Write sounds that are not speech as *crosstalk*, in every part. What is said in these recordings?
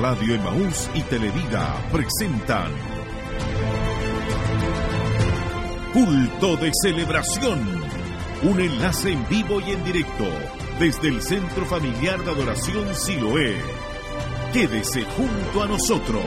Radio Emaús y Televida presentan Culto de Celebración. Un enlace en vivo y en directo desde el Centro Familiar de Adoración Siloé. Quédese junto a nosotros.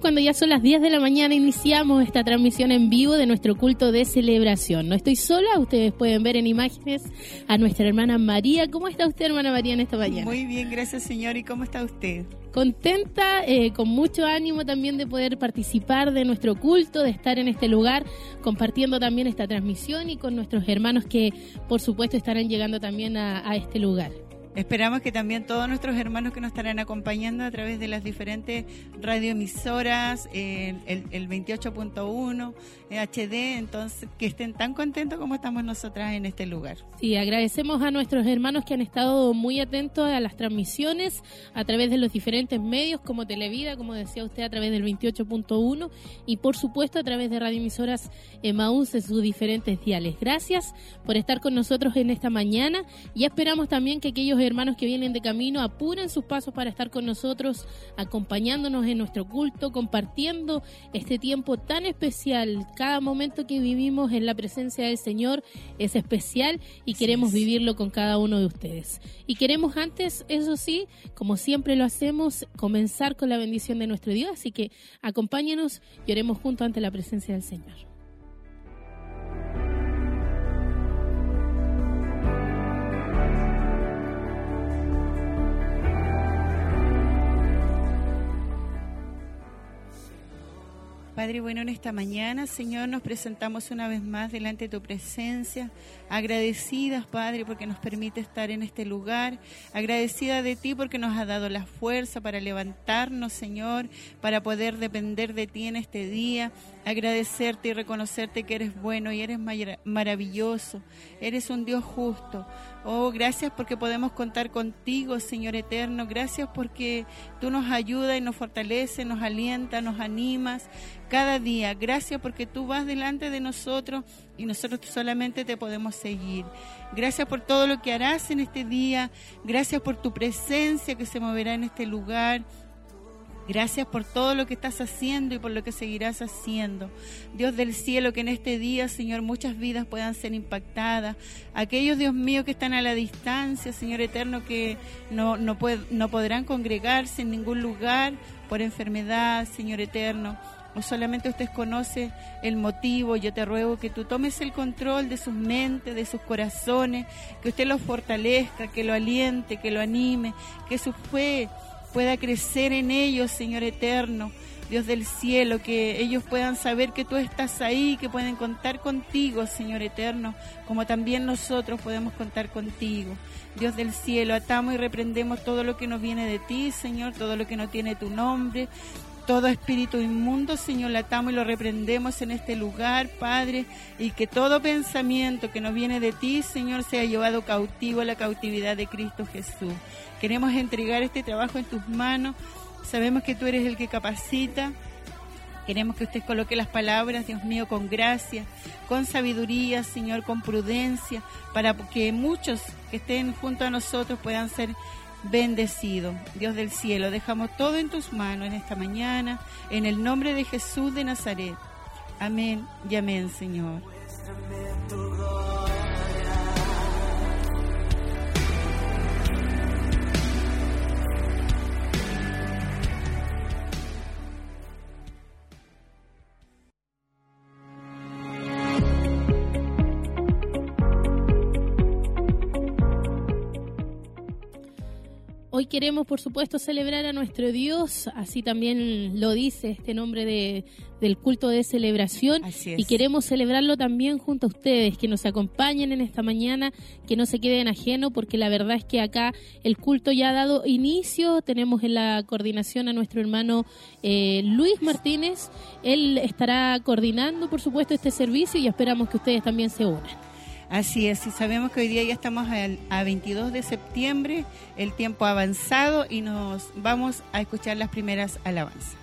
Cuando ya son las 10 de la mañana iniciamos esta transmisión en vivo de nuestro culto de celebración. No estoy sola, ustedes pueden ver en imágenes a nuestra hermana María. ¿Cómo está usted, hermana María, en esta mañana? Muy bien, gracias, señor. ¿Y cómo está usted? Contenta, eh, con mucho ánimo también de poder participar de nuestro culto, de estar en este lugar, compartiendo también esta transmisión y con nuestros hermanos que, por supuesto, estarán llegando también a este lugar. Esperamos que también todos nuestros hermanos que nos estarán acompañando a través de las diferentes radioemisoras, el, el 28.1, HD, entonces que estén tan contentos como estamos nosotras en este lugar. Sí, agradecemos a nuestros hermanos que han estado muy atentos a las transmisiones a través de los diferentes medios como Televida, como decía usted, a través del 28.1 y por supuesto a través de radioemisoras Emaús en sus diferentes diales. Gracias por estar con nosotros en esta mañana y esperamos también que aquellos hermanos que vienen de camino apuren sus pasos para estar con nosotros, acompañándonos en nuestro culto, compartiendo este tiempo tan especial. Cada momento que vivimos en la presencia del Señor es especial y queremos vivirlo con cada uno de ustedes. Y queremos antes, eso sí, como siempre lo hacemos, comenzar con la bendición de nuestro Dios. Así que acompáñenos y oremos junto ante la presencia del Señor. Padre, bueno, en esta mañana, Señor, nos presentamos una vez más delante de tu presencia, agradecidas, Padre, porque nos permite estar en este lugar, agradecida de ti porque nos ha dado la fuerza para levantarnos, Señor, para poder depender de ti en este día, agradecerte y reconocerte que eres bueno y eres maravilloso, eres un Dios justo. Oh, gracias porque podemos contar contigo, Señor eterno. Gracias porque tú nos ayudas y nos fortaleces, nos alientas, nos animas cada día. Gracias porque tú vas delante de nosotros y nosotros solamente te podemos seguir. Gracias por todo lo que harás en este día. Gracias por tu presencia que se moverá en este lugar. Gracias por todo lo que estás haciendo y por lo que seguirás haciendo. Dios del cielo, que en este día, Señor, muchas vidas puedan ser impactadas. Aquellos, Dios mío, que están a la distancia, Señor eterno, que no, no, no podrán congregarse en ningún lugar por enfermedad, Señor eterno o solamente usted conoce el motivo, yo te ruego que tú tomes el control de sus mentes, de sus corazones, que usted los fortalezca, que lo aliente, que lo anime, que su fe pueda crecer en ellos, Señor eterno. Dios del cielo, que ellos puedan saber que tú estás ahí, que pueden contar contigo, Señor eterno, como también nosotros podemos contar contigo. Dios del cielo, atamos y reprendemos todo lo que nos viene de ti, Señor, todo lo que no tiene tu nombre, todo espíritu inmundo, Señor, lo atamos y lo reprendemos en este lugar, Padre, y que todo pensamiento que no viene de ti, Señor, sea llevado cautivo a la cautividad de Cristo Jesús. Queremos entregar este trabajo en tus manos. Sabemos que tú eres el que capacita. Queremos que usted coloque las palabras, Dios mío, con gracia, con sabiduría, Señor, con prudencia, para que muchos que estén junto a nosotros puedan ser bendecido. Dios del cielo, dejamos todo en tus manos en esta mañana, en el nombre de Jesús de Nazaret. Amén y amén, Señor. Hoy queremos, por supuesto, celebrar a nuestro Dios, así también lo dice este nombre de, del culto de celebración. Y queremos celebrarlo también junto a ustedes, que nos acompañen en esta mañana, que no se queden ajeno, porque la verdad es que acá el culto ya ha dado inicio. Tenemos en la coordinación a nuestro hermano eh, Luis Martínez. Él estará coordinando, por supuesto, este servicio y esperamos que ustedes también se unan. Así es, sabemos que hoy día ya estamos a, 22 de septiembre, el tiempo avanzado y nos vamos a escuchar las primeras alabanzas.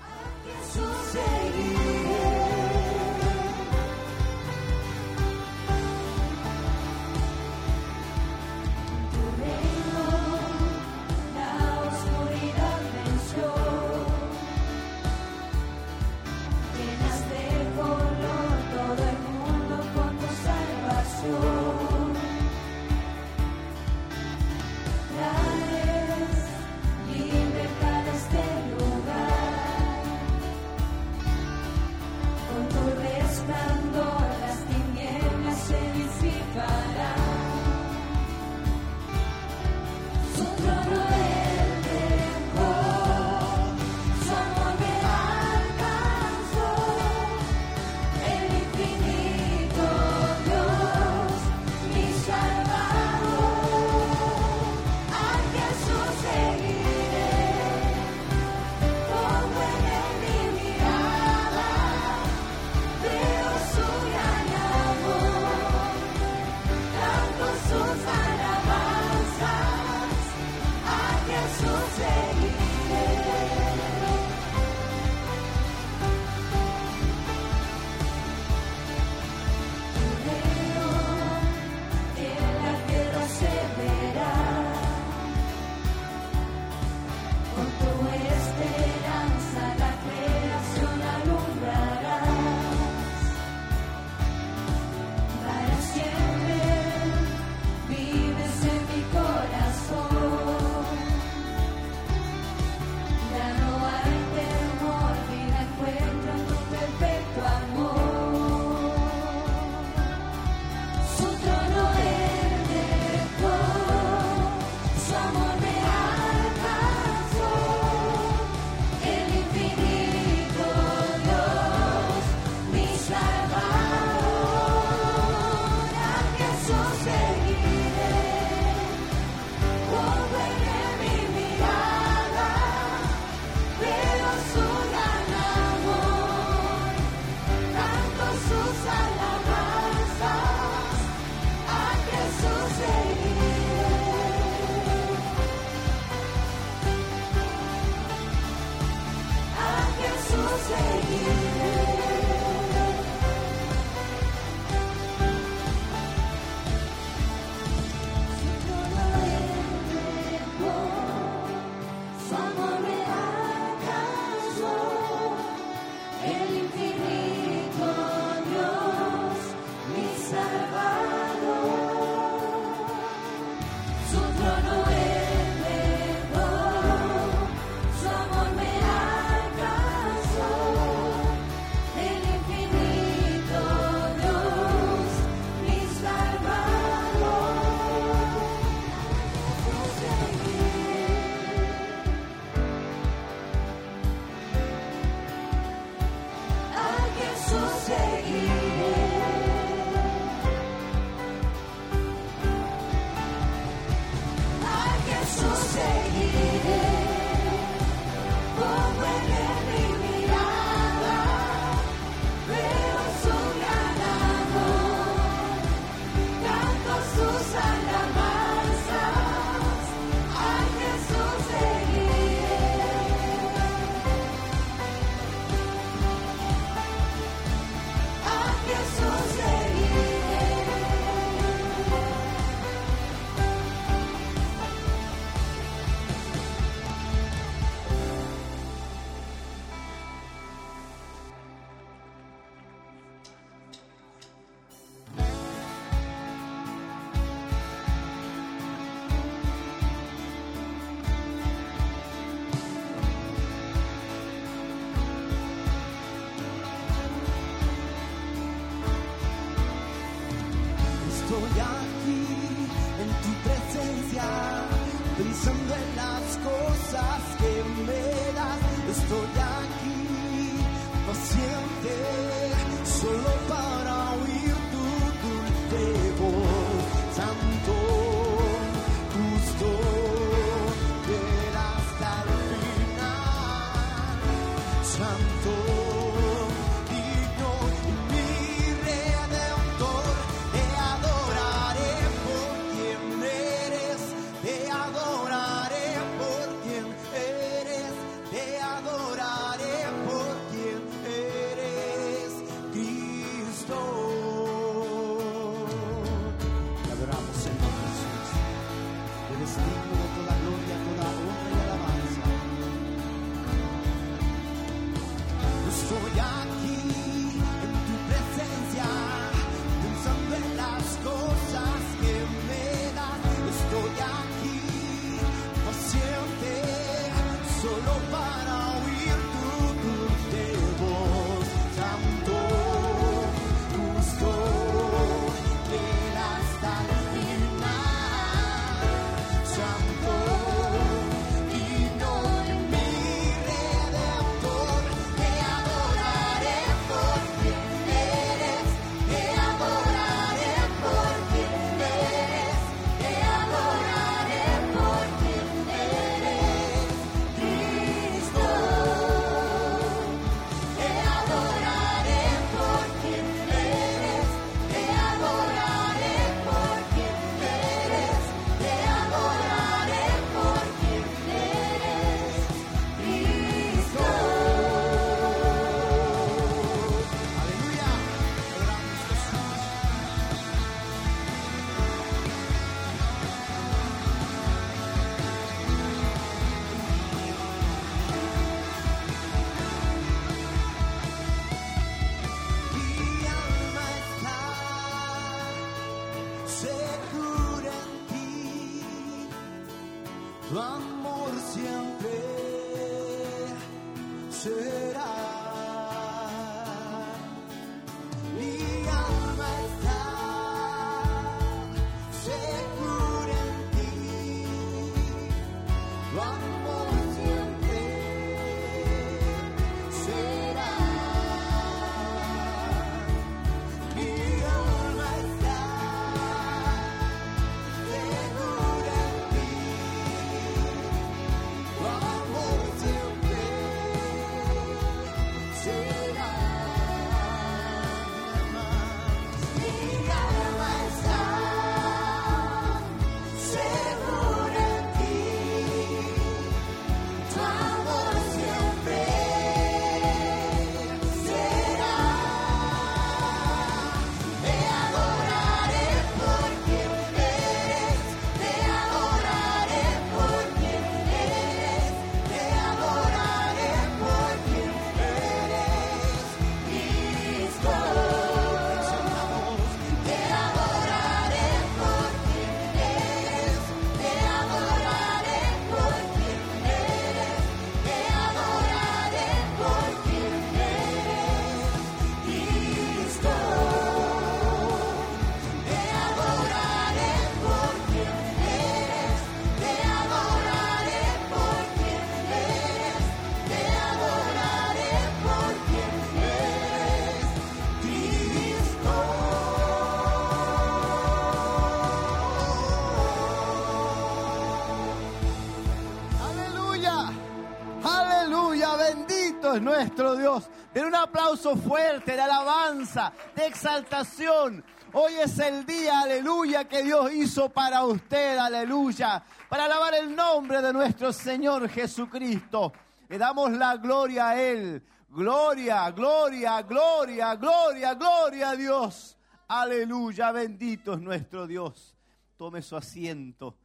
aplauso fuerte de alabanza, de exaltación. Hoy es el día, aleluya, que Dios hizo para usted, aleluya, para alabar el nombre de nuestro Señor Jesucristo. Le damos la gloria a Él. Gloria, gloria, gloria, gloria, gloria a Dios. Aleluya, bendito es nuestro Dios. Tome su asiento.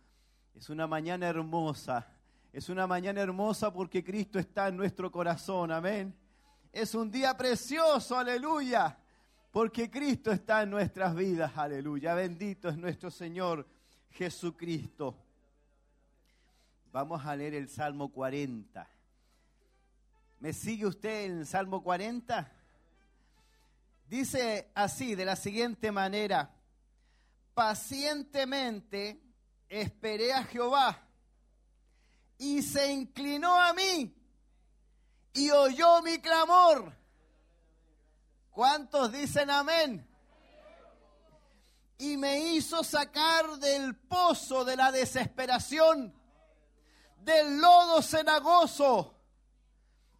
Es una mañana hermosa. Es una mañana hermosa porque Cristo está en nuestro corazón. Amén. Es un día precioso, aleluya. Porque Cristo está en nuestras vidas, aleluya. Bendito es nuestro Señor Jesucristo. Vamos a leer el Salmo 40. ¿Me sigue usted en el Salmo 40? Dice así, de la siguiente manera, pacientemente esperé a Jehová y se inclinó a mí y oyó mi clamor. ¿Cuántos dicen amén? Y me hizo sacar del pozo de la desesperación, del lodo cenagoso.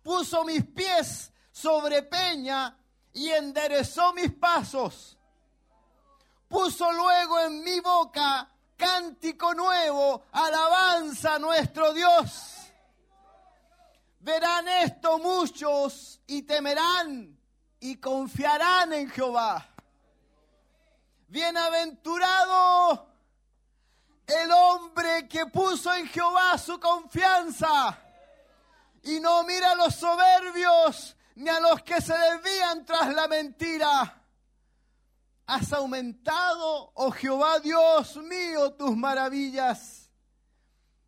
Puso mis pies sobre peña y enderezó mis pasos. Puso luego en mi boca cántico nuevo, alabanza a nuestro Dios. Verán esto muchos y temerán y confiarán en Jehová. Bienaventurado el hombre que puso en Jehová su confianza y no mira a los soberbios ni a los que se desvían tras la mentira. Has aumentado, oh Jehová Dios mío, tus maravillas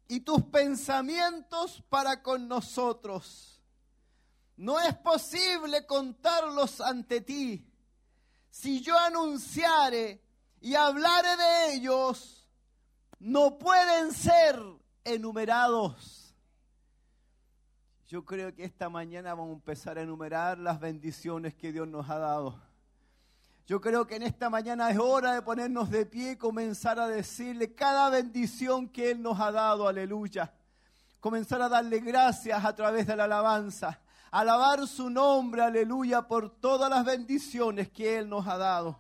y tus pensamientos para con nosotros. No es posible contarlos ante ti. Si yo anunciare y hablare de ellos, no pueden ser enumerados. Yo creo que esta mañana vamos a empezar a enumerar las bendiciones que Dios nos ha dado. Yo creo que en esta mañana es hora de ponernos de pie y comenzar a decirle cada bendición que Él nos ha dado, aleluya. Comenzar a darle gracias a través de la alabanza. Alabar su nombre, aleluya, por todas las bendiciones que Él nos ha dado.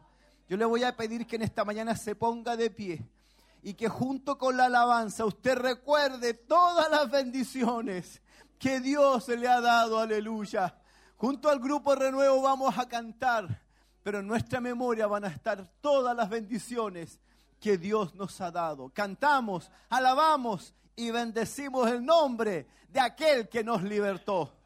Yo le voy a pedir que en esta mañana se ponga de pie y que junto con la alabanza usted recuerde todas las bendiciones que Dios le ha dado, aleluya. Junto al grupo Renuevo vamos a cantar pero en nuestra memoria van a estar todas las bendiciones que Dios nos ha dado. Cantamos, alabamos y bendecimos el nombre de aquel que nos libertó.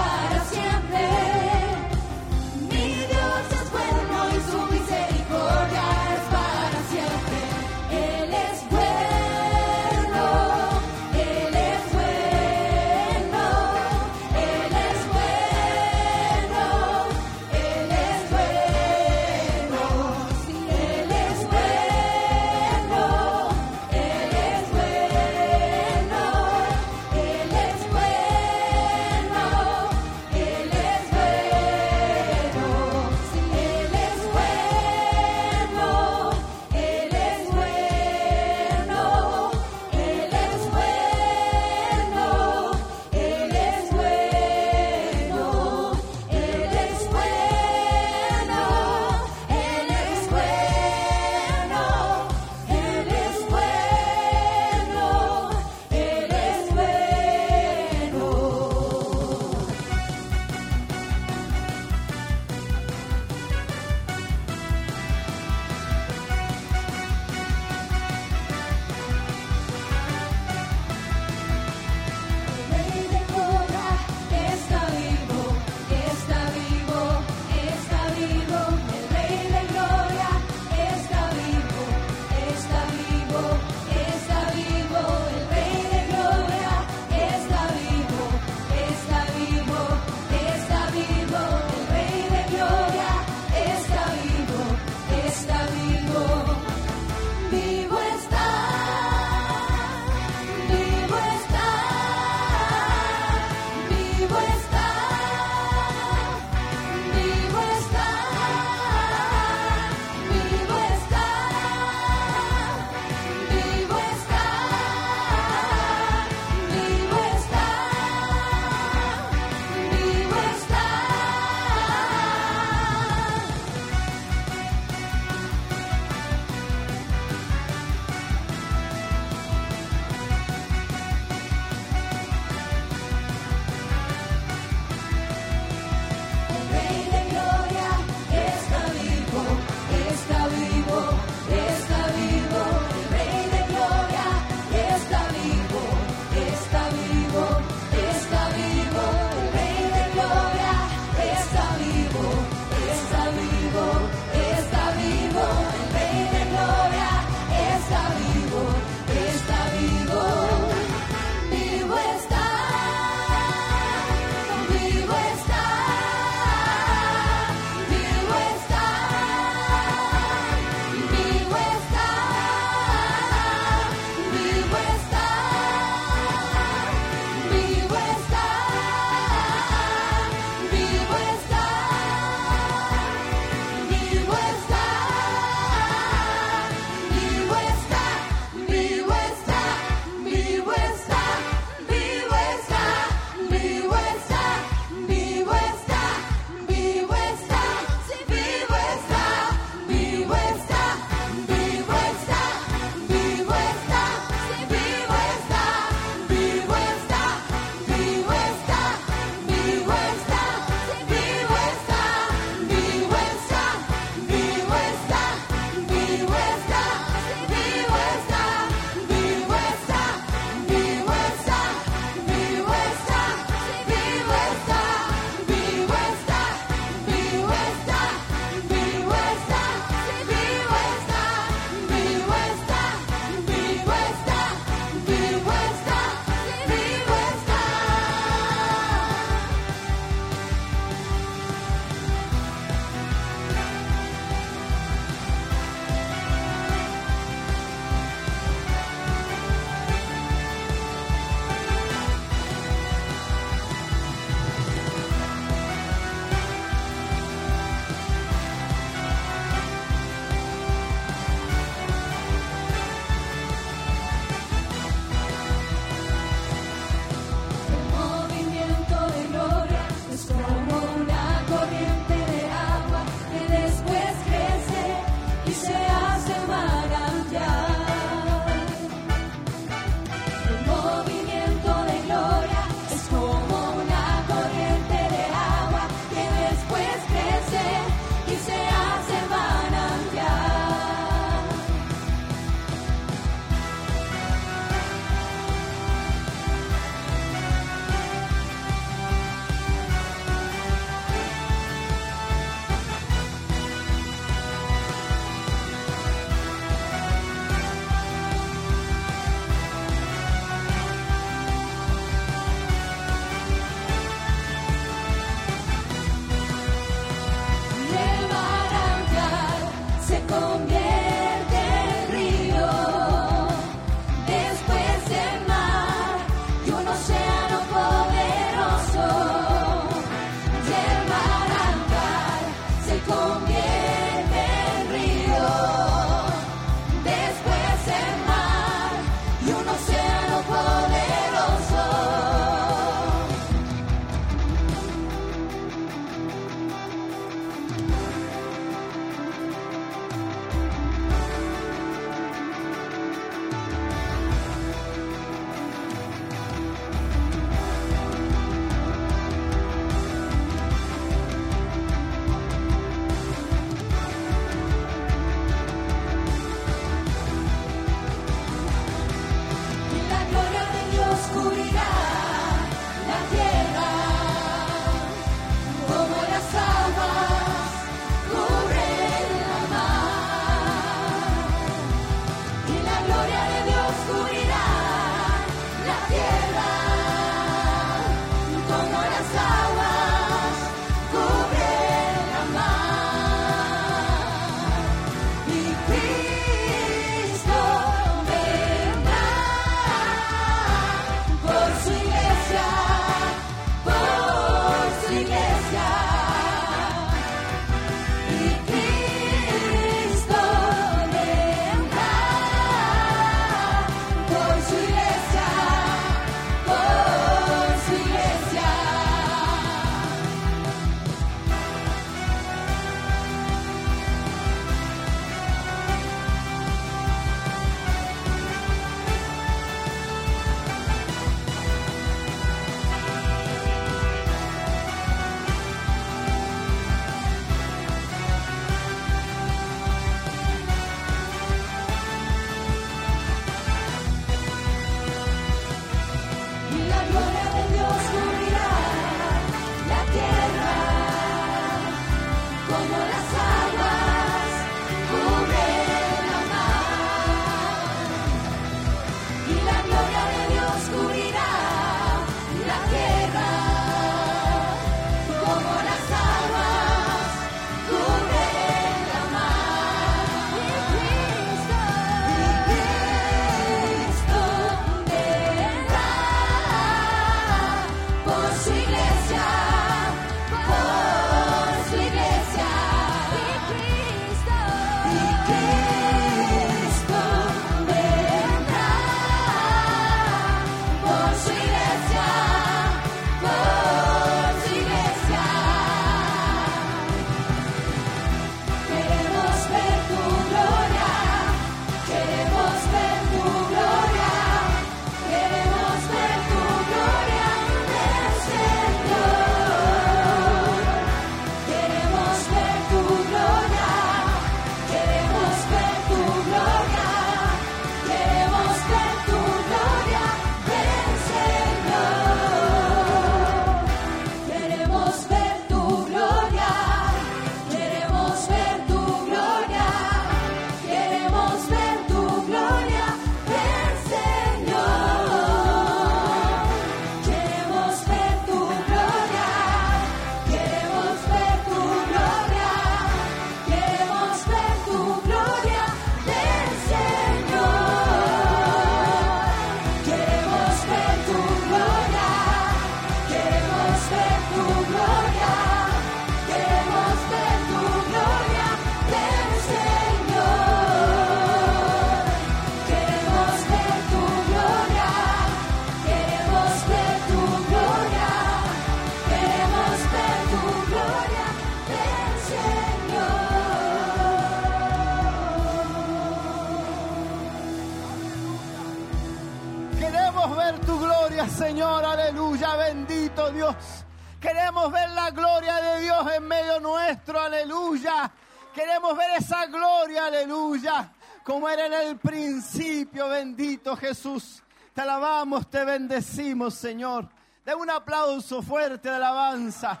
Esa gloria, aleluya, como era en el principio, bendito Jesús. Te alabamos, te bendecimos, Señor. De un aplauso fuerte de alabanza,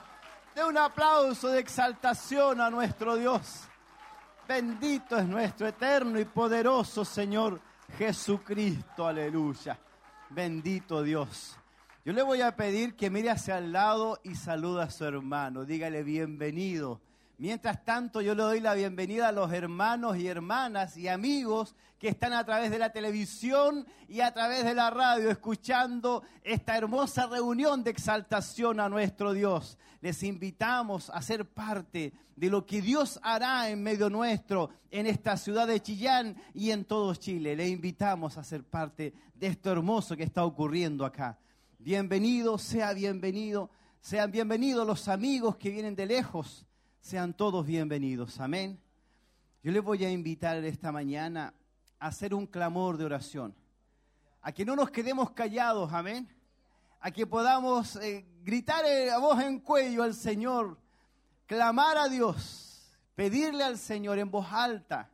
de un aplauso de exaltación a nuestro Dios. Bendito es nuestro eterno y poderoso Señor Jesucristo, aleluya. Bendito Dios. Yo le voy a pedir que mire hacia el lado y saluda a su hermano. Dígale bienvenido. Mientras tanto, yo le doy la bienvenida a los hermanos y hermanas y amigos que están a través de la televisión y a través de la radio escuchando esta hermosa reunión de exaltación a nuestro Dios. Les invitamos a ser parte de lo que Dios hará en medio nuestro, en esta ciudad de Chillán y en todo Chile. Le invitamos a ser parte de esto hermoso que está ocurriendo acá. Bienvenido, sea bienvenido, sean bienvenidos los amigos que vienen de lejos, sean todos bienvenidos. Amén. Yo les voy a invitar esta mañana a hacer un clamor de oración, a que no nos quedemos callados, amén, a que podamos eh, gritar eh, a voz en cuello al Señor, clamar a Dios, pedirle al Señor en voz alta,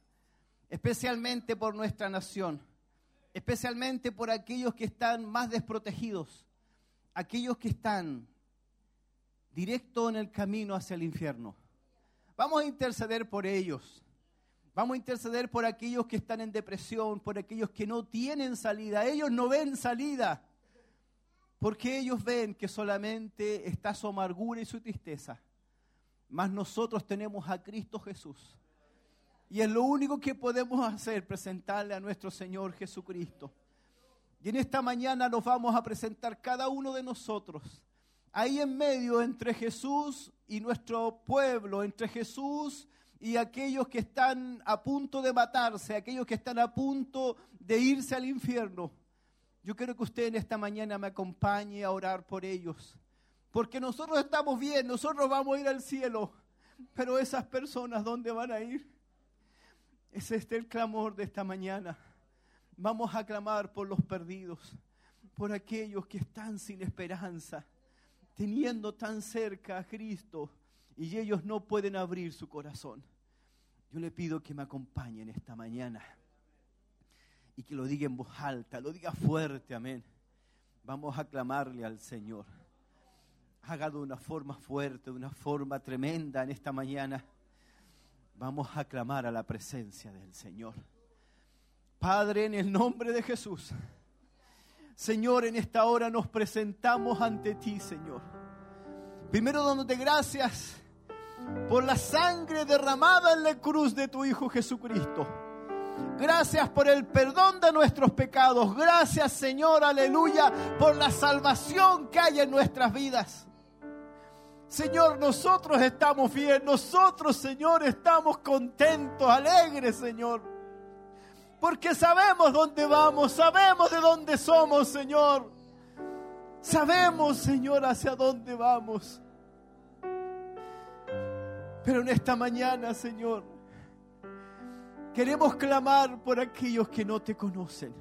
especialmente por nuestra nación, especialmente por aquellos que están más desprotegidos, aquellos que están directo en el camino hacia el infierno. Vamos a interceder por ellos. Vamos a interceder por aquellos que están en depresión, por aquellos que no tienen salida. Ellos no ven salida. Porque ellos ven que solamente está su amargura y su tristeza. Mas nosotros tenemos a Cristo Jesús. Y es lo único que podemos hacer, presentarle a nuestro Señor Jesucristo. Y en esta mañana nos vamos a presentar cada uno de nosotros. Ahí en medio entre Jesús y nuestro pueblo, entre Jesús y aquellos que están a punto de matarse, aquellos que están a punto de irse al infierno. Yo quiero que usted en esta mañana me acompañe a orar por ellos. Porque nosotros estamos bien, nosotros vamos a ir al cielo. Pero esas personas, ¿dónde van a ir? Es este el clamor de esta mañana. Vamos a clamar por los perdidos, por aquellos que están sin esperanza, teniendo tan cerca a Cristo y ellos no pueden abrir su corazón. Yo le pido que me acompañen esta mañana y que lo diga en voz alta, lo diga fuerte, amén. Vamos a clamarle al Señor. Haga de una forma fuerte, de una forma tremenda en esta mañana. Vamos a clamar a la presencia del Señor. Padre, en el nombre de Jesús. Señor, en esta hora nos presentamos ante ti, Señor. Primero dándote gracias por la sangre derramada en la cruz de tu Hijo Jesucristo. Gracias por el perdón de nuestros pecados. Gracias Señor, aleluya, por la salvación que hay en nuestras vidas. Señor, nosotros estamos bien. Nosotros, Señor, estamos contentos, alegres, Señor. Porque sabemos dónde vamos, sabemos de dónde somos, Señor. Sabemos, Señor, hacia dónde vamos. Pero en esta mañana, Señor, queremos clamar por aquellos que no te conocen.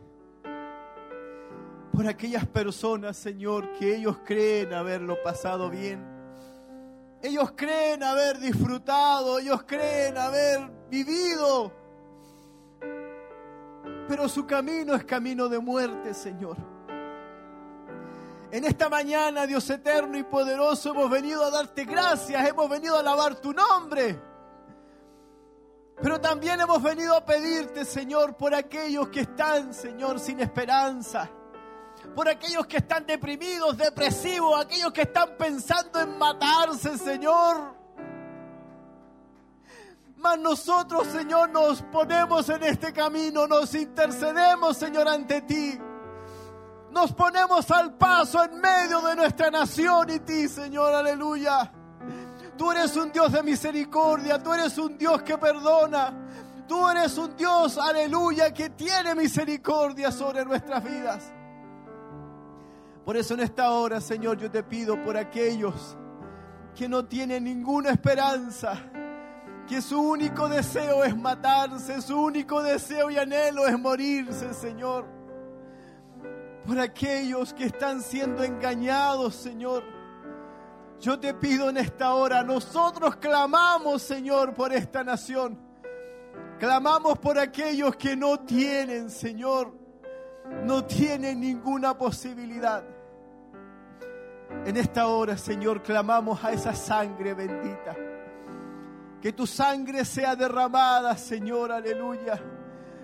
Por aquellas personas, Señor, que ellos creen haberlo pasado bien. Ellos creen haber disfrutado, ellos creen haber vivido. Pero su camino es camino de muerte, Señor. En esta mañana, Dios eterno y poderoso, hemos venido a darte gracias, hemos venido a alabar tu nombre. Pero también hemos venido a pedirte, Señor, por aquellos que están, Señor, sin esperanza. Por aquellos que están deprimidos, depresivos, aquellos que están pensando en matarse, Señor. Mas nosotros, Señor, nos ponemos en este camino, nos intercedemos, Señor, ante ti nos ponemos al paso en medio de nuestra nación y ti, Señor, aleluya. Tú eres un Dios de misericordia, tú eres un Dios que perdona, tú eres un Dios, aleluya, que tiene misericordia sobre nuestras vidas. Por eso en esta hora, Señor, yo te pido por aquellos que no tienen ninguna esperanza, que su único deseo es matarse, su único deseo y anhelo es morirse, Señor. por aquellos que están siendo engañados, Señor. Yo te pido en esta hora, nosotros clamamos, Señor, por esta nación. Clamamos por aquellos que no tienen, Señor, no tienen ninguna posibilidad. En esta hora, Señor, clamamos a esa sangre bendita. Que tu sangre sea derramada, Señor, aleluya,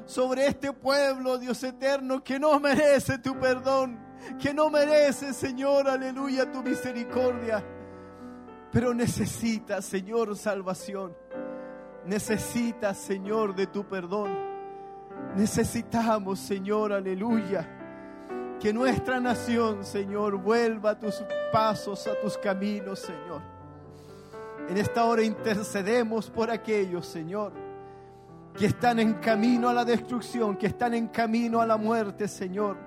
sobre este pueblo, Dios eterno, que no merece tu perdón, que no merece, Señor, aleluya, tu misericordia, pero necesita, Señor, salvación. Necesita, Señor, de tu perdón. Necesitamos, Señor, aleluya, que nuestra nación, Señor, vuelva a tus pasos, a tus caminos, Señor. En esta hora intercedemos por aquellos, Señor, que están en camino a la destrucción, que están en camino a la muerte, Señor,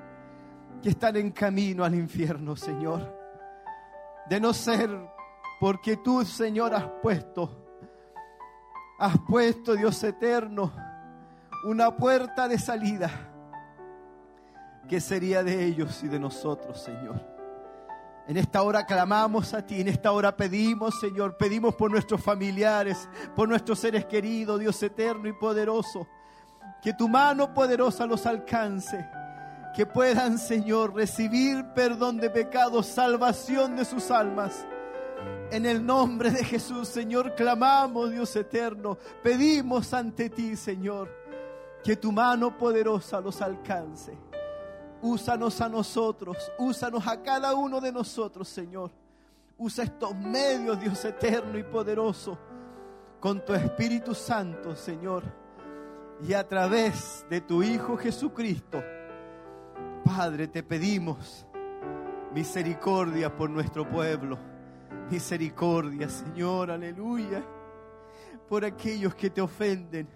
que están en camino al infierno, Señor. De no ser porque tú, Señor, has puesto, has puesto, Dios eterno, una puerta de salida que sería de ellos y de nosotros, Señor. En esta hora clamamos a ti, en esta hora pedimos, Señor, pedimos por nuestros familiares, por nuestros seres queridos, Dios eterno y poderoso, que tu mano poderosa los alcance, que puedan, Señor, recibir perdón de pecados, salvación de sus almas. En el nombre de Jesús, Señor, clamamos, Dios eterno, pedimos ante ti, Señor, que tu mano poderosa los alcance. Úsanos a nosotros, úsanos a cada uno de nosotros, Señor. Usa estos medios, Dios eterno y poderoso, con tu Espíritu Santo, Señor. Y a través de tu Hijo Jesucristo, Padre, te pedimos misericordia por nuestro pueblo. Misericordia, Señor, aleluya. Por aquellos que te ofenden,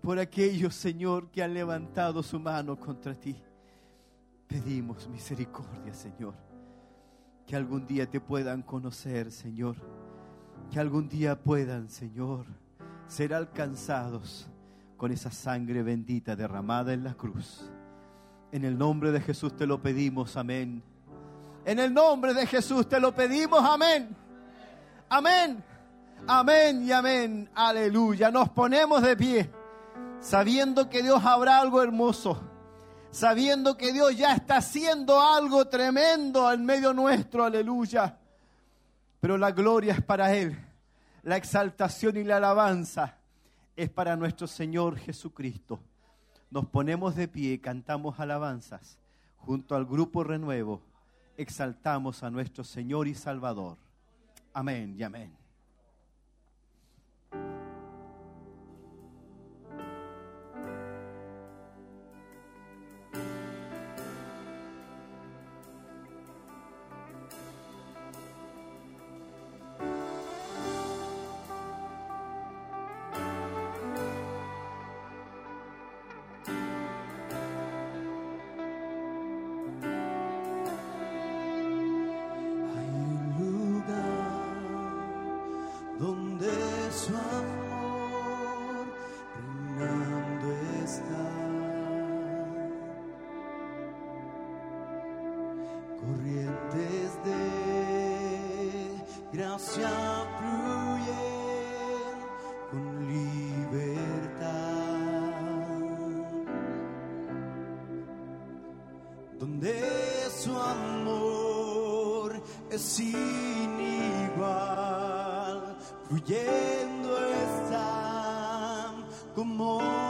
por aquellos, Señor, que han levantado su mano contra ti. Pedimos misericordia, Señor. Que algún día te puedan conocer, Señor. Que algún día puedan, Señor, ser alcanzados con esa sangre bendita derramada en la cruz. En el nombre de Jesús te lo pedimos, amén. En el nombre de Jesús te lo pedimos, amén. Amén. Amén y amén. Aleluya. Nos ponemos de pie, sabiendo que Dios habrá algo hermoso sabiendo que Dios ya está haciendo algo tremendo en medio nuestro, aleluya. Pero la gloria es para Él, la exaltación y la alabanza es para nuestro Señor Jesucristo. Nos ponemos de pie, cantamos alabanzas junto al grupo Renuevo, exaltamos a nuestro Señor y Salvador. Amén y amén. Sin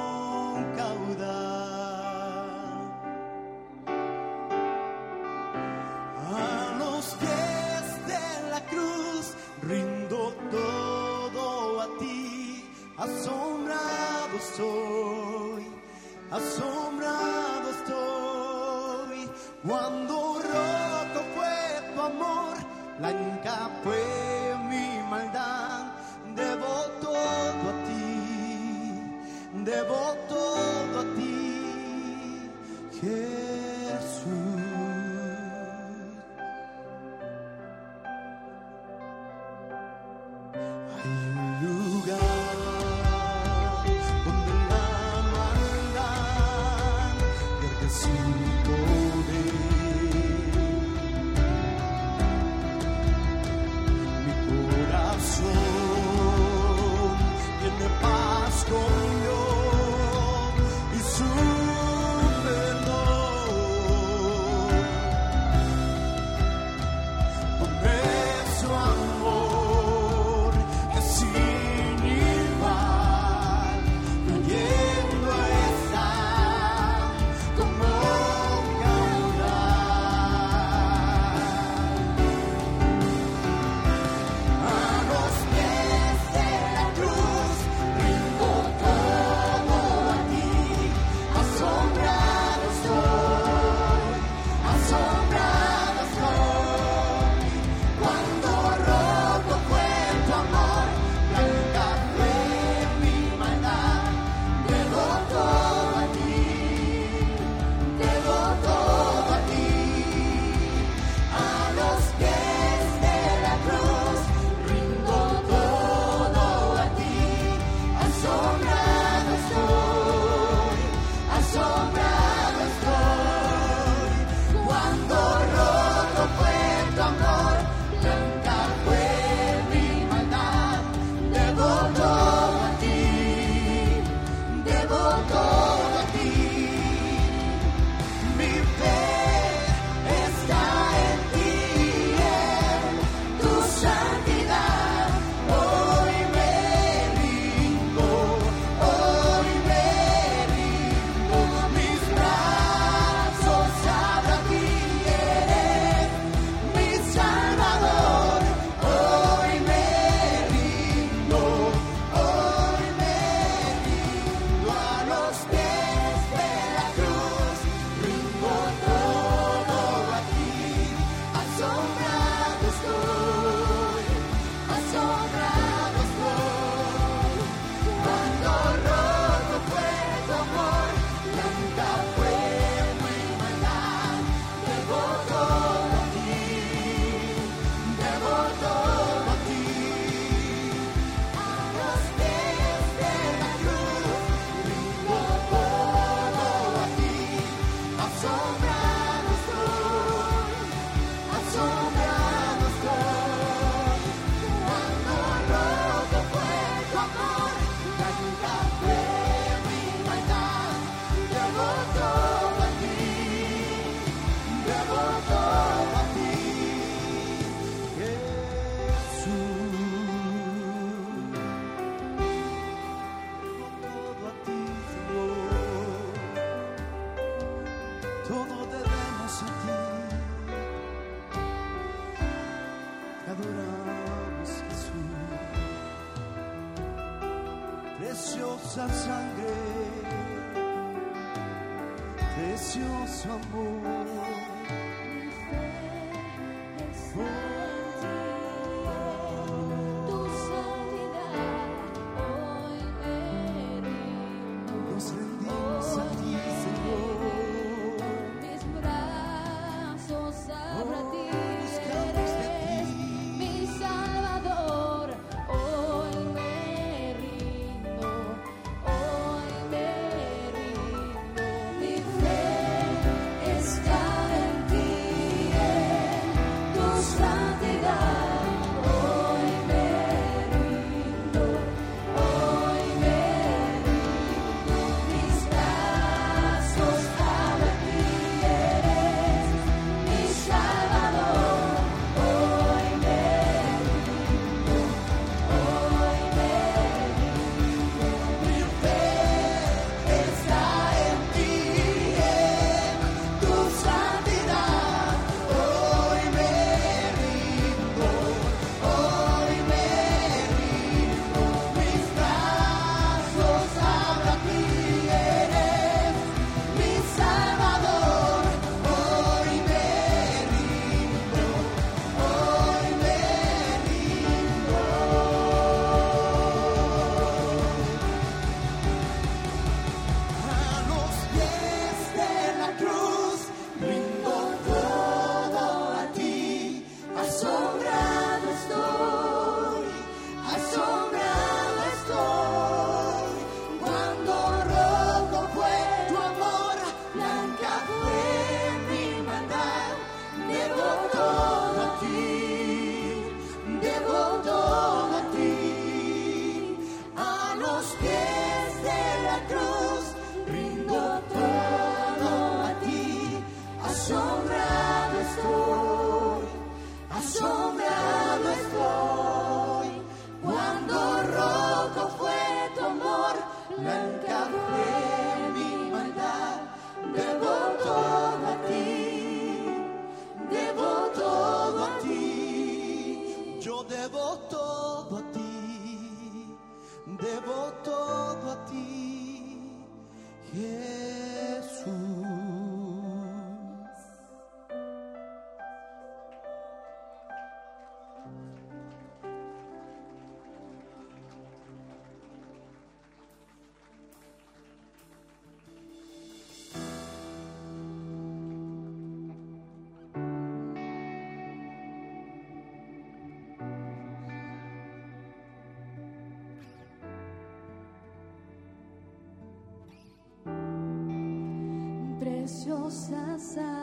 Preciosa sangre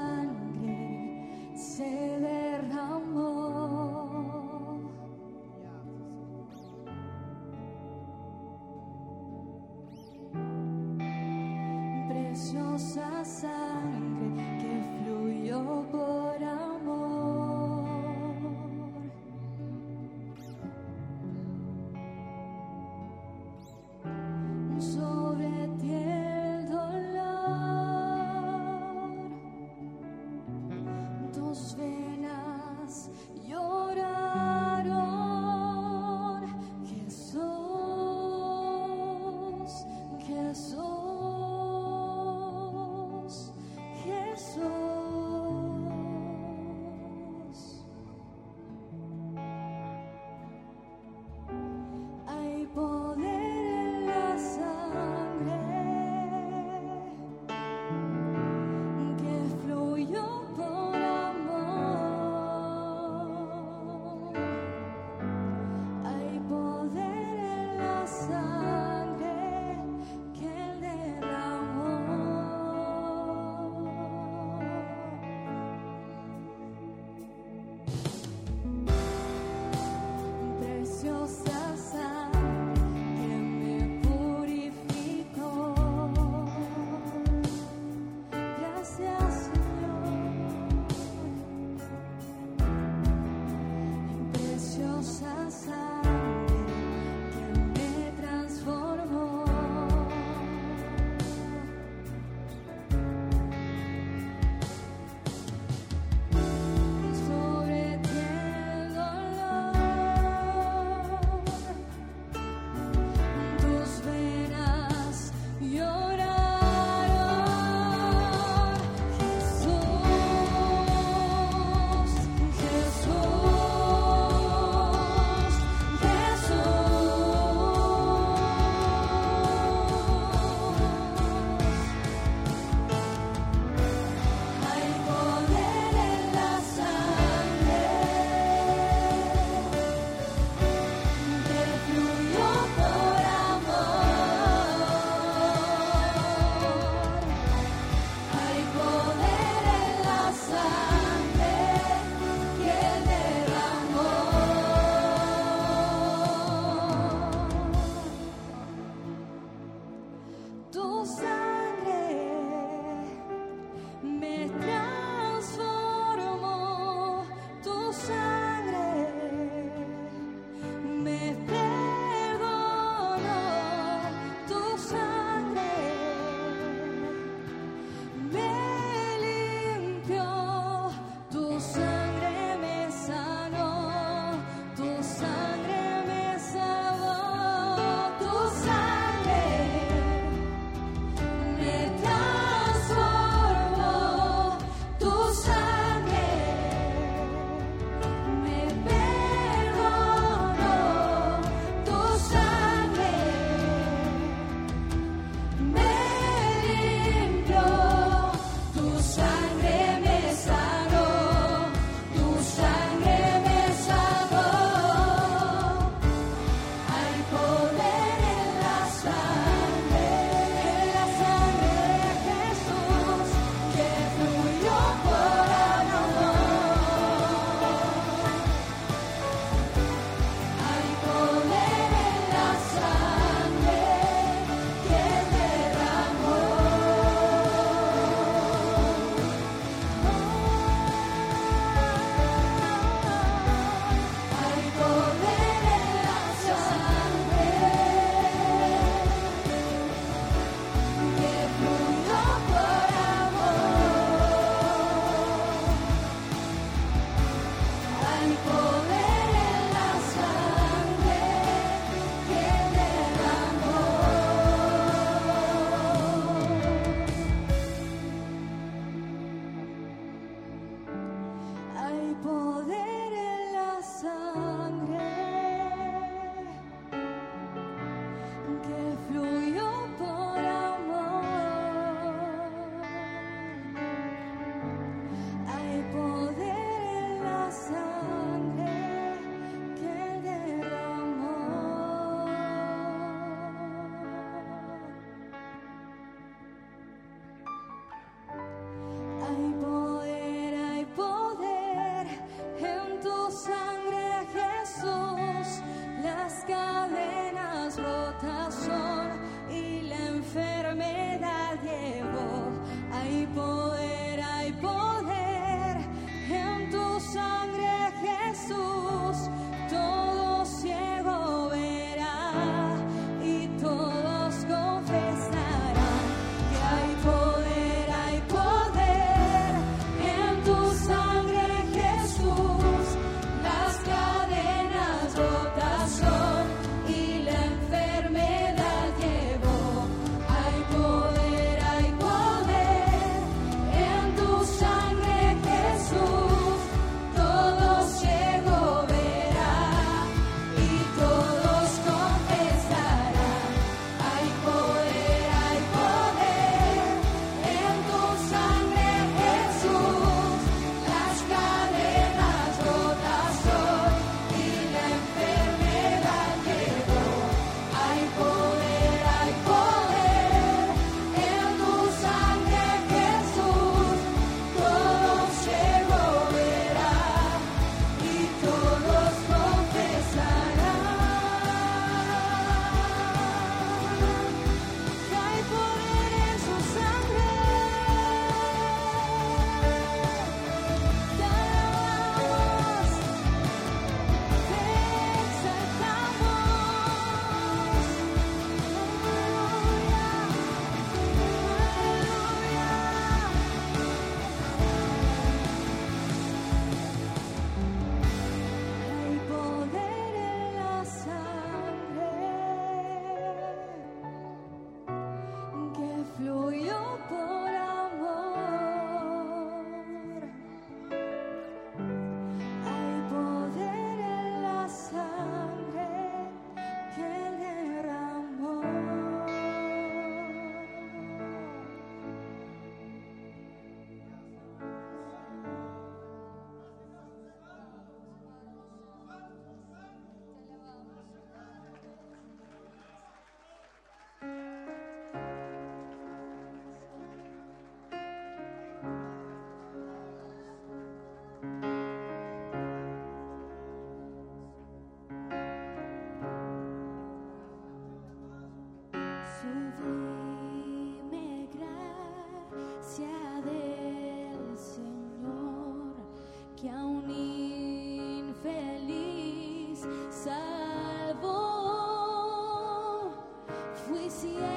see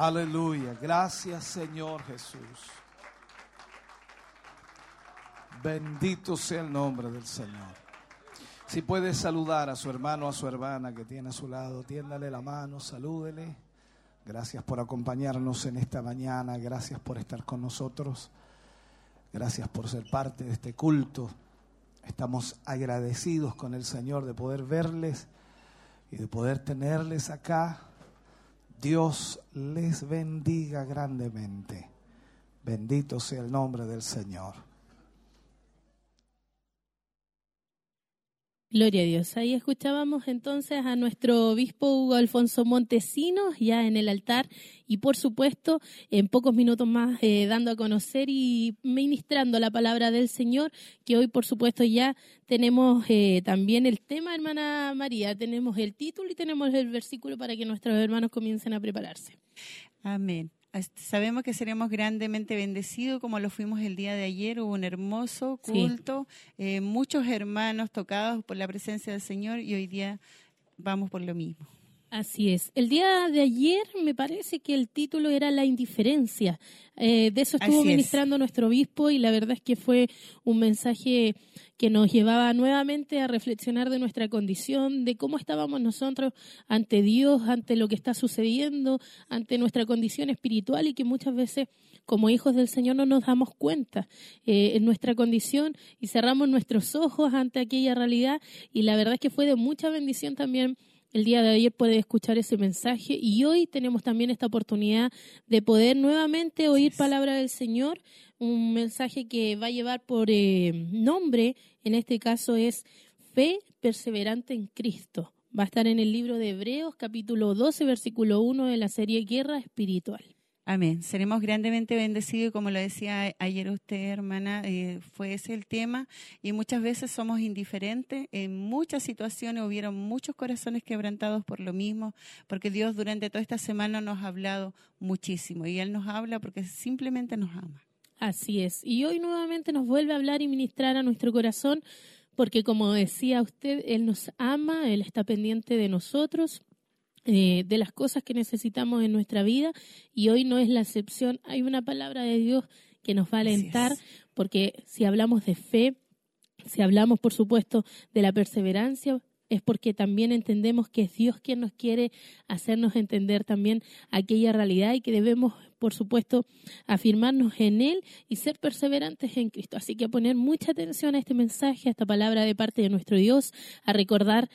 Aleluya. Gracias Señor Jesús. Bendito sea el nombre del Señor. Si puede saludar a su hermano, a su hermana que tiene a su lado, tiéndale la mano, salúdele. Gracias por acompañarnos en esta mañana, gracias por estar con nosotros, gracias por ser parte de este culto. Estamos agradecidos con el Señor de poder verles y de poder tenerles acá. Dios les bendiga grandemente. Bendito sea el nombre del Señor. Gloria a Dios. Ahí escuchábamos entonces a nuestro obispo Hugo Alfonso Montesinos ya en el altar y por supuesto en pocos minutos más eh, dando a conocer y ministrando la palabra del Señor que hoy por supuesto ya tenemos eh, también el tema, hermana María, tenemos el título y tenemos el versículo para que nuestros hermanos comiencen a prepararse. Amén. As- Sabemos que seremos grandemente bendecidos como lo fuimos el día de ayer. Hubo un hermoso Sí. culto, eh, muchos hermanos tocados por la presencia del Señor y hoy día vamos por lo mismo. Así es. El día de ayer me parece que el título era La indiferencia. Eh, de eso estuvo Así es. ministrando nuestro obispo y la verdad es que fue un mensaje que nos llevaba nuevamente a reflexionar de nuestra condición, de cómo estábamos nosotros ante Dios, ante lo que está sucediendo, ante nuestra condición espiritual y que muchas veces como hijos del Señor no nos damos cuenta eh, en nuestra condición y cerramos nuestros ojos ante aquella realidad y la verdad es que fue de mucha bendición también el día de ayer poder escuchar ese mensaje y hoy tenemos también esta oportunidad de poder nuevamente oír palabra del Señor, un mensaje que va a llevar por eh, nombre, en este caso es Fe perseverante en Cristo. Va a estar en el libro de Hebreos capítulo 12 versículo 1 de la serie Guerra Espiritual. Amén. Seremos grandemente bendecidos como lo decía ayer usted, hermana, eh, fue ese el tema y muchas veces somos indiferentes. En muchas situaciones hubieron muchos corazones quebrantados por lo mismo, porque Dios durante toda esta semana nos ha hablado muchísimo y Él nos habla porque simplemente nos ama. Así es. Y hoy nuevamente nos vuelve a hablar y ministrar a nuestro corazón, porque como decía usted, Él nos ama, Él está pendiente de nosotros, eh, de las cosas que necesitamos en nuestra vida, y hoy no es la excepción. Hay una palabra de Dios que nos va a alentar, porque si hablamos de fe, si hablamos, por supuesto, de la perseverancia, es porque también entendemos que es Dios quien nos quiere hacernos entender también aquella realidad y que debemos, por supuesto, afirmarnos en Él y ser perseverantes en Cristo. Así que a poner mucha atención a este mensaje, a esta palabra de parte de nuestro Dios, a recordar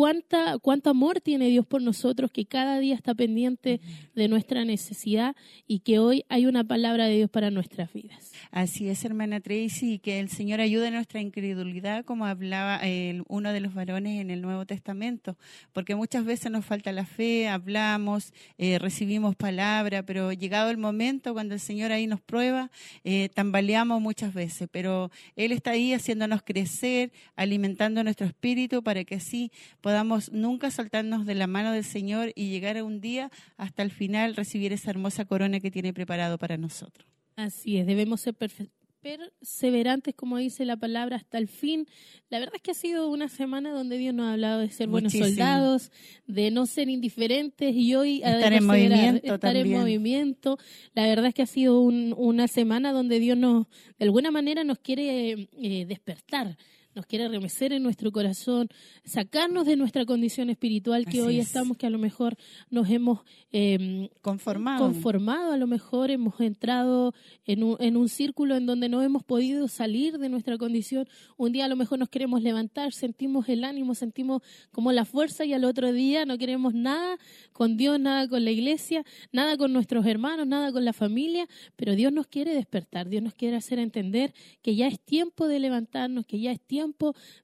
cuánta, cuánto amor tiene Dios por nosotros, que cada día está pendiente de nuestra necesidad y que hoy hay una palabra de Dios para nuestras vidas. Así es, hermana Tracy, y que el Señor ayude a nuestra incredulidad, como hablaba el- uno de los varones en el Nuevo Testamento, porque muchas veces nos falta la fe, hablamos, eh, recibimos palabra, pero llegado el momento cuando el Señor ahí nos prueba, eh, tambaleamos muchas veces, pero Él está ahí haciéndonos crecer, alimentando nuestro espíritu para que así podamos nunca soltarnos de la mano del Señor y llegar a un día hasta el final recibir esa hermosa corona que tiene preparado para nosotros. Así es, debemos ser perseverantes, como dice la palabra, hasta el fin. La verdad es que ha sido una semana donde Dios nos ha hablado de ser buenos Muchísimo. soldados, de no ser indiferentes y hoy Estar en movimiento estar en movimiento. La verdad es que ha sido un- una semana donde Dios nos, de alguna manera, nos quiere eh, despertar. Nos quiere remecer en nuestro corazón, sacarnos de nuestra condición espiritual que Así hoy es. estamos, que a lo mejor nos hemos eh, Conformado. conformado, a lo mejor hemos entrado en un, en un círculo en donde no hemos podido salir de nuestra condición. Un día a lo mejor nos queremos levantar, sentimos el ánimo, sentimos como la fuerza y al otro día no queremos nada con Dios, nada con la iglesia, nada con nuestros hermanos, nada con la familia, pero Dios nos quiere despertar, Dios nos quiere hacer entender que ya es tiempo de levantarnos, que ya es tiempo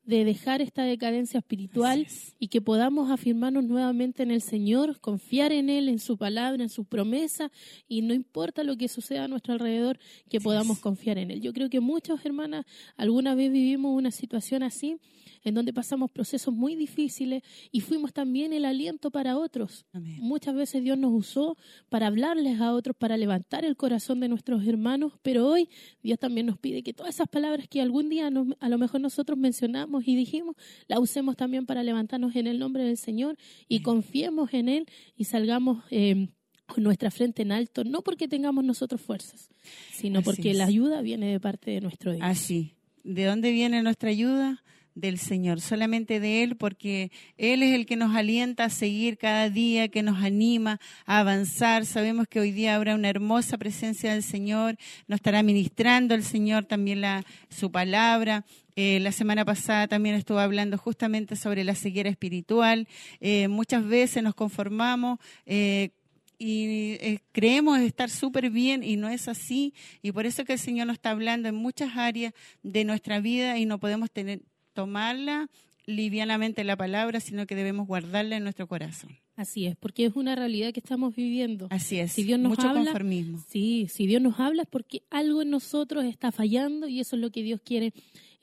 de dejar esta decadencia espiritual es. y que podamos afirmarnos nuevamente en el Señor, confiar en Él, en su palabra, en su promesa, y no importa lo que suceda a nuestro alrededor, que Así podamos es. confiar en Él. Yo creo que muchas hermanas alguna vez vivimos una situación así, en donde pasamos procesos muy difíciles y fuimos también el aliento para otros. Amén. Muchas veces Dios nos usó para hablarles a otros, para levantar el corazón de nuestros hermanos, pero hoy Dios también nos pide que todas esas palabras que algún día nos- a lo mejor nosotros mencionamos y dijimos, las usemos también para levantarnos en el nombre del Señor y confiemos en Él y salgamos eh, con nuestra frente en alto, no porque tengamos nosotros fuerzas, sino Así porque es. la ayuda viene de parte de nuestro Dios. Así. ¿De dónde viene nuestra ayuda? Del Señor, solamente de Él, porque Él es el que nos alienta a seguir cada día, que nos anima a avanzar. Sabemos que hoy día habrá una hermosa presencia del Señor, nos estará ministrando el Señor también la, su palabra. Eh, la semana pasada también estuvo hablando justamente sobre la ceguera espiritual. Eh, muchas veces nos conformamos eh, y eh, creemos estar súper bien y no es así. Y por eso que el Señor nos está hablando en muchas áreas de nuestra vida y no podemos tener, tomarla livianamente la palabra, sino que debemos guardarla en nuestro corazón. Así es, porque es una realidad que estamos viviendo. Así es. Si Dios nos Mucho habla, conformismo. Sí, si Dios nos habla es porque algo en nosotros está fallando y eso es lo que Dios quiere,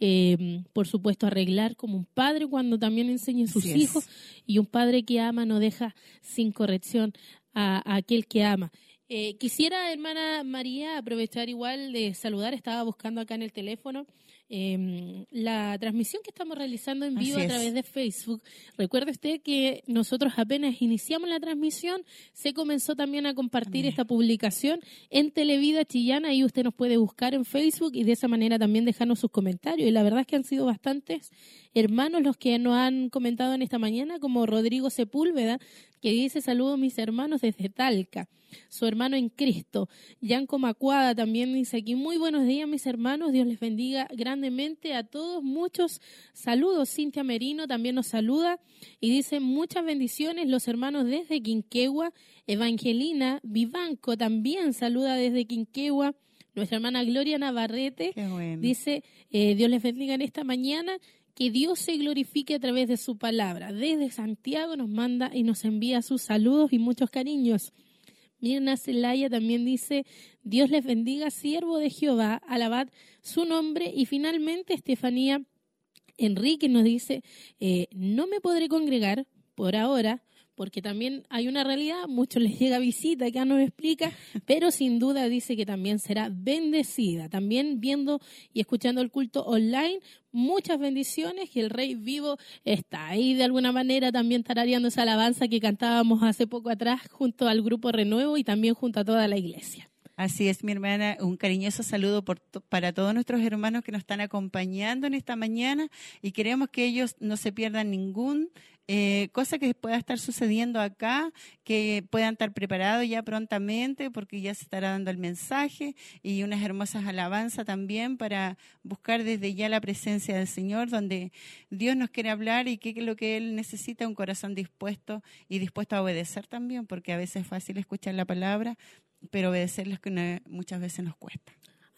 eh, por supuesto, arreglar como un padre cuando también enseña a sus Así es. hijos y un padre que ama no deja sin corrección a, a aquel que ama. Eh, quisiera, hermana María, aprovechar igual de saludar, estaba buscando acá en el teléfono eh, la transmisión que estamos realizando en vivo Así a es. través de Facebook. Recuerde usted que nosotros apenas iniciamos la transmisión, se comenzó también a compartir esta publicación en Televida Chillana y usted nos puede buscar en Facebook y de esa manera también dejarnos sus comentarios. Y la verdad es que han sido bastantes hermanos los que nos han comentado en esta mañana, como Rodrigo Sepúlveda, que dice saludos mis hermanos desde Talca, su hermano en Cristo. Yanko Macuada también dice aquí, muy buenos días mis hermanos, Dios les bendiga grandemente a todos, muchos saludos. Cintia Merino también nos saluda y dice muchas bendiciones los hermanos desde Quinquegua. Evangelina Vivanco también saluda desde Quinquegua. Nuestra hermana Gloria Navarrete bueno. Dice, eh, Dios les bendiga en esta mañana, que Dios se glorifique a través de su palabra. Desde Santiago nos manda y nos envía sus saludos y muchos cariños. Mirna Celaya también dice, Dios les bendiga, siervo de Jehová, alabad su nombre. Y finalmente Estefanía Enrique nos dice, eh, no me podré congregar por ahora, porque también hay una realidad, muchos les llega visita, que nos explica, *laughs* pero sin duda dice que también será bendecida. También viendo y escuchando el culto online, muchas bendiciones, que el Rey vivo está ahí de alguna manera también tarareando esa alabanza que cantábamos hace poco atrás junto al grupo Renuevo y también junto a toda la iglesia. Así es, mi hermana, un cariñoso saludo por to- para todos nuestros hermanos que nos están acompañando en esta mañana y queremos que ellos no se pierdan ningún eh, cosa que pueda estar sucediendo acá, que puedan estar preparados ya prontamente porque ya se estará dando el mensaje y unas hermosas alabanzas también para buscar desde ya la presencia del Señor, donde Dios nos quiere hablar y qué es lo que Él necesita, un corazón dispuesto y dispuesto a obedecer también, porque a veces es fácil escuchar la palabra, pero obedecer es que muchas veces nos cuesta.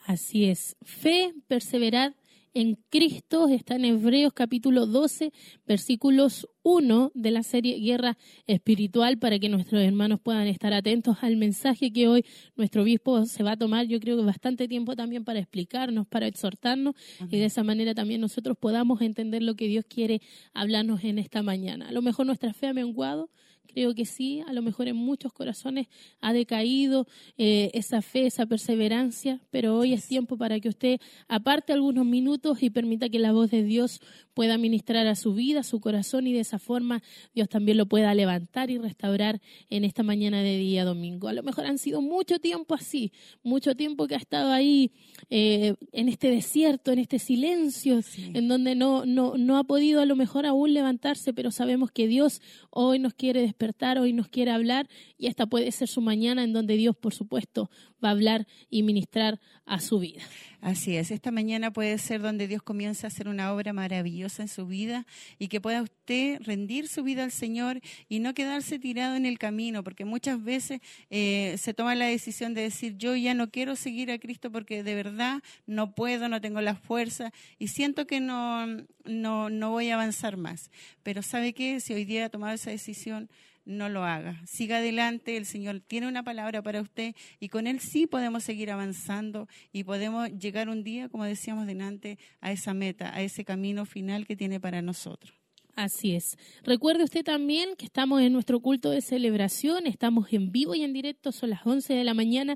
Así es. Fe, perseverar en Cristo está en Hebreos capítulo 12, versículos 1 de la serie Guerra Espiritual para que nuestros hermanos puedan estar atentos al mensaje que hoy nuestro obispo se va a tomar, yo creo que bastante tiempo también para explicarnos, para exhortarnos y de esa manera también nosotros podamos entender lo que Dios quiere hablarnos en esta mañana. A lo mejor nuestra fe ha menguado, Creo que sí, a lo mejor en muchos corazones ha decaído eh, esa fe, esa perseverancia, pero hoy es tiempo para que usted aparte algunos minutos y permita que la voz de Dios pueda ministrar a su vida, a su corazón y de esa forma Dios también lo pueda levantar y restaurar en esta mañana de día domingo. A lo mejor han sido mucho tiempo así, mucho tiempo que ha estado ahí eh, en este desierto, en este silencio, en donde no, no, no ha podido a lo mejor aún levantarse, pero sabemos que Dios hoy nos quiere despertar, hoy nos quiere hablar y esta puede ser su mañana en donde Dios, por supuesto, va a hablar y ministrar a su vida. Así es, esta mañana puede ser donde Dios comienza a hacer una obra maravillosa en su vida y que pueda usted rendir su vida al Señor y no quedarse tirado en el camino, porque muchas veces eh, se toma la decisión de decir yo ya no quiero seguir a Cristo porque de verdad no puedo, no tengo la fuerza y siento que no, no, no voy a avanzar más. Pero ¿sabe qué? Si hoy día ha tomado esa decisión, no lo haga. Siga adelante, el Señor tiene una palabra para usted y con Él sí podemos seguir avanzando y podemos llegar un día, como decíamos delante, a esa meta, a ese camino final que tiene para nosotros. Así es. Recuerde usted también que estamos en nuestro culto de celebración, estamos en vivo y en directo, son las 11 de la mañana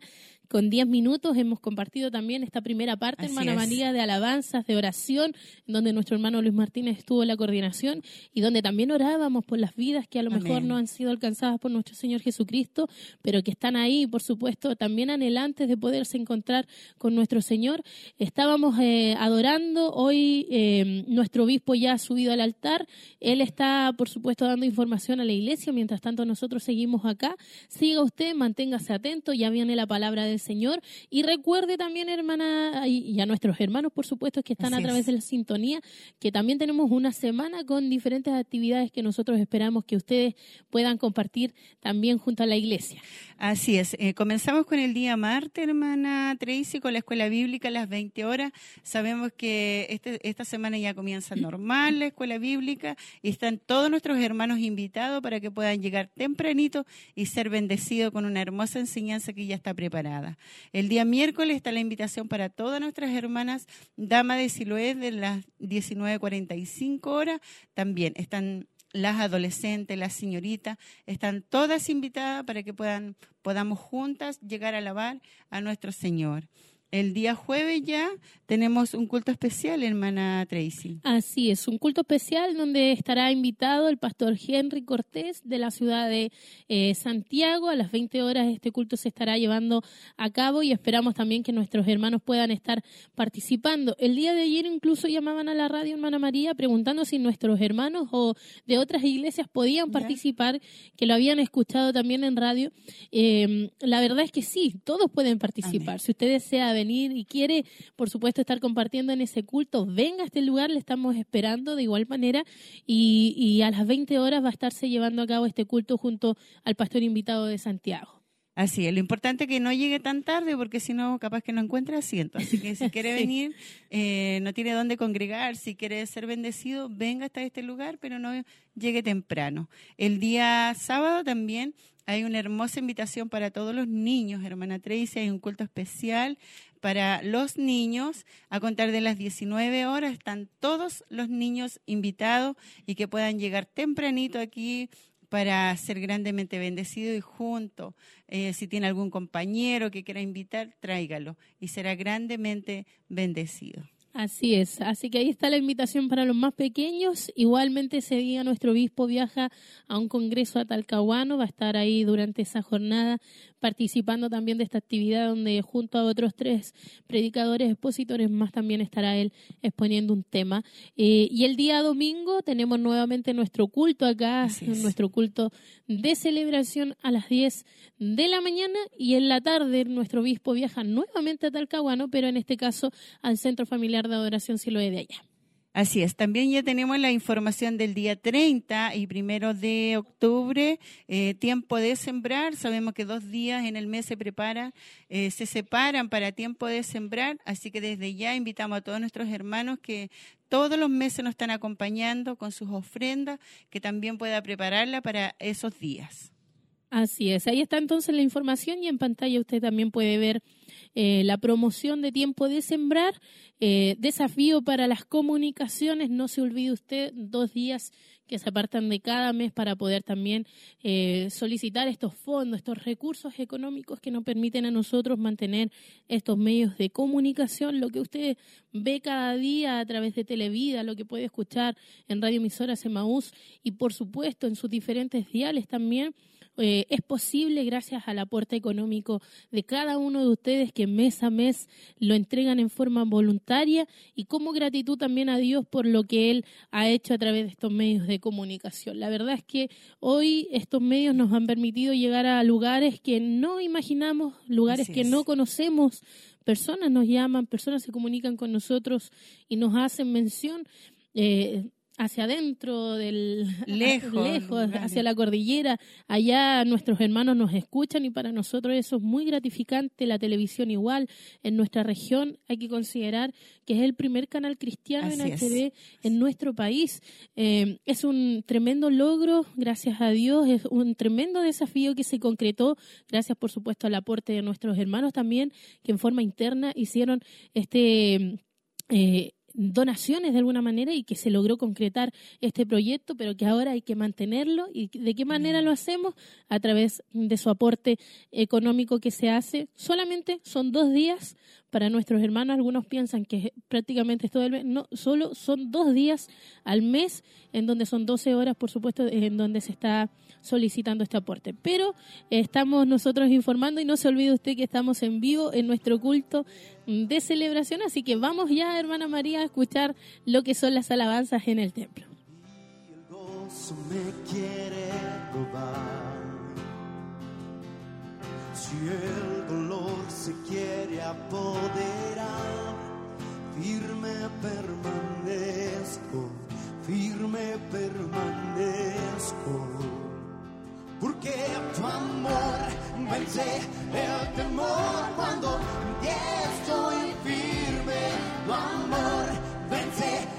con 10 minutos. Hemos compartido también esta primera parte, Así hermana es. María, de alabanzas, de oración, donde nuestro hermano Luis Martínez estuvo en la coordinación y donde también orábamos por las vidas que a lo mejor no han sido alcanzadas por nuestro Señor Jesucristo, pero que están ahí, por supuesto, también anhelantes de poderse encontrar con nuestro Señor. Estábamos eh, adorando, hoy eh, nuestro obispo ya ha subido al altar, él está, por supuesto, dando información a la iglesia, mientras tanto nosotros seguimos acá. Siga usted, manténgase atento, ya viene la palabra del Señor y recuerde también, hermana, y y a nuestros hermanos, por supuesto, que están Así a través es. de la sintonía, que también tenemos una semana con diferentes actividades que nosotros esperamos que ustedes puedan compartir también junto a la iglesia. Así es. Eh, comenzamos con el día martes, hermana Tracy, con la escuela bíblica a las 20 horas. Sabemos que este, esta semana ya comienza normal la escuela bíblica y están todos nuestros hermanos invitados para que puedan llegar tempranito y ser bendecidos con una hermosa enseñanza que ya está preparada. El día miércoles está la invitación para todas nuestras hermanas Dama de Siloé de las 19.45 horas. También están las adolescentes, las señoritas, están todas invitadas para que puedan, podamos juntas llegar a alabar a nuestro Señor. El día jueves ya tenemos un culto especial, hermana Tracy. Así es, un culto especial donde estará invitado el pastor Henry Cortés de la ciudad de eh, Santiago. A las 20 horas este culto se estará llevando a cabo y esperamos también que nuestros hermanos puedan estar participando. El día de ayer incluso llamaban a la radio hermana María preguntando si nuestros hermanos o de otras iglesias podían Ya. participar, que lo habían escuchado también en radio. Eh, la verdad es que sí, todos pueden participar. Amén. Si usted desea venir y quiere, por supuesto, estar compartiendo en ese culto, venga a este lugar, le estamos esperando de igual manera y, y a las 20 horas va a estarse llevando a cabo este culto junto al pastor invitado de Santiago. Así es, lo importante es que no llegue tan tarde porque si no, capaz que no encuentre asiento. Así que si *laughs* quiere Sí. venir, eh, no tiene dónde congregar, si quiere ser bendecido, venga hasta este lugar, pero no llegue temprano. El día sábado también hay una hermosa invitación para todos los niños, hermana Tracy, hay un culto especial para los niños. A contar de las 19 horas están todos los niños invitados y que puedan llegar tempranito aquí para ser grandemente bendecido y junto, eh, si tiene algún compañero que quiera invitar, tráigalo y será grandemente bendecido. Así es, así que ahí está la invitación para los más pequeños. Igualmente ese día nuestro obispo viaja a un congreso a Talcahuano, va a estar ahí durante esa jornada participando también de esta actividad donde junto a otros tres predicadores, expositores más también estará él exponiendo un tema. Eh, y el día domingo tenemos nuevamente nuestro culto acá, nuestro culto de celebración a las 10 de la mañana y en la tarde nuestro obispo viaja nuevamente a Talcahuano, pero en este caso al Centro Familiar de Adoración Siloé de allá. Así es, también ya tenemos la información del día 30 y primero de octubre, eh, tiempo de sembrar. Sabemos que dos días en el mes se preparan, eh, se separan para tiempo de sembrar, así que desde ya invitamos a todos nuestros hermanos que todos los meses nos están acompañando con sus ofrendas, que también pueda prepararla para esos días. Así es, ahí está entonces la información y en pantalla usted también puede ver eh, la promoción de tiempo de sembrar, eh, desafío para las comunicaciones, no se olvide usted, dos días que se apartan de cada mes para poder también eh, solicitar estos fondos, estos recursos económicos que nos permiten a nosotros mantener estos medios de comunicación, lo que usted ve cada día a través de Televida, lo que puede escuchar en Radio Emisora Semaús y por supuesto en sus diferentes diales también. Eh, es posible gracias al aporte económico de cada uno de ustedes que mes a mes lo entregan en forma voluntaria y como gratitud también a Dios por lo que Él ha hecho a través de estos medios de comunicación. La verdad es que hoy estos medios nos han permitido llegar a lugares que no imaginamos, lugares que no conocemos, personas nos llaman, personas se comunican con nosotros y nos hacen mención. eh, hacia adentro del *laughs* Lejos, hacia la cordillera. Allá nuestros hermanos nos escuchan y para nosotros eso es muy gratificante. La televisión igual. En nuestra región hay que considerar que es el primer canal cristiano en Así es. En nuestro país. Eh, es un tremendo logro gracias a Dios. Es un tremendo desafío que se concretó. Gracias por supuesto al aporte de nuestros hermanos también que en forma interna hicieron este eh, donaciones de alguna manera y que se logró concretar este proyecto, pero que ahora hay que mantenerlo. ¿Y de qué manera lo hacemos? A través de su aporte económico que se hace. Solamente son dos días para nuestros hermanos. Algunos piensan que prácticamente es todo el mes. No, solo son dos días al mes, en donde son 12 horas, por supuesto, en donde se está solicitando este aporte. Pero eh, estamos nosotros informando y no se olvide usted que estamos en vivo en nuestro culto de celebración, así que vamos ya, hermana María, escuchar lo que son las alabanzas en el templo. Y el gozo me quiere robar. Si el dolor se quiere apoderar, firme permanezco, firme permanezco. Porque tu amor vence el temor cuando estoy firme. Tu amor vence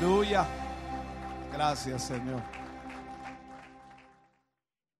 Aleluya. Gracias, Señor.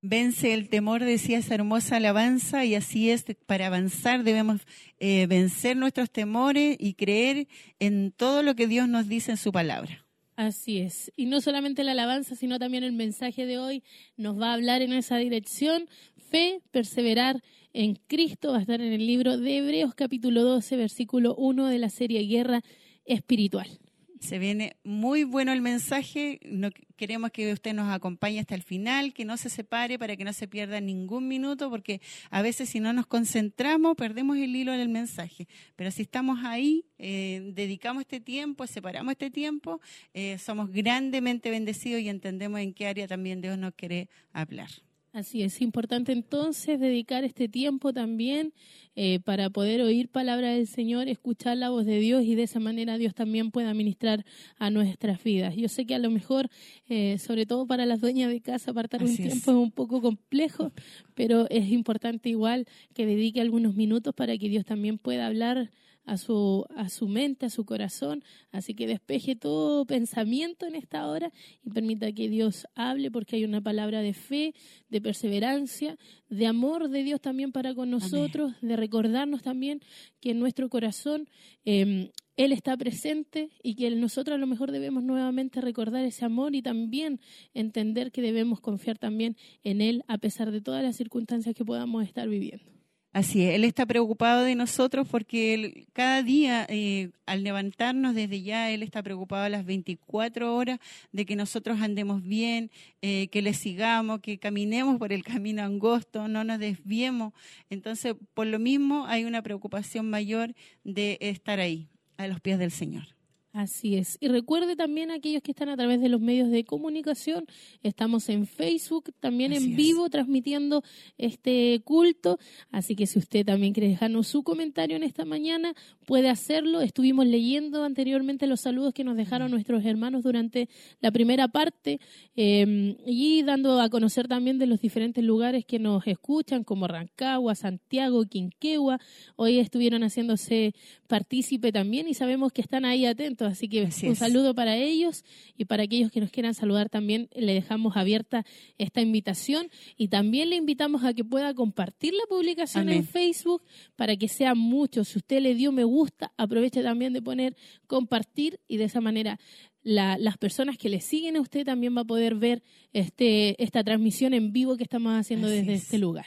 Vence el temor, decía esa hermosa alabanza, y así es, para avanzar debemos eh, vencer nuestros temores y creer en todo lo que Dios nos dice en su palabra. Así es. Y no solamente la alabanza, sino también el mensaje de hoy nos va a hablar en esa dirección. Fe, perseverar en Cristo, va a estar en el libro de Hebreos capítulo 12, versículo 1 de la serie Guerra Espiritual. Se viene muy bueno el mensaje. No, queremos que usted nos acompañe hasta el final, que no se separe para que no se pierda ningún minuto, porque a veces si no nos concentramos perdemos el hilo del mensaje. Pero si estamos ahí, eh, dedicamos este tiempo, separamos este tiempo, eh, somos grandemente bendecidos y entendemos en qué área también Dios nos quiere hablar. Así es, importante entonces dedicar este tiempo también eh, para poder oír palabra del Señor, escuchar la voz de Dios y de esa manera Dios también pueda ministrar a nuestras vidas. Yo sé que a lo mejor, eh, sobre todo para las dueñas de casa, apartar un es. tiempo es un poco complejo, pero es importante igual que dedique algunos minutos para que Dios también pueda hablar a su, a su mente, a su corazón. Así que despeje todo pensamiento en esta hora y permita que Dios hable porque hay una palabra de fe, de perseverancia, de amor de Dios también para con nosotros, de recordarnos también que en nuestro corazón eh, Él está presente y que nosotros a lo mejor debemos nuevamente recordar ese amor y también entender que debemos confiar también en Él a pesar de todas las circunstancias que podamos estar viviendo. Así es, Él está preocupado de nosotros porque él- cada día, eh, al levantarnos desde ya, Él está preocupado a las 24 horas de que nosotros andemos bien, eh, que le sigamos, que caminemos por el camino angosto, no nos desviemos. Entonces, por lo mismo, hay una preocupación mayor de estar ahí, a los pies del Señor. Así es. Y recuerde también a aquellos que están a través de los medios de comunicación, estamos en Facebook, también Así en es. vivo, transmitiendo este culto. Así que si usted también quiere dejarnos su comentario en esta mañana, puede hacerlo. Estuvimos leyendo anteriormente los saludos que nos dejaron nuestros hermanos durante la primera parte eh, y dando a conocer también de los diferentes lugares que nos escuchan, como Rancagua, Santiago, Quinquegua. Hoy estuvieron haciéndose partícipe también y sabemos que están ahí atentos. Así que Así un saludo para ellos y para aquellos que nos quieran saludar también le dejamos abierta esta invitación y también le invitamos a que pueda compartir la publicación en. Facebook para que sea mucho. Si usted le dio me gusta, aproveche también de poner compartir y de esa manera la- las personas que le siguen a usted también va a poder ver este, esta transmisión en vivo que estamos haciendo Así desde es. este lugar.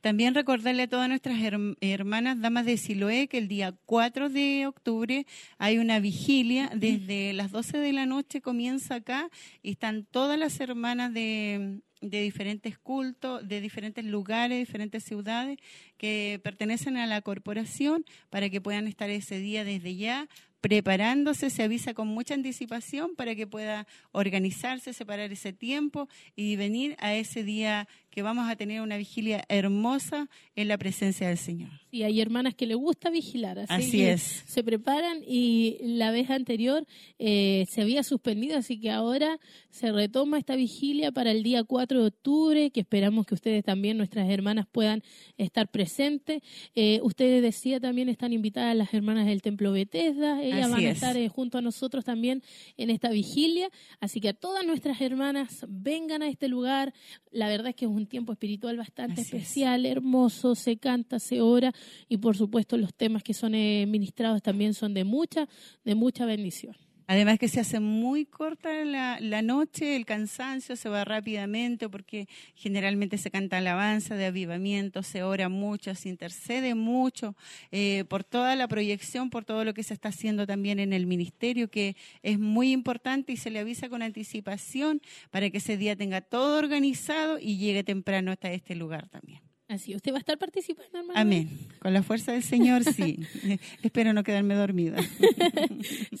También recordarle a todas nuestras herm- hermanas damas de Siloé que el día 4 de octubre hay una vigilia. Desde las 12 de la noche comienza acá y están todas las hermanas de, de diferentes cultos, de diferentes lugares, diferentes ciudades que pertenecen a la corporación para que puedan estar ese día desde ya preparándose, se avisa con mucha anticipación para que pueda organizarse, separar ese tiempo y venir a ese día que vamos a tener una vigilia hermosa en la presencia del Señor. Y hay hermanas que le gusta vigilar, así, Así que es. se preparan y la vez anterior eh, se había suspendido, así que ahora se retoma esta vigilia para el día 4 de octubre, que esperamos que ustedes también, nuestras hermanas, puedan estar presentes. Eh, ustedes decía también están invitadas las hermanas del Templo Bethesda, ellas Así van a es. estar eh, junto a nosotros también en esta vigilia, así que a todas nuestras hermanas vengan a este lugar, la verdad es que es un tiempo espiritual bastante Así es. especial, hermoso, se canta, se ora y por supuesto los temas que son eh, ministrados también son de mucha, de mucha bendición. Además que se hace muy corta la, noche, el cansancio se va rápidamente porque generalmente se canta alabanza de avivamiento, se ora mucho, se intercede mucho eh, por toda la proyección, por todo lo que se está haciendo también en el ministerio, que es muy importante y se le avisa con anticipación para que ese día tenga todo organizado y llegue temprano hasta este lugar también. Así, ¿usted va a estar participando, hermano? Amén. Con la fuerza del Señor, sí. *laughs* *laughs* Espero no quedarme dormida. *laughs*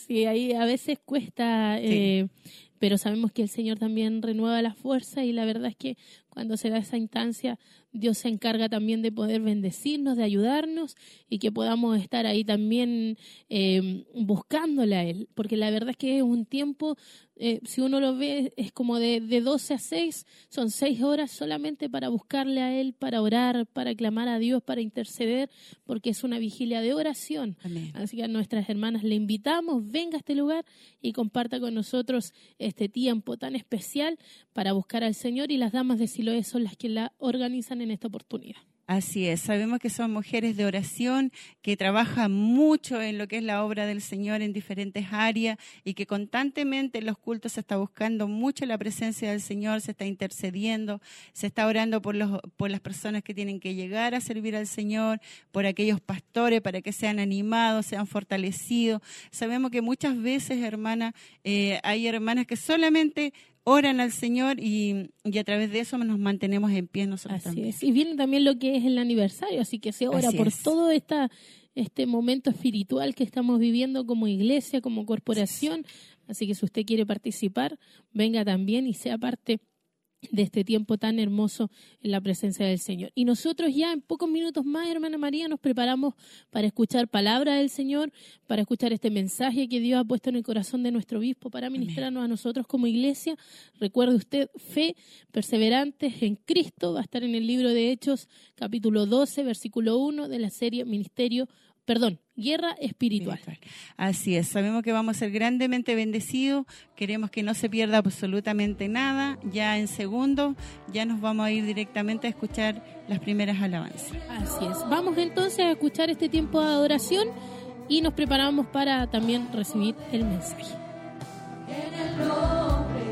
Sí, ahí a veces cuesta, eh, pero sabemos que el Señor también renueva la fuerza y la verdad es que cuando se da esa instancia, Dios se encarga también de poder bendecirnos, de ayudarnos y que podamos estar ahí también eh, buscándole a Él, porque la verdad es que es un tiempo, eh, si uno lo ve, es como de, de 12 a 6, son 6 horas solamente para buscarle a Él, para orar, para clamar a Dios, para interceder, porque es una vigilia de oración. Amén. Así que a nuestras hermanas le invitamos, venga a este lugar y comparta con nosotros este tiempo tan especial para buscar al Señor y las damas de Siloé son las que la organizan en esta oportunidad. Así es, sabemos que son mujeres de oración que trabajan mucho en lo que es la obra del Señor en diferentes áreas y que constantemente en los cultos se está buscando mucho la presencia del Señor, se está intercediendo, se está orando por, los, por las personas que tienen que llegar a servir al Señor, por aquellos pastores para que sean animados, sean fortalecidos. Sabemos que muchas veces, hermana, eh, hay hermanas que solamente oran al Señor y, y a través de eso nos mantenemos en pie nosotros Así también. es. Y viene también lo que es el aniversario, así que se ora Así por es. todo esta, este momento espiritual que estamos viviendo como iglesia, como corporación. Así que si usted quiere participar, venga también y sea parte de este tiempo tan hermoso en la presencia del Señor. Y nosotros ya en pocos minutos más, hermana María, nos preparamos para escuchar palabra del Señor, para escuchar este mensaje que Dios ha puesto en el corazón de nuestro obispo para ministrarnos a nosotros como iglesia. Recuerde usted, fe, perseverantes en Cristo, va a estar en el libro de Hechos, capítulo 12, versículo 1 de la serie Ministerio, perdón, Guerra Espiritual. espiritual. Así es, sabemos que vamos a ser grandemente bendecidos, queremos que no se pierda absolutamente nada. Ya en segundo, ya nos vamos a ir directamente a escuchar las primeras alabanzas. Así es. Vamos entonces a escuchar este tiempo de adoración y nos preparamos para también recibir el mensaje. En el nombre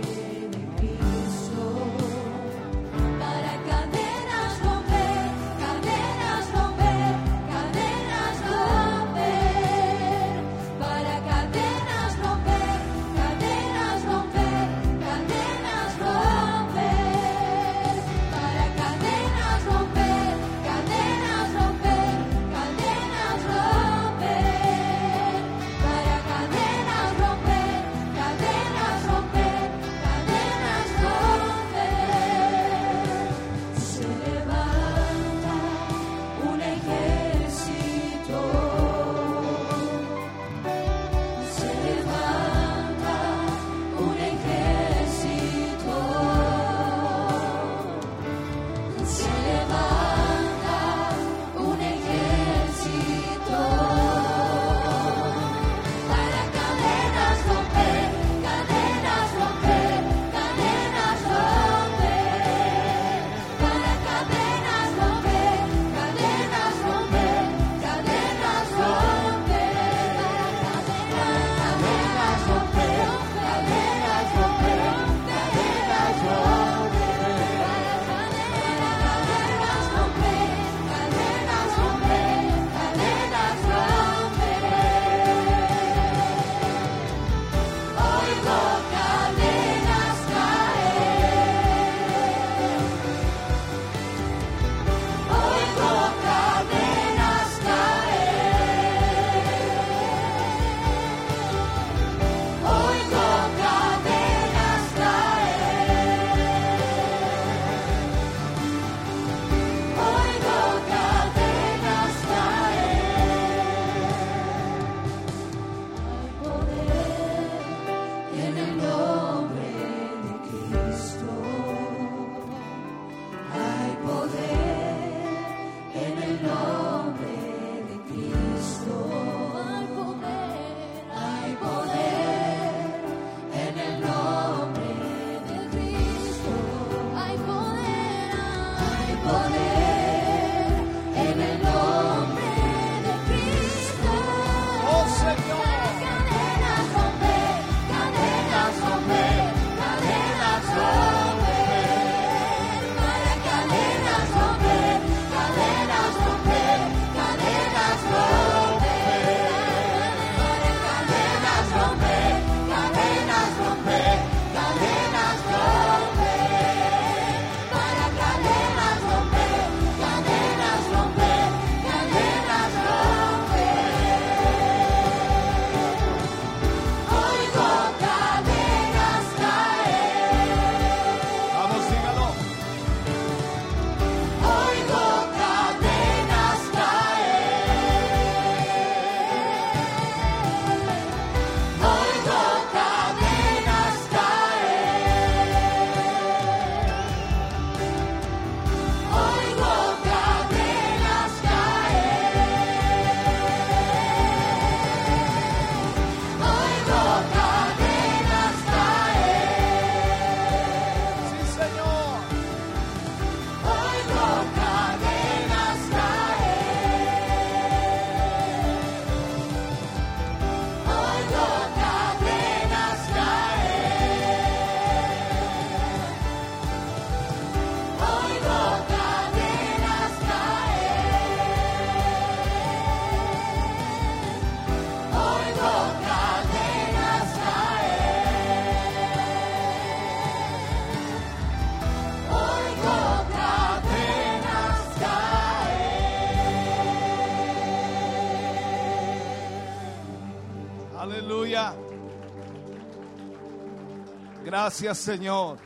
Gracias, Señor.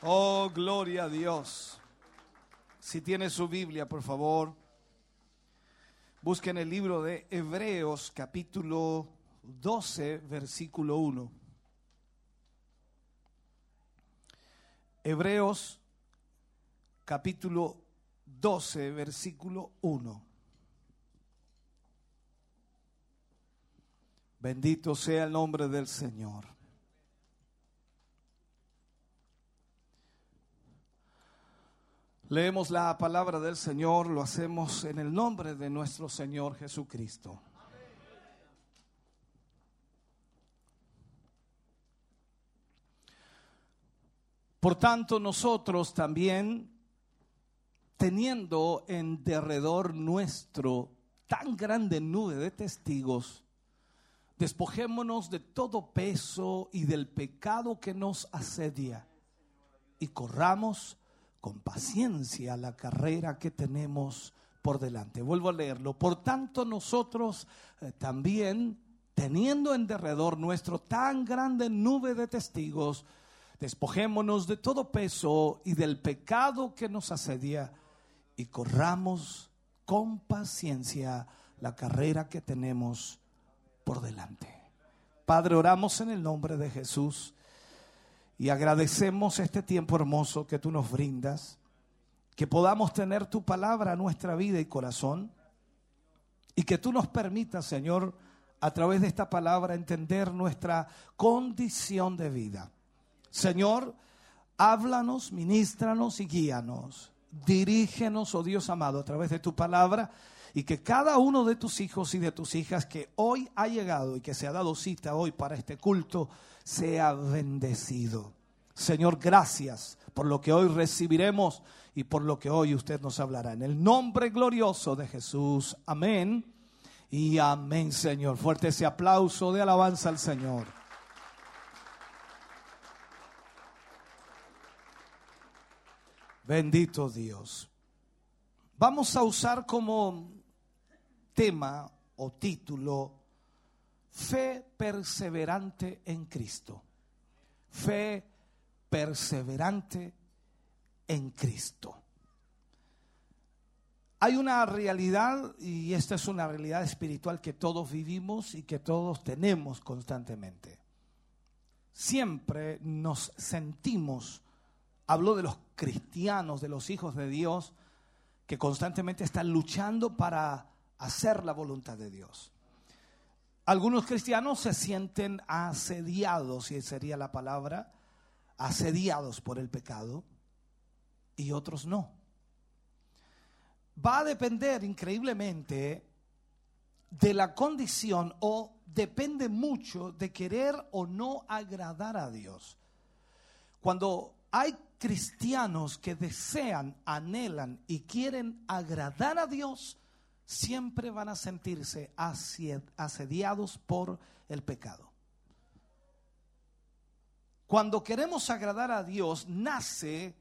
Oh, gloria a Dios. Si tiene su Biblia, por favor, busquen el libro de Hebreos capítulo 12, versículo 1. Hebreos capítulo 12, versículo 1. Bendito sea el nombre del Señor. Leemos la palabra del Señor, lo hacemos en el nombre de nuestro Señor Jesucristo. Por tanto, nosotros también, teniendo en derredor nuestro tan grande nube de testigos, despojémonos de todo peso y del pecado que nos asedia y corramos con paciencia la carrera que tenemos por delante. Vuelvo a leerlo. Por tanto, nosotros eh, también, teniendo en derredor nuestro tan grande nube de testigos, despojémonos de todo peso y del pecado que nos asedia y corramos con paciencia la carrera que tenemos por delante. Padre, oramos en el nombre de Jesús y agradecemos este tiempo hermoso que tú nos brindas, que podamos tener tu palabra en nuestra vida y corazón y que tú nos permitas, Señor, a través de esta palabra entender nuestra condición de vida. Señor, háblanos, ministranos y guíanos. Dirígenos, oh Dios amado, a través de tu palabra y que cada uno de tus hijos y de tus hijas que hoy ha llegado y que se ha dado cita hoy para este culto, sea bendecido. Señor, gracias por lo que hoy recibiremos y por lo que hoy usted nos hablará. En el nombre glorioso de Jesús. Amén. Y amén, Señor. Fuerte ese aplauso de alabanza al Señor. Bendito Dios. Vamos a usar como tema o título Fe perseverante en Cristo. Fe perseverante en Cristo. Hay una realidad, y esta es una realidad espiritual que todos vivimos y que todos tenemos constantemente. Siempre nos sentimos, hablo de los cristianos, de los hijos de Dios, que constantemente están luchando para hacer la voluntad de Dios. Algunos cristianos se sienten asediados, si sería la palabra, asediados por el pecado, y otros no. Va a depender increíblemente de la condición o depende mucho de querer o no agradar a Dios. Cuando hay cristianos que desean, anhelan y quieren agradar a Dios, siempre van a sentirse asediados por el pecado. Cuando queremos agradar a Dios, nace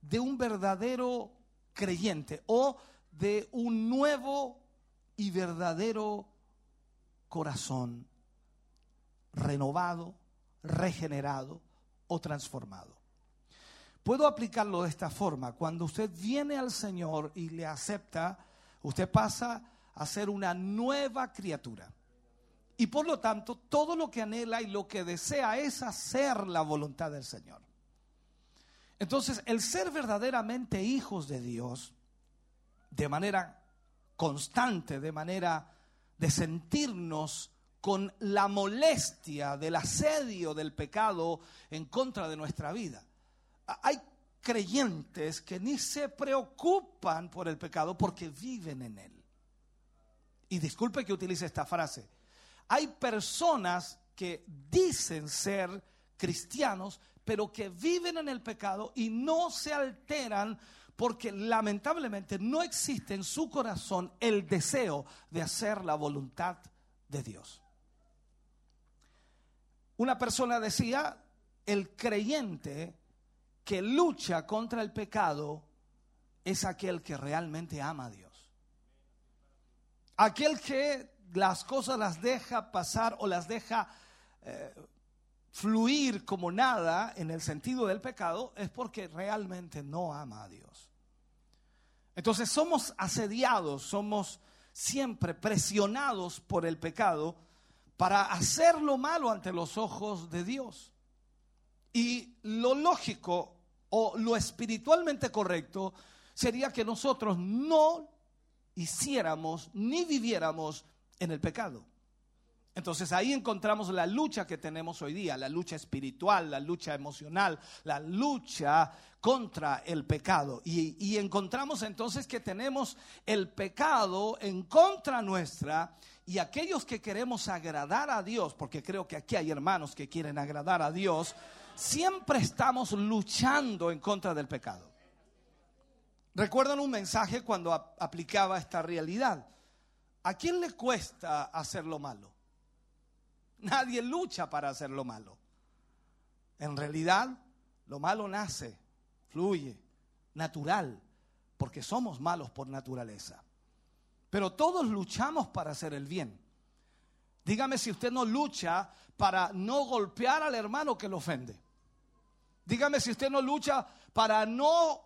de un verdadero creyente o de un nuevo y verdadero corazón renovado, regenerado o transformado. Puedo aplicarlo de esta forma. Cuando usted viene al Señor y le acepta, usted pasa a ser una nueva criatura. Y por lo tanto, todo lo que anhela y lo que desea es hacer la voluntad del Señor. Entonces, el ser verdaderamente hijos de Dios, de manera constante, de manera de sentirnos con la molestia del asedio del pecado en contra de nuestra vida. Hay creyentes que ni se preocupan por el pecado porque viven en él. Y disculpe que utilice esta frase. Hay personas que dicen ser cristianos, pero que viven en el pecado y no se alteran porque lamentablemente no existe en su corazón el deseo de hacer la voluntad de Dios. Una persona decía, el creyente que lucha contra el pecado es aquel que realmente ama a Dios. Aquel que las cosas las deja pasar o las deja eh, fluir como nada en el sentido del pecado, es porque realmente no ama a Dios. Entonces somos asediados, somos siempre presionados por el pecado para hacer lo malo ante los ojos de Dios. Y lo lógico o lo espiritualmente correcto sería que nosotros no hiciéramos ni viviéramos en el pecado. Entonces ahí encontramos la lucha que tenemos hoy día, la lucha espiritual, la lucha emocional, la lucha contra el pecado. Y, encontramos entonces que tenemos el pecado en contra nuestra y aquellos que queremos agradar a Dios, porque creo que aquí hay hermanos que quieren agradar a Dios, siempre estamos luchando en contra del pecado. Recuerdan un mensaje cuando ap- aplicaba esta realidad. ¿A quién le cuesta hacer lo malo? Nadie lucha para hacer lo malo. En realidad, lo malo nace, fluye, natural, porque somos malos por naturaleza. Pero todos luchamos para hacer el bien. Dígame si usted no lucha para no golpear al hermano que lo ofende. Dígame si usted no lucha para no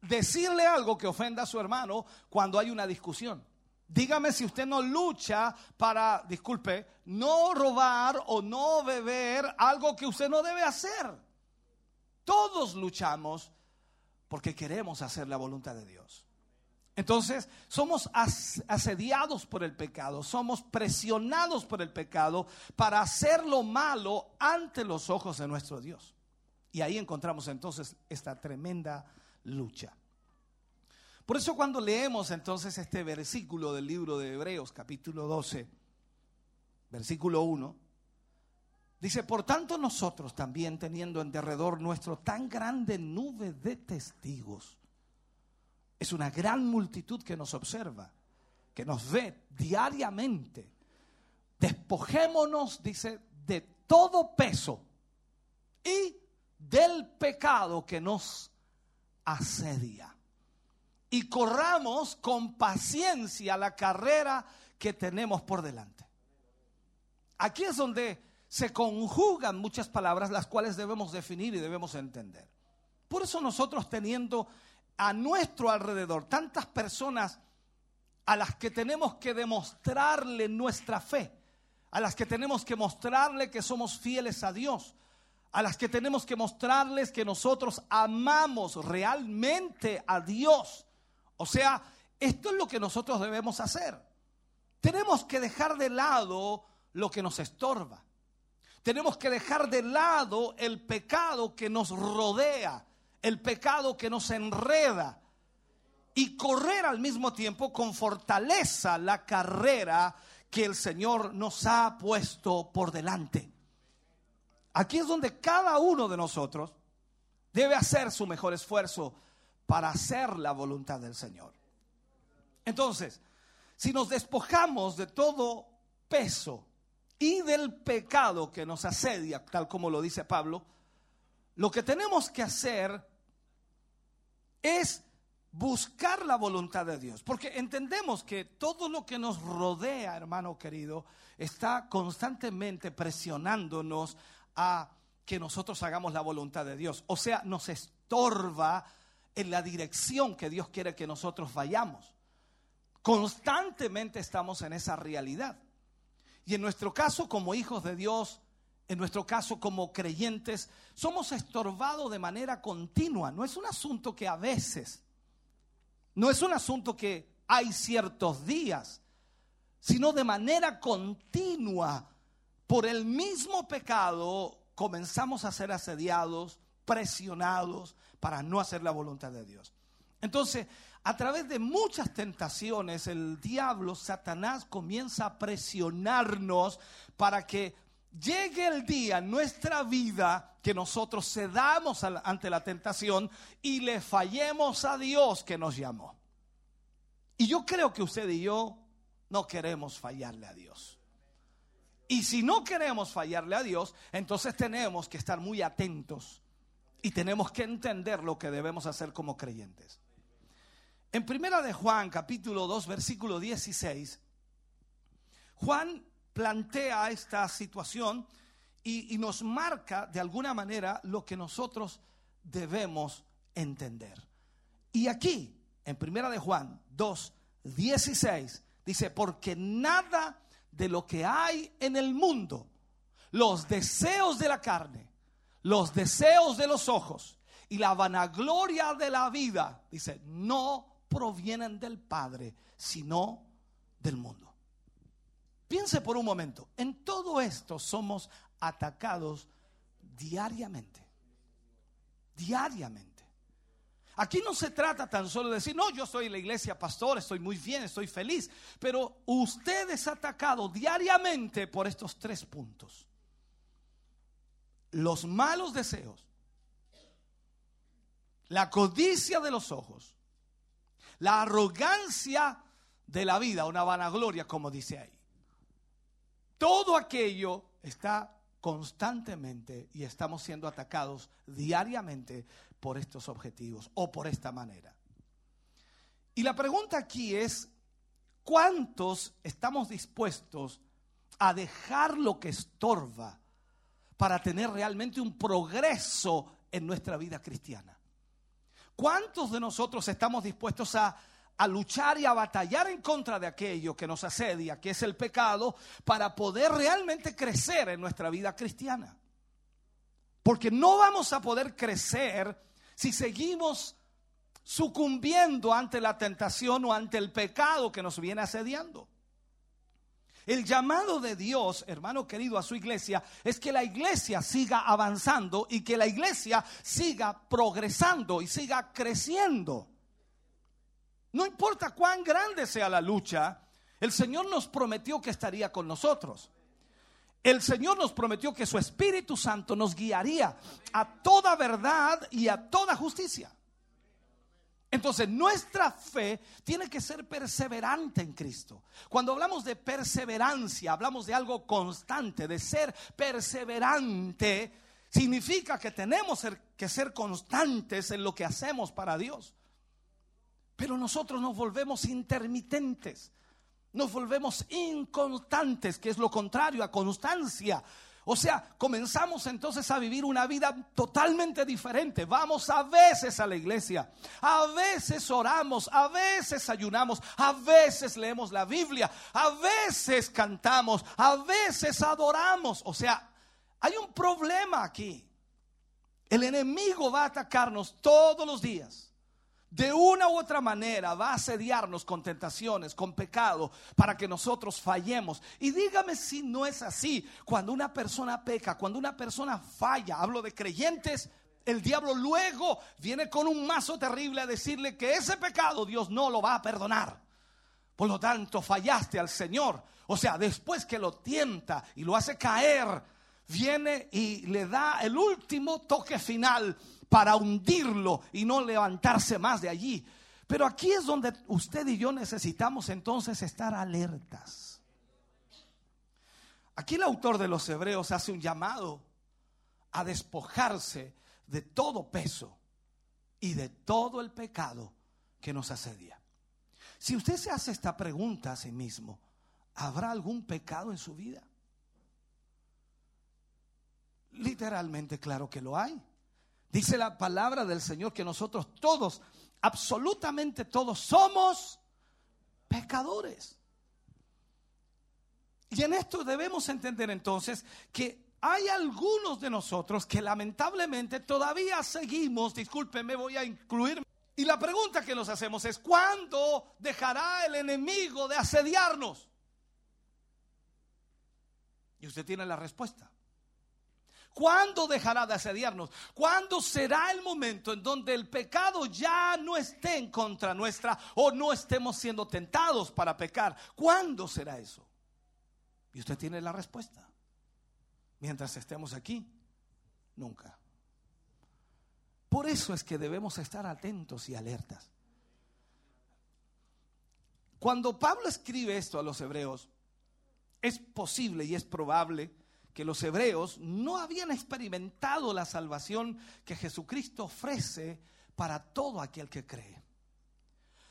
decirle algo que ofenda a su hermano cuando hay una discusión. Dígame si usted no lucha para, disculpe, no robar o no beber algo que usted no debe hacer. Todos luchamos porque queremos hacer la voluntad de Dios. Entonces, somos as- asediados por el pecado, somos presionados por el pecado para hacer lo malo ante los ojos de nuestro Dios. Y ahí encontramos entonces esta tremenda lucha. Por eso cuando leemos entonces este versículo del libro de Hebreos, capítulo 12, versículo 1, dice, por tanto nosotros también teniendo en derredor nuestro tan grande nube de testigos, es una gran multitud que nos observa, que nos ve diariamente. Despojémonos, dice, de todo peso y del pecado que nos asedia. Y corramos con paciencia la carrera que tenemos por delante. Aquí es donde se conjugan muchas palabras las cuales debemos definir y debemos entender. Por eso nosotros teniendo a nuestro alrededor tantas personas a las que tenemos que demostrarle nuestra fe, a las que tenemos que mostrarle que somos fieles a Dios, a las que tenemos que mostrarles que nosotros amamos realmente a Dios. O sea, esto es lo que nosotros debemos hacer. Tenemos que dejar de lado lo que nos estorba. Tenemos que dejar de lado el pecado que nos rodea, el pecado que nos enreda y correr al mismo tiempo con fortaleza la carrera que el Señor nos ha puesto por delante. Aquí es donde cada uno de nosotros debe hacer su mejor esfuerzo para hacer la voluntad del Señor. Entonces, si nos despojamos de todo peso y del pecado que nos asedia, tal como lo dice Pablo, lo que tenemos que hacer es buscar la voluntad de Dios, porque entendemos que todo lo que nos rodea, hermano querido, está constantemente presionándonos a que nosotros hagamos la voluntad de Dios. O sea, nos estorba en la dirección que Dios quiere que nosotros vayamos. Constantemente estamos en esa realidad. Y en nuestro caso, como hijos de Dios, en nuestro caso como creyentes, somos estorbados de manera continua. No es un asunto que a veces, no es un asunto que hay ciertos días, sino de manera continua, por el mismo pecado, comenzamos a ser asediados, presionados para no hacer la voluntad de Dios. Entonces, a través de muchas tentaciones, el diablo, Satanás, comienza a presionarnos para que llegue el día en nuestra vida que nosotros cedamos ante la tentación y le fallemos a Dios que nos llamó. Y yo creo que usted y yo no queremos fallarle a Dios. Y si no queremos fallarle a Dios, entonces tenemos que estar muy atentos y tenemos que entender lo que debemos hacer como creyentes. En primera de Juan, capítulo 2, versículo 16, Juan plantea esta situación y, y nos marca de alguna manera lo que nosotros debemos entender. Y aquí, en Primera de Juan 2, 16, dice, porque nada de lo que hay en el mundo, los deseos de la carne, los deseos de los ojos y la vanagloria de la vida, dice, no provienen del Padre, sino del mundo. Piense por un momento, en todo esto somos atacados diariamente. Diariamente. Aquí no se trata tan solo de decir, no, yo soy la iglesia pastor, estoy muy bien, estoy feliz, pero usted es atacado diariamente por estos tres puntos. Los malos deseos, la codicia de los ojos, la arrogancia de la vida, una vanagloria, como dice ahí. Todo aquello está constantemente y estamos siendo atacados diariamente por estos objetivos o por esta manera. Y la pregunta aquí es, ¿cuántos estamos dispuestos a dejar lo que estorba para tener realmente un progreso en nuestra vida cristiana? ¿Cuántos de nosotros estamos dispuestos a, a luchar y a batallar en contra de aquello que nos asedia, que es el pecado, para poder realmente crecer en nuestra vida cristiana? Porque no vamos a poder crecer si seguimos sucumbiendo ante la tentación o ante el pecado que nos viene asediando. El llamado de Dios, hermano querido, a su iglesia es que la iglesia siga avanzando y que la iglesia siga progresando y siga creciendo. No importa cuán grande sea la lucha, el Señor nos prometió que estaría con nosotros. El Señor nos prometió que su Espíritu Santo nos guiaría a toda verdad y a toda justicia. Entonces, nuestra fe tiene que ser perseverante en Cristo. Cuando hablamos de perseverancia, hablamos de algo constante, de ser perseverante, significa que tenemos que ser constantes en lo que hacemos para Dios. Pero nosotros nos volvemos intermitentes, nos volvemos inconstantes, que es lo contrario a constancia. O sea, comenzamos entonces a vivir una vida totalmente diferente. Vamos a veces a la iglesia, a veces oramos, a veces ayunamos, a veces leemos la Biblia, a veces cantamos, a veces adoramos. O sea, hay un problema aquí. El enemigo va a atacarnos todos los días de una u otra manera va a asediarnos con tentaciones, con pecado, para que nosotros fallemos. Y dígame si no es así. Cuando una persona peca, cuando una persona falla, hablo de creyentes, el diablo luego viene con un mazo terrible a decirle que ese pecado Dios no lo va a perdonar. Por lo tanto, fallaste al Señor. O sea, después que lo tienta y lo hace caer, viene y le da el último toque final para hundirlo y no levantarse más de allí. Pero aquí es donde usted y yo necesitamos entonces estar alertas. Aquí el autor de los Hebreos hace un llamado a despojarse de todo peso y de todo el pecado que nos asedia. Si usted se hace esta pregunta a sí mismo, ¿habrá algún pecado en su vida? Literalmente, claro que lo hay. Dice la palabra del Señor que nosotros todos, absolutamente todos, somos pecadores. Y en esto debemos entender entonces que hay algunos de nosotros que lamentablemente todavía seguimos, discúlpenme, voy a incluir. Y la pregunta que nos hacemos es, ¿cuándo dejará el enemigo de asediarnos? Y usted tiene la respuesta. ¿Cuándo dejará de asediarnos? ¿Cuándo será el momento en donde el pecado ya no esté en contra nuestra o no estemos siendo tentados para pecar? ¿Cuándo será eso? Y usted tiene la respuesta. Mientras estemos aquí, nunca. Por eso es que debemos estar atentos y alertas. Cuando Pablo escribe esto a los hebreos, es posible y es probable que los hebreos no habían experimentado la salvación que Jesucristo ofrece para todo aquel que cree.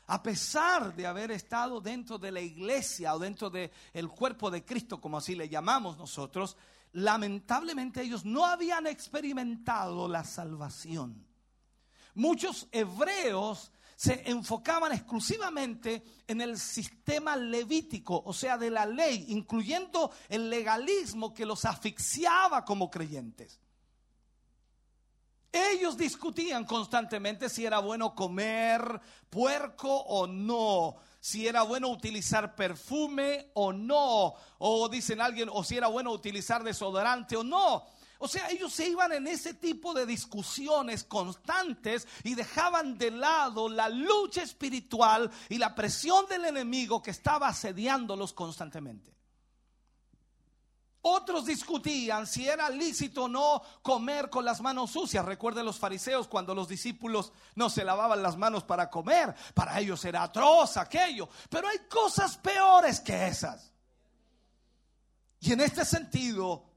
A pesar de haber estado dentro de la iglesia o dentro del cuerpo de Cristo, como así le llamamos nosotros, lamentablemente ellos no habían experimentado la salvación. Muchos hebreos se enfocaban exclusivamente en el sistema levítico, o sea, de la ley, incluyendo el legalismo que los asfixiaba como creyentes. Ellos discutían constantemente si era bueno comer puerco o no, si era bueno utilizar perfume o no, o dicen alguien, o si era bueno utilizar desodorante o no. O sea, ellos se iban en ese tipo de discusiones constantes y dejaban de lado la lucha espiritual y la presión del enemigo que estaba asediándolos constantemente. Otros discutían si era lícito o no comer con las manos sucias. Recuerden los fariseos cuando los discípulos no se lavaban las manos para comer. Para ellos era atroz aquello. Pero hay cosas peores que esas. Y en este sentido,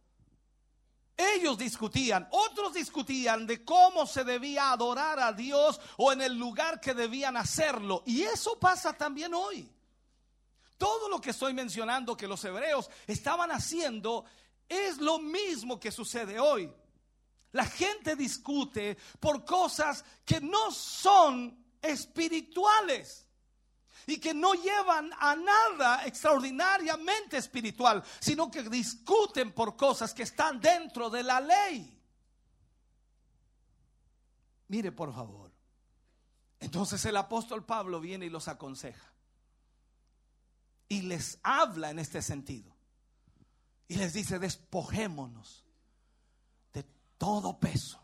ellos discutían, otros discutían de cómo se debía adorar a Dios o en el lugar que debían hacerlo. Y eso pasa también hoy. Todo lo que estoy mencionando que los hebreos estaban haciendo es lo mismo que sucede hoy. La gente discute por cosas que no son espirituales y que no llevan a nada extraordinariamente espiritual, sino que discuten por cosas que están dentro de la ley. Mire, por favor. Entonces el apóstol Pablo viene y los aconseja. Y les habla en este sentido. Y les dice, despojémonos de todo peso.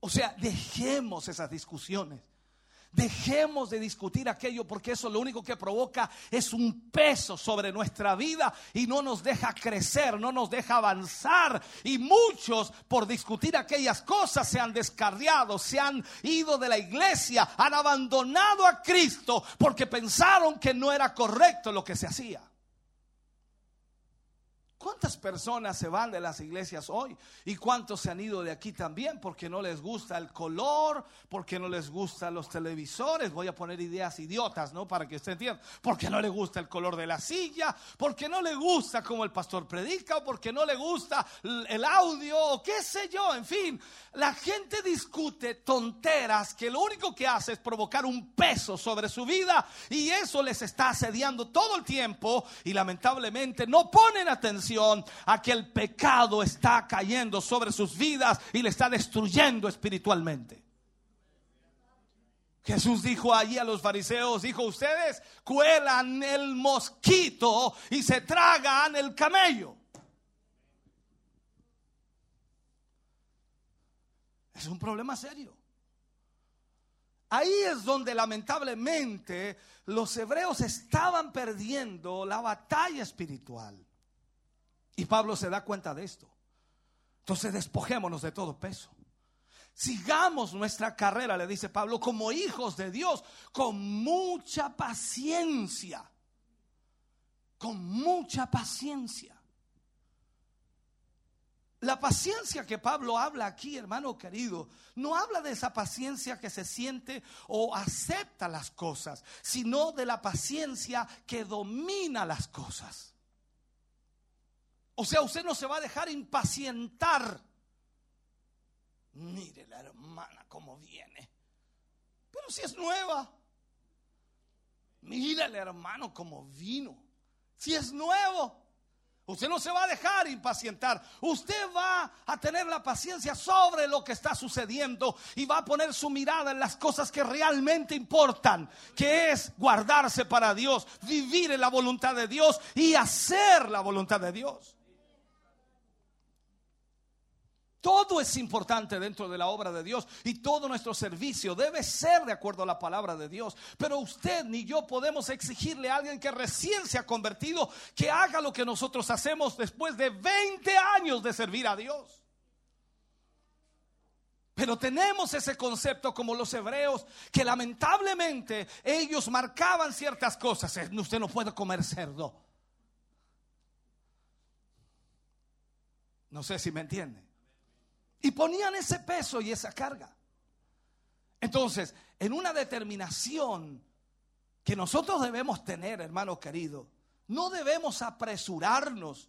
O sea, dejemos esas discusiones. Dejemos de discutir aquello porque eso lo único que provoca es un peso sobre nuestra vida y no nos deja crecer, no nos deja avanzar. Y muchos por discutir aquellas cosas se han descarriado, se han ido de la iglesia, han abandonado a Cristo porque pensaron que no era correcto lo que se hacía. ¿Cuántas personas se van de las iglesias hoy? ¿Y cuántos se han ido de aquí también? Porque no les gusta el color, porque no les gustan los televisores. Voy a poner ideas idiotas, ¿no? Para que usted entienda. Porque no le gusta el color de la silla, porque no le gusta como el pastor predica, o porque no le gusta el audio, o qué sé yo. En fin, la gente discute tonteras que lo único que hace es provocar un peso sobre su vida y eso les está asediando todo el tiempo y lamentablemente no ponen atención a que el pecado está cayendo sobre sus vidas y le está destruyendo espiritualmente. Jesús dijo allí a los fariseos, dijo, ustedes cuelan el mosquito y se tragan el camello. Es un problema serio. Ahí es donde lamentablemente los hebreos estaban perdiendo la batalla espiritual. Y Pablo se da cuenta de esto. Entonces despojémonos de todo peso. Sigamos nuestra carrera, le dice Pablo, como hijos de Dios, con mucha paciencia. Con mucha paciencia. La paciencia que Pablo habla aquí, hermano querido, no habla de esa paciencia que se siente o acepta las cosas, sino de la paciencia que domina las cosas. O sea, usted no se va a dejar impacientar. Mire la hermana cómo viene. Pero si es nueva. Mire el hermano cómo vino. Si es nuevo. Usted no se va a dejar impacientar. Usted va a tener la paciencia sobre lo que está sucediendo y va a poner su mirada en las cosas que realmente importan, que es guardarse para Dios, vivir en la voluntad de Dios y hacer la voluntad de Dios. Todo es importante dentro de la obra de Dios y todo nuestro servicio debe ser de acuerdo a la palabra de Dios. Pero usted ni yo podemos exigirle a alguien que recién se ha convertido que haga lo que nosotros hacemos después de 20 años de servir a Dios. Pero tenemos ese concepto como los hebreos que lamentablemente ellos marcaban ciertas cosas. Usted no puede comer cerdo. No sé si me entiende. Y ponían ese peso y esa carga. Entonces, en una determinación que nosotros debemos tener, hermano querido, no debemos apresurarnos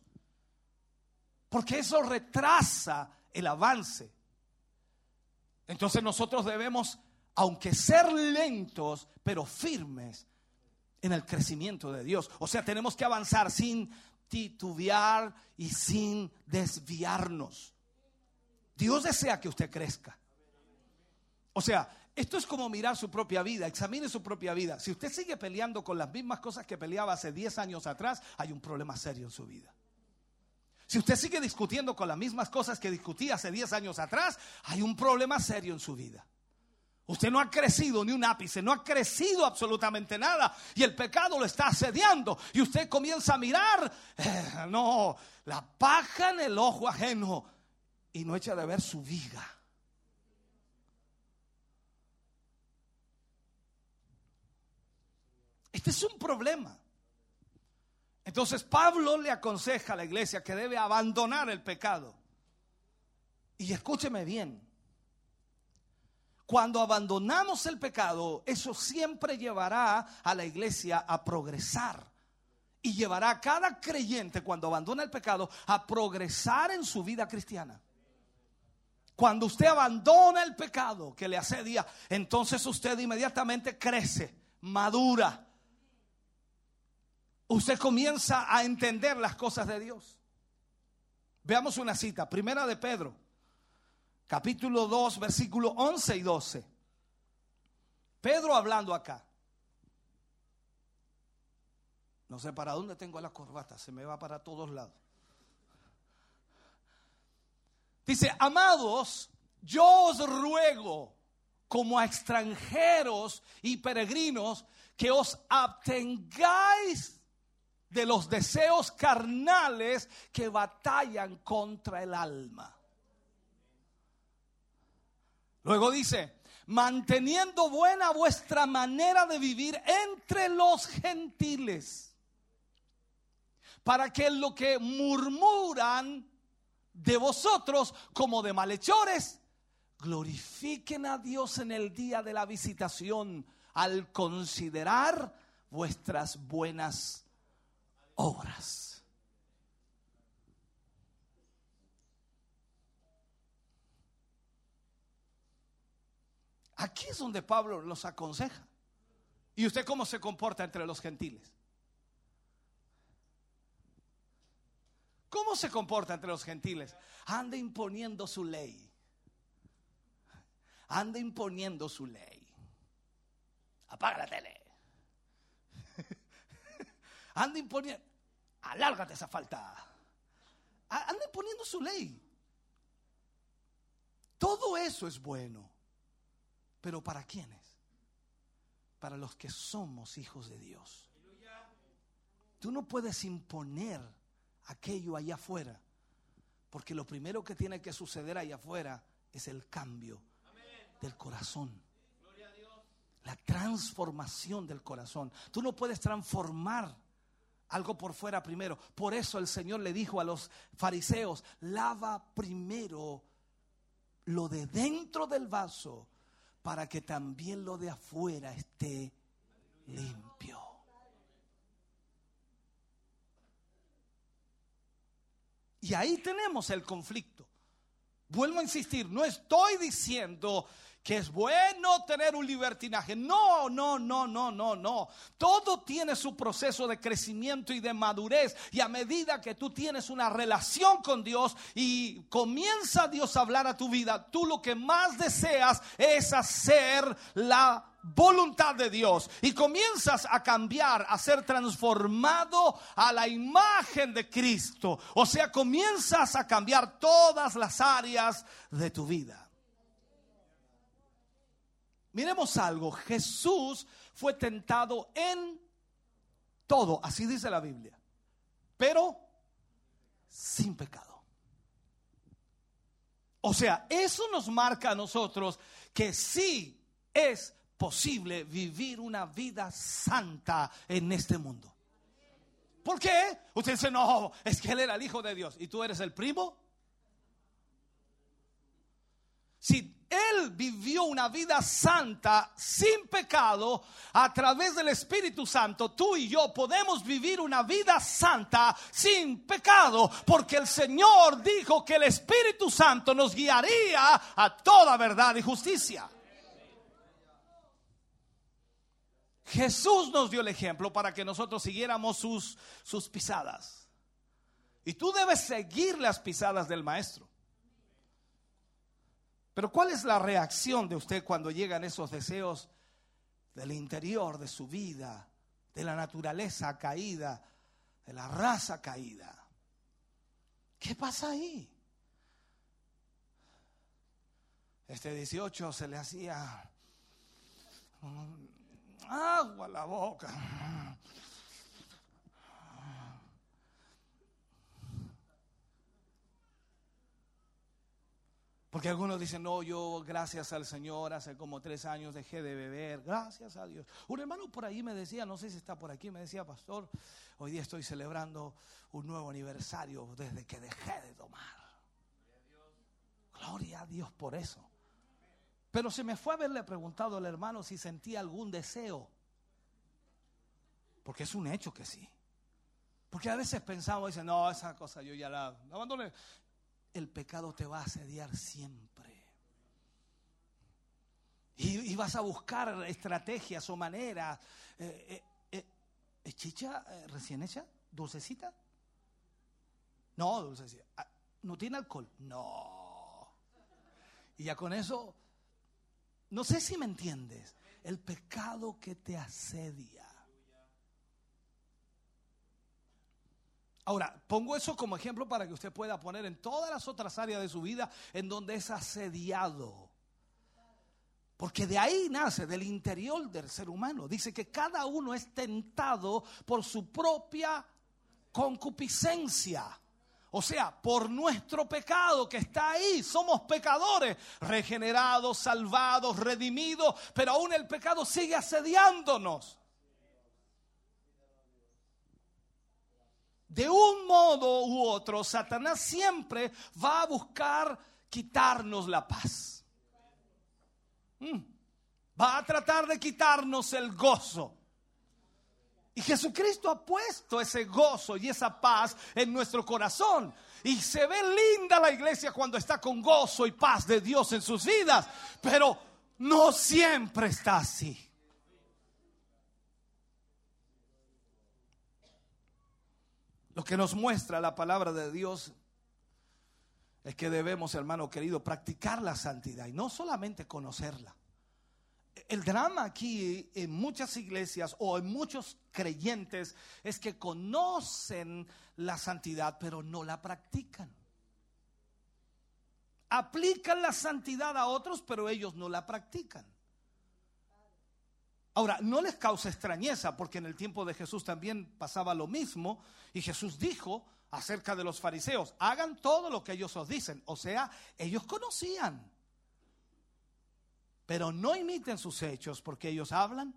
Porque eso retrasa el avance. Entonces nosotros debemos, aunque ser lentos, pero firmes en el crecimiento de Dios. O sea, tenemos que avanzar sin titubear y sin desviarnos. Dios desea que usted crezca. O sea, esto es como mirar su propia vida, examine su propia vida. Si usted sigue peleando con las mismas cosas que peleaba hace 10 años atrás, hay un problema serio en su vida. Si usted sigue discutiendo con las mismas cosas que discutía hace 10 años atrás, hay un problema serio en su vida. Usted no ha crecido ni un ápice, no ha crecido absolutamente nada. Y el pecado lo está asediando. Y usted comienza a mirar, eh, no, la paja en el ojo ajeno. Y no echa de ver su viga. Este es un problema. Entonces Pablo le aconseja a la iglesia que debe abandonar el pecado. Y escúcheme bien, cuando abandonamos el pecado, eso siempre llevará a la iglesia a progresar. Y llevará a cada creyente cuando abandona el pecado a progresar en su vida cristiana. Cuando usted abandona el pecado que le asedia, entonces usted inmediatamente crece, madura. Usted comienza a entender las cosas de Dios. Veamos una cita, primera de Pedro, capítulo 2, versículo 11 y 12. Pedro hablando acá. No sé para dónde tengo la corbata, se me va para todos lados. Dice, amados, yo os ruego como a extranjeros y peregrinos que os abstengáis de los deseos carnales que batallan contra el alma. Luego dice, manteniendo buena vuestra manera de vivir entre los gentiles, para que lo que murmuran de vosotros como de malhechores, glorifiquen a Dios en el día de la visitación al considerar vuestras buenas obras. Aquí es donde Pablo los aconseja. ¿Y usted cómo se comporta entre los gentiles? ¿Cómo se comporta entre los gentiles? Anda imponiendo su ley. Anda imponiendo su ley. Apaga la tele. *laughs* Anda imponiendo. Alárgate esa falta. Anda imponiendo su ley. Todo eso es bueno. Pero ¿para quiénes? Para los que somos hijos de Dios. Tú no puedes imponer aquello allá afuera. Porque lo primero que tiene que suceder allá afuera es el cambio del corazón. La transformación del corazón. Tú no puedes transformar algo por fuera primero. Por eso el Señor le dijo a los fariseos, lava primero lo de dentro del vaso para que también lo de afuera esté limpio. Y ahí tenemos el conflicto. Vuelvo a insistir, no estoy diciendo que es bueno tener un libertinaje. No, no, no, no, no, no. Todo tiene su proceso de crecimiento y de madurez. Y a medida que tú tienes una relación con Dios y comienza Dios a hablar a tu vida, tú lo que más deseas es hacer la voluntad de Dios y comienzas a cambiar, a ser transformado a la imagen de Cristo. O sea, comienzas a cambiar todas las áreas de tu vida. Miremos algo, Jesús fue tentado en todo, así dice la Biblia, pero sin pecado. O sea, eso nos marca a nosotros que sí es posible vivir una vida santa en este mundo. ¿Por qué? Usted dice, no, es que él era el hijo de Dios y tú eres el primo. Si Él vivió una vida santa, sin pecado, a través del Espíritu Santo, tú y yo podemos vivir una vida santa sin pecado, porque el Señor dijo que el Espíritu Santo nos guiaría a toda verdad y justicia. Jesús nos dio el ejemplo para que nosotros siguiéramos sus, sus pisadas. Y tú debes seguir las pisadas del Maestro. Pero ¿cuál es la reacción de usted cuando llegan esos deseos del interior de su vida, de la naturaleza caída, de la raza caída? ¿Qué pasa ahí? Este 18 se le hacía agua a la boca. Porque algunos dicen, no, yo gracias al Señor hace como tres años dejé de beber, gracias a Dios. Un hermano por ahí me decía, no sé si está por aquí, me decía, pastor, hoy día estoy celebrando un nuevo aniversario desde que dejé de tomar. Gloria a Dios por eso. Pero se me fue haberle preguntado al hermano si sentía algún deseo. Porque es un hecho que sí. Porque a veces pensamos, dicen, no, esa cosa yo ya la abandoné el pecado te va a asediar siempre. Y, y vas a buscar estrategias o maneras. Eh, eh, ¿Es chicha eh, recién hecha? ¿Dulcecita? No, dulcecita. Ah, ¿No tiene alcohol? No. Y ya con eso, no sé si me entiendes, el pecado que te asedia. Ahora, pongo eso como ejemplo para que usted pueda poner en todas las otras áreas de su vida en donde es asediado. Porque de ahí nace, del interior del ser humano. Dice que cada uno es tentado por su propia concupiscencia. O sea, por nuestro pecado que está ahí. Somos pecadores, regenerados, salvados, redimidos, pero aún el pecado sigue asediándonos. de un modo u otro, Satanás siempre va a buscar quitarnos la paz. Mm. Va a tratar de quitarnos el gozo. Y Jesucristo ha puesto ese gozo y esa paz en nuestro corazón. Y se ve linda la iglesia cuando está con gozo y paz de Dios en sus vidas. Pero no siempre está así. Lo que nos muestra la palabra de Dios es que debemos, hermano querido, practicar la santidad y no solamente conocerla. El drama aquí en muchas iglesias o en muchos creyentes es que conocen la santidad pero no la practican. Aplican la santidad a otros pero ellos no la practican. Ahora, no les causa extrañeza porque en el tiempo de Jesús también pasaba lo mismo y Jesús dijo acerca de los fariseos, hagan todo lo que ellos os dicen. O sea, ellos conocían, pero no imiten sus hechos porque ellos hablan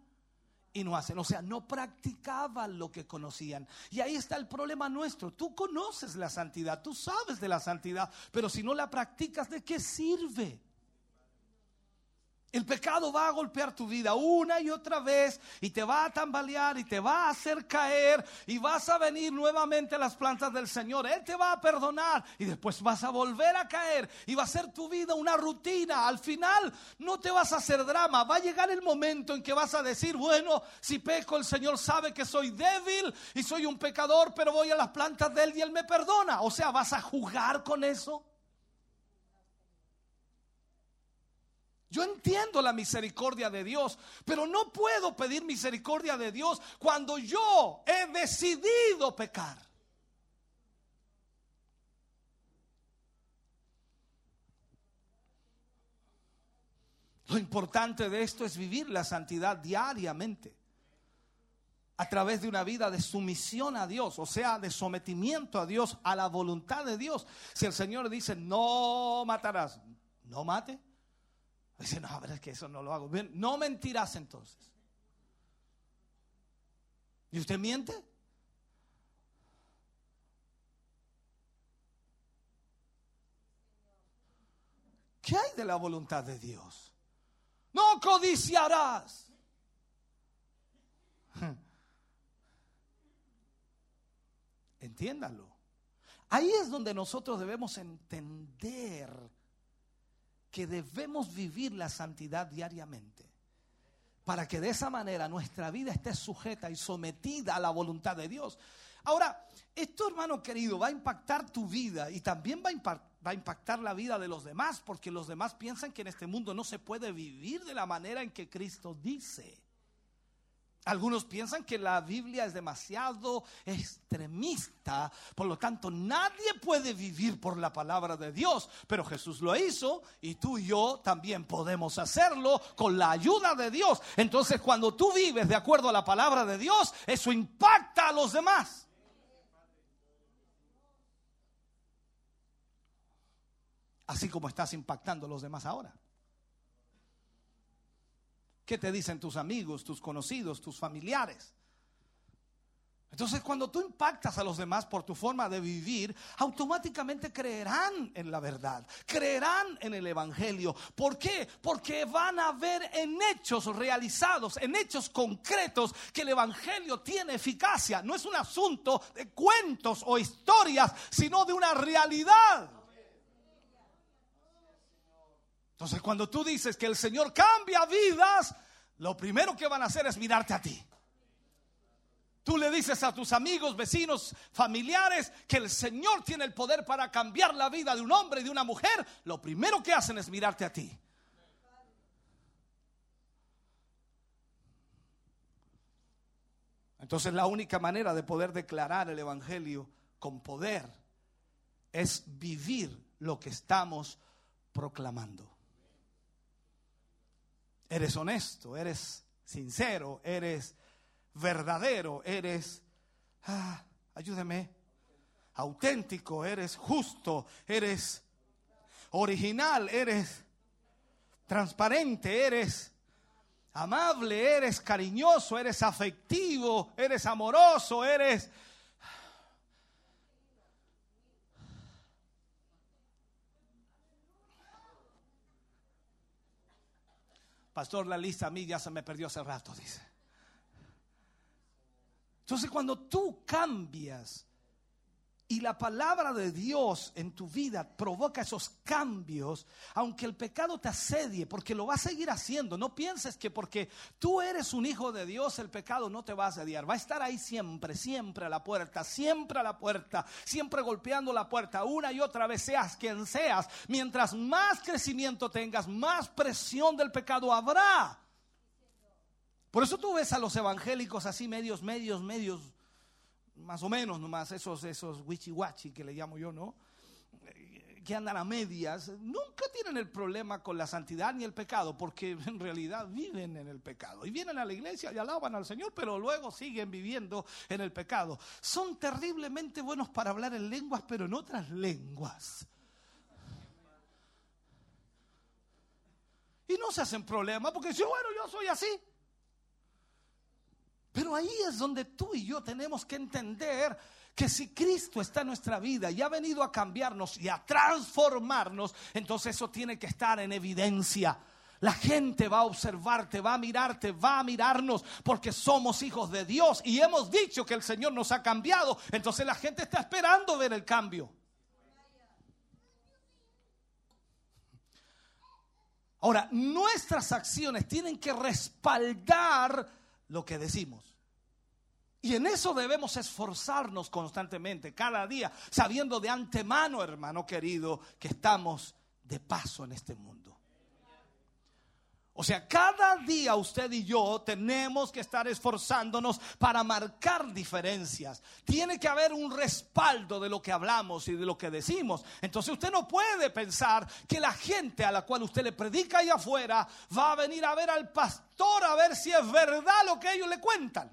y no hacen. O sea, no practicaban lo que conocían. Y ahí está el problema nuestro. Tú conoces la santidad, tú sabes de la santidad, pero si no la practicas, ¿de qué sirve? El pecado va a golpear tu vida una y otra vez y te va a tambalear y te va a hacer caer y vas a venir nuevamente a las plantas del Señor. Él te va a perdonar y después vas a volver a caer y va a ser tu vida una rutina. Al final no te vas a hacer drama. Va a llegar el momento en que vas a decir, bueno, si peco el Señor sabe que soy débil y soy un pecador, pero voy a las plantas de Él y Él me perdona. O sea, vas a jugar con eso. Yo entiendo la misericordia de Dios, pero no puedo pedir misericordia de Dios cuando yo he decidido pecar. Lo importante de esto es vivir la santidad diariamente a través de una vida de sumisión a Dios, o sea, de sometimiento a Dios, a la voluntad de Dios. Si el Señor dice, no matarás, no mate. *laughs* Dice, no, pero es que eso no lo hago. Bien, no mentirás entonces. ¿Y usted miente? ¿Qué hay de la voluntad de Dios? No codiciarás. *laughs* Entiéndalo. Ahí es donde nosotros debemos entender que debemos vivir la santidad diariamente. Para que de esa manera nuestra vida esté sujeta y sometida a la voluntad de Dios. Ahora, esto hermano querido va a impactar tu vida y también va a, va a impactar la vida de los demás, porque los demás piensan que en este mundo no se puede vivir de la manera en que Cristo dice. Algunos piensan que la Biblia es demasiado extremista, por lo tanto nadie puede vivir por la palabra de Dios, pero Jesús lo hizo y tú y yo también podemos hacerlo con la ayuda de Dios. Entonces cuando tú vives de acuerdo a la palabra de Dios, eso impacta a los demás. Así como estás impactando a los demás ahora. ¿Qué te dicen tus amigos, tus conocidos, tus familiares? Entonces cuando tú impactas a los demás por tu forma de vivir, automáticamente creerán en la verdad, creerán en el Evangelio. ¿Por qué? Porque van a ver en hechos realizados, en hechos concretos, que el Evangelio tiene eficacia. No es un asunto de cuentos o historias, sino de una realidad. Entonces cuando tú dices que el Señor cambia vidas, lo primero que van a hacer es mirarte a ti. Tú le dices a tus amigos, vecinos, familiares que el Señor tiene el poder para cambiar la vida de un hombre y de una mujer. Lo primero que hacen es mirarte a ti. Entonces la única manera de poder declarar el Evangelio con poder es vivir lo que estamos proclamando. Eres honesto, eres sincero, eres verdadero, eres, ah, ayúdeme, auténtico, eres justo, eres original, eres transparente, eres amable, eres cariñoso, eres afectivo, eres amoroso, eres... Pastor, la lista a mí ya se me perdió hace rato, dice. Entonces cuando tú cambias y la palabra de Dios en tu vida provoca esos cambios, aunque el pecado te asedie, porque lo va a seguir haciendo, no pienses que porque tú eres un hijo de Dios el pecado no te va a asediar, va a estar ahí siempre, siempre a la puerta, siempre a la puerta, siempre golpeando la puerta una y otra vez, seas quien seas, mientras más crecimiento tengas, más presión del pecado habrá. Por eso tú ves a los evangélicos así medios, medios, medios, más o menos nomás, esos, esos wichiwachi que le llamo yo, ¿no? Que andan a medias, nunca tienen el problema con la santidad ni el pecado, porque *laughs* en realidad viven en el pecado. Y vienen a la iglesia y alaban al Señor, pero luego siguen viviendo en el pecado. Son terriblemente buenos para hablar en lenguas, pero en otras lenguas. Y no se hacen problema porque dicen, bueno, yo soy así. Pero ahí es donde tú y yo tenemos que entender que si Cristo está en nuestra vida y ha venido a cambiarnos y a transformarnos, entonces eso tiene que estar en evidencia. La gente va a observarte, va a mirarte, va a mirarnos porque somos hijos de Dios y hemos dicho que el Señor nos ha cambiado. Entonces la gente está esperando ver el cambio. Ahora, nuestras acciones tienen que respaldar lo que decimos. Y en eso debemos esforzarnos constantemente, cada día, sabiendo de antemano, hermano querido, que estamos de paso en este mundo. O sea, cada día usted y yo tenemos que estar esforzándonos para marcar diferencias. Tiene que haber un respaldo de lo que hablamos y de lo que decimos. Entonces usted no puede pensar que la gente a la cual usted le predica allá afuera va a venir a ver al pastor a ver si es verdad lo que ellos le cuentan.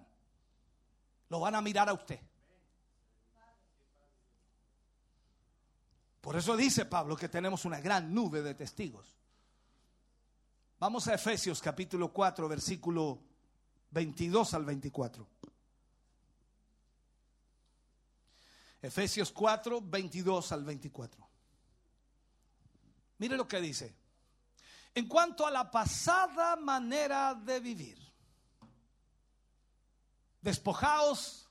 Lo van a mirar a usted. Por eso dice Pablo que tenemos una gran nube de testigos. Vamos a Efesios capítulo 4, versículo 22 al 24. Efesios 4, 22 al 24. Mire lo que dice. En cuanto a la pasada manera de vivir, despojaos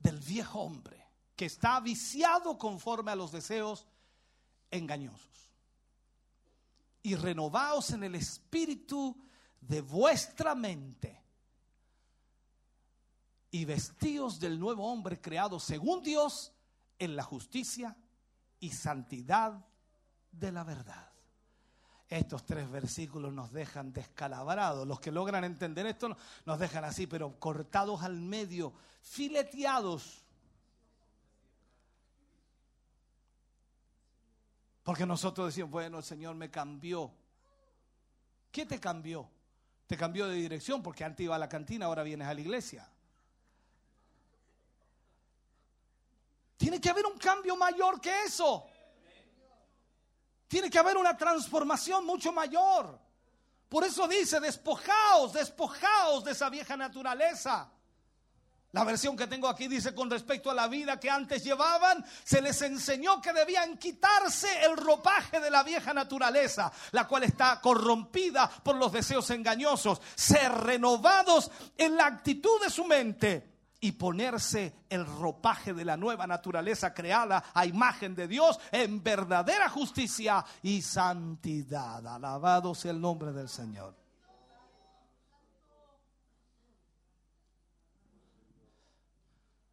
del viejo hombre que está viciado conforme a los deseos engañosos. Y renovaos en el espíritu de vuestra mente. Y vestíos del nuevo hombre creado según Dios en la justicia y santidad de la verdad. Estos tres versículos nos dejan descalabrados. Los que logran entender esto nos dejan así, pero cortados al medio, fileteados. Porque nosotros decimos, bueno, el Señor me cambió. ¿Qué te cambió? Te cambió de dirección porque antes iba a la cantina, ahora vienes a la iglesia. Tiene que haber un cambio mayor que eso. Tiene que haber una transformación mucho mayor. Por eso dice, despojaos, despojaos de esa vieja naturaleza. La versión que tengo aquí dice con respecto a la vida que antes llevaban, se les enseñó que debían quitarse el ropaje de la vieja naturaleza, la cual está corrompida por los deseos engañosos, ser renovados en la actitud de su mente y ponerse el ropaje de la nueva naturaleza creada a imagen de Dios en verdadera justicia y santidad. Alabado sea el nombre del Señor.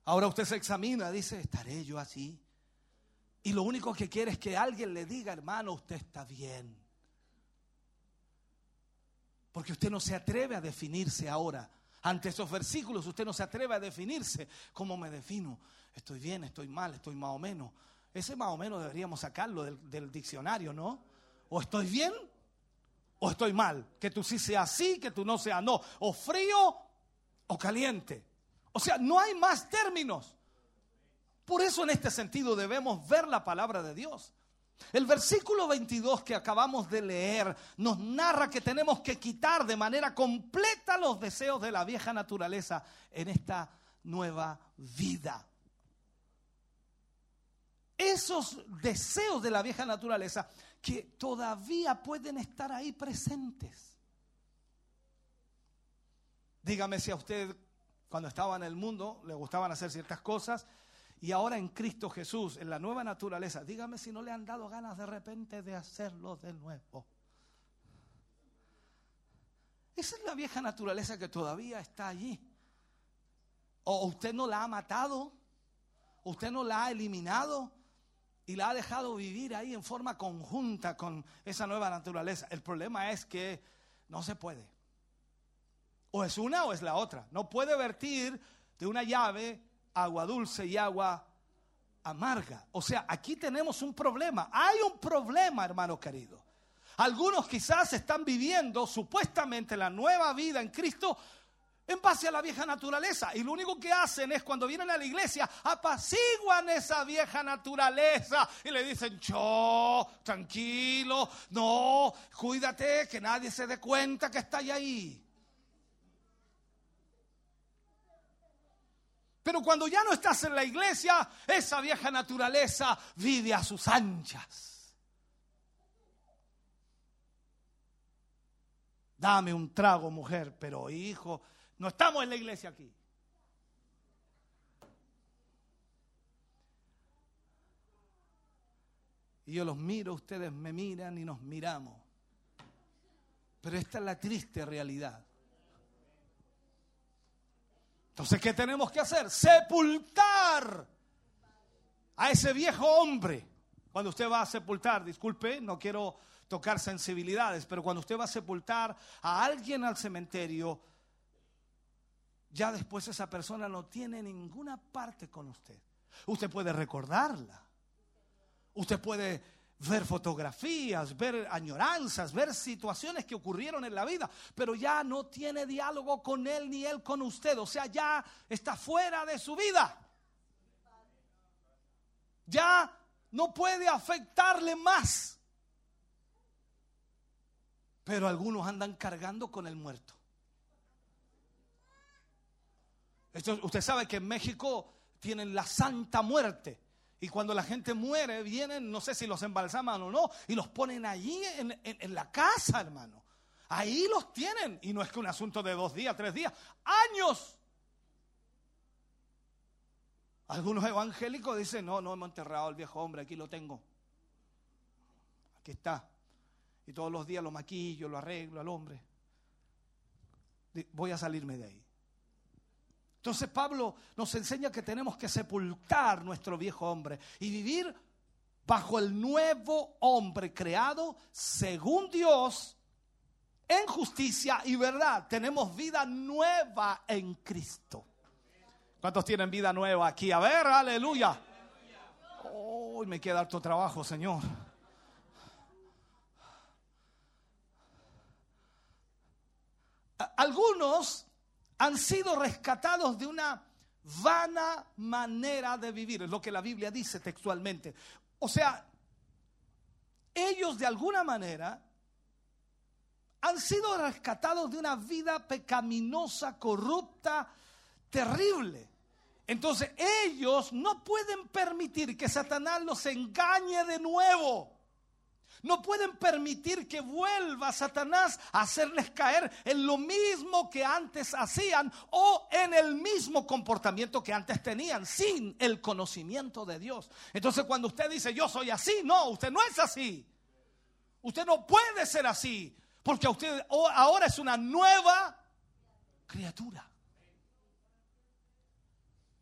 Ahora usted se examina, dice, ¿estaré yo así? Y lo único que quiere es que alguien le diga, hermano, usted está bien. Porque usted no se atreve a definirse ahora. Ante esos versículos usted no se atreve a definirse. ¿Cómo me defino? Estoy bien, estoy mal, estoy más o menos. Ese más o menos deberíamos sacarlo del, del diccionario, ¿no? O estoy bien o estoy mal. Que tú sí seas sí, que tú no seas no. O frío o caliente. O sea, no hay más términos. Por eso en este sentido debemos ver la palabra de Dios. El versículo 22 que acabamos de leer nos narra que tenemos que quitar de manera completa los deseos de la vieja naturaleza en esta nueva vida. Esos deseos de la vieja naturaleza que todavía pueden estar ahí presentes. Dígame si a usted cuando estaba en el mundo le gustaban hacer ciertas cosas y ahora en Cristo Jesús, en la nueva naturaleza, dígame si no le han dado ganas de repente de hacerlo de nuevo. Esa es la vieja naturaleza que todavía está allí. O usted no la ha matado, usted no la ha eliminado y la ha dejado vivir ahí en forma conjunta con esa nueva naturaleza. El problema es que no se puede. O es una o es la otra. No puede vertir de una llave agua dulce y agua amarga. O sea, aquí tenemos un problema. Hay un problema, hermano querido. Algunos quizás están viviendo supuestamente la nueva vida en Cristo en base a la vieja naturaleza. Y lo único que hacen es cuando vienen a la iglesia, apaciguan esa vieja naturaleza y le dicen, yo, tranquilo, no, cuídate, que nadie se dé cuenta que está ahí. Pero cuando ya no estás en la iglesia, esa vieja naturaleza vive a sus anchas. Dame un trago, mujer, pero hijo, no estamos en la iglesia aquí. Y yo los miro, ustedes me miran y nos miramos. Pero esta es la triste realidad. Entonces, ¿qué tenemos que hacer? Sepultar a ese viejo hombre. Cuando usted va a sepultar, disculpe, no quiero tocar sensibilidades, pero cuando usted va a sepultar a alguien al cementerio, ya después esa persona no tiene ninguna parte con usted. Usted puede recordarla. Usted puede ver fotografías, ver añoranzas, ver situaciones que ocurrieron en la vida, pero ya no tiene diálogo con él ni él con usted, o sea, ya está fuera de su vida. Ya no puede afectarle más. Pero algunos andan cargando con el muerto. Usted sabe que en México tienen la Santa Muerte Y cuando la gente muere, vienen, no sé si los embalsaman o no, y los ponen allí en, en- la casa, hermano. Ahí los tienen. Y no es que un asunto de dos días, tres días, años. Algunos evangélicos dicen, no, no hemos enterrado al viejo hombre, aquí lo tengo. Aquí está. Y todos los días lo maquillo, lo arreglo al hombre. Voy a salirme de ahí. Entonces Pablo nos enseña que tenemos que sepultar nuestro viejo hombre y vivir bajo el nuevo hombre creado según Dios en justicia y verdad. Tenemos vida nueva en Cristo. ¿Cuántos tienen vida nueva aquí? A ver, aleluya. Hoy me queda harto trabajo, Señor. Algunos han sido rescatados de una vana manera de vivir, es lo que la Biblia dice textualmente. O sea, ellos de alguna manera han sido rescatados de una vida pecaminosa, corrupta, terrible. Entonces ellos no pueden permitir que Satanás los engañe de nuevo. No pueden permitir que vuelva Satanás a hacerles caer en lo mismo que antes hacían o en el mismo comportamiento que antes tenían sin el conocimiento de Dios. Entonces cuando usted dice yo soy así, no, usted no es así. Usted no puede ser así porque usted ahora es una nueva criatura.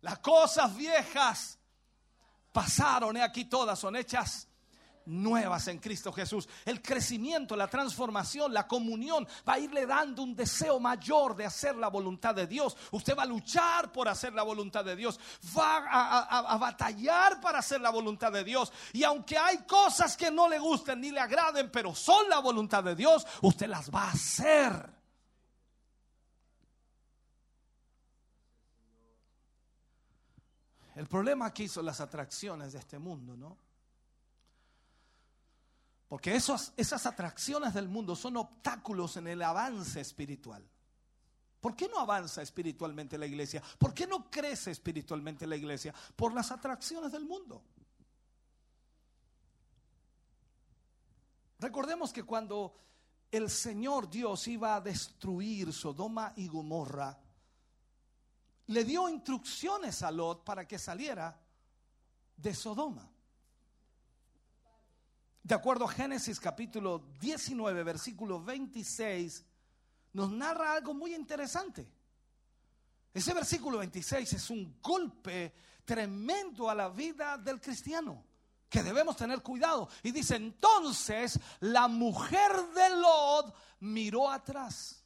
Las cosas viejas pasaron, aquí todas son hechas nuevas en Cristo Jesús. El crecimiento, la transformación, la comunión va a irle dando un deseo mayor de hacer la voluntad de Dios. Usted va a luchar por hacer la voluntad de Dios, va a, batallar para hacer la voluntad de Dios. Y aunque hay cosas que no le gusten ni le agraden, pero son la voluntad de Dios, usted las va a hacer. El problema aquí son las atracciones de este mundo, ¿no? Porque esos- esas atracciones del mundo son obstáculos en el avance espiritual. ¿Por qué no avanza espiritualmente la iglesia? ¿Por qué no crece espiritualmente la iglesia? Por las atracciones del mundo. Recordemos que cuando el Señor Dios iba a destruir Sodoma y Gomorra, le dio instrucciones a Lot para que saliera de Sodoma. De acuerdo a Génesis capítulo 19, versículo 26, nos narra algo muy interesante. Ese versículo 26 es un golpe tremendo a la vida del cristiano, que debemos tener cuidado. Y dice, entonces la mujer de Lot miró atrás,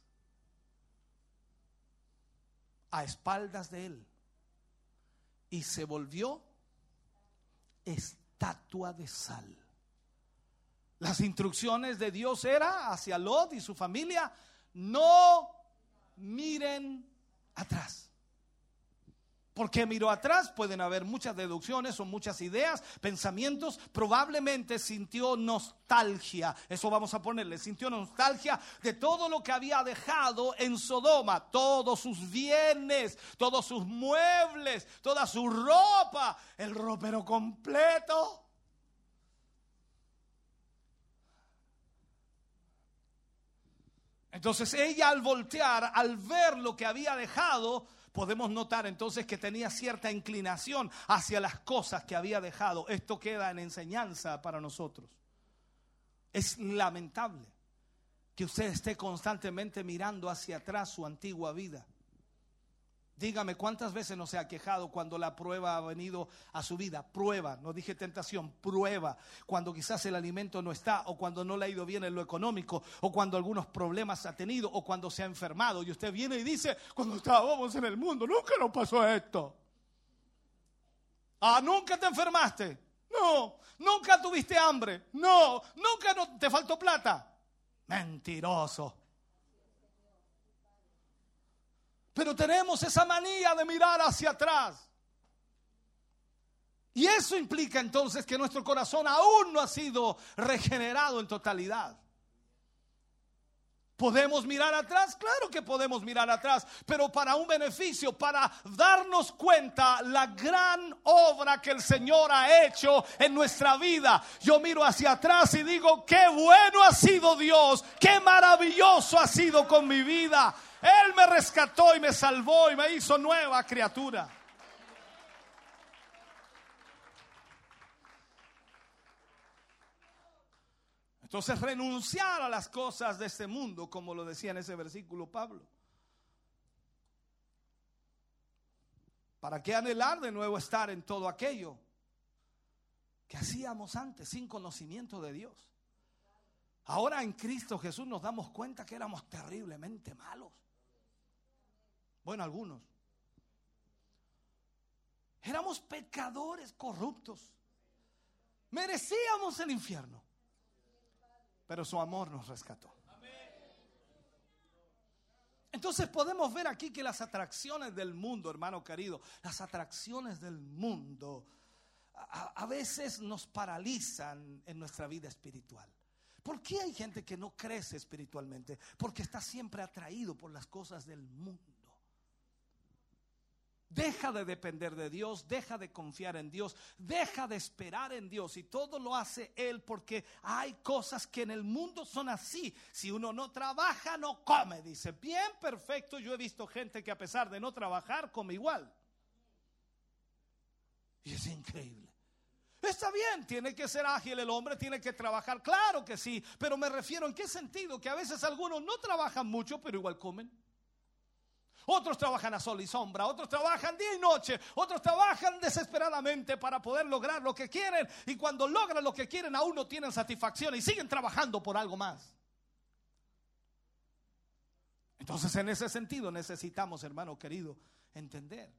a espaldas de él, y se volvió estatua de sal. Las instrucciones de Dios era hacia Lot y su familia, no miren atrás. ¿Por qué miró atrás? Pueden haber muchas deducciones o muchas ideas, pensamientos. Probablemente sintió nostalgia. Eso vamos a ponerle. Sintió nostalgia de todo lo que había dejado en Sodoma. Todos sus bienes, todos sus muebles, toda su ropa, el ropero completo. Entonces ella al voltear, al ver lo que había dejado, podemos notar entonces que tenía cierta inclinación hacia las cosas que había dejado. Esto queda en enseñanza para nosotros. Es lamentable que usted esté constantemente mirando hacia atrás su antigua vida. Dígame cuántas veces no se ha quejado cuando la prueba ha venido a su vida. Prueba, no dije tentación, prueba. Cuando quizás el alimento no está, o cuando no le ha ido bien en lo económico, o cuando algunos problemas ha tenido, o cuando se ha enfermado. Y usted viene y dice, cuando estábamos en el mundo, nunca nos pasó esto. Ah, nunca te enfermaste. No, nunca tuviste hambre. No, nunca no- te faltó plata. Mentiroso. Pero tenemos esa manía de mirar hacia atrás. Y eso implica entonces que nuestro corazón aún no ha sido regenerado en totalidad. ¿Podemos mirar atrás? Claro que podemos mirar atrás, pero para un beneficio, para darnos cuenta la gran obra que el Señor ha hecho en nuestra vida. Yo miro hacia atrás y digo, qué bueno ha sido Dios, qué maravilloso ha sido con mi vida. Él me rescató y me salvó y me hizo nueva criatura. Entonces renunciar a las cosas de este mundo, como lo decía en ese versículo Pablo. ¿Para qué anhelar de nuevo estar en todo aquello que hacíamos antes sin conocimiento de Dios? Ahora en Cristo Jesús nos damos cuenta que éramos terriblemente malos. Bueno, algunos. Éramos pecadores corruptos. Merecíamos el infierno pero su amor nos rescató. Entonces podemos ver aquí que las atracciones del mundo, hermano querido, las atracciones del mundo a, veces nos paralizan en nuestra vida espiritual. ¿Por qué hay gente que no crece espiritualmente? Porque está siempre atraído por las cosas del mundo. Deja de depender de Dios, deja de confiar en Dios, deja de esperar en Dios y todo lo hace Él porque hay cosas que en el mundo son así. Si uno no trabaja, no come, dice. Bien, perfecto, yo he visto gente que a pesar de no trabajar, come igual. Y es increíble. Está bien, tiene que ser ágil el hombre, tiene que trabajar, claro que sí, pero me refiero en qué sentido, que a veces algunos no trabajan mucho, pero igual comen. Otros trabajan a sol y sombra, otros trabajan día y noche, otros trabajan desesperadamente para poder lograr lo que quieren y cuando logran lo que quieren aún no tienen satisfacción y siguen trabajando por algo más. Entonces en ese sentido necesitamos, hermano querido, entender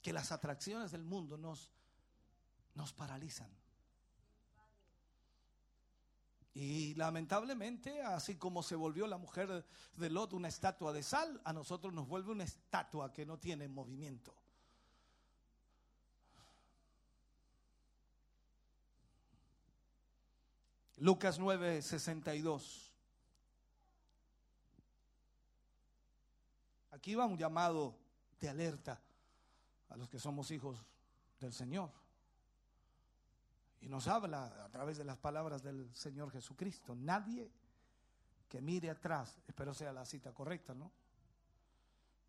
que las atracciones del mundo nos, nos paralizan. Y lamentablemente, así como se volvió la mujer de Lot una estatua de sal, a nosotros nos vuelve una estatua que no tiene movimiento. Lucas 9, 62. Aquí va un llamado de alerta a los que somos hijos del Señor. Y nos habla a través de las palabras del Señor Jesucristo. Nadie que mire atrás, espero sea la cita correcta, ¿no?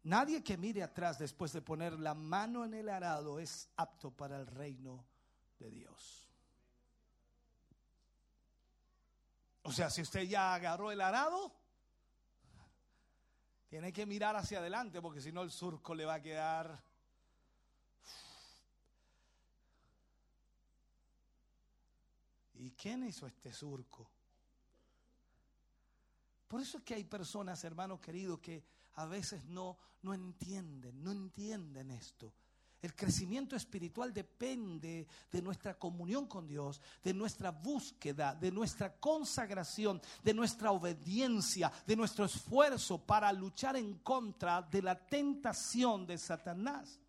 Nadie que mire atrás después de poner la mano en el arado es apto para el reino de Dios. O sea, si usted ya agarró el arado, tiene que mirar hacia adelante porque si no el surco le va a quedar ¿Y quién hizo este surco? Por eso es que hay personas, hermanos queridos, que a veces no, no entienden, no entienden esto. El crecimiento espiritual depende de nuestra comunión con Dios, de nuestra búsqueda, de nuestra consagración, de nuestra obediencia, de nuestro esfuerzo para luchar en contra de la tentación de Satanás.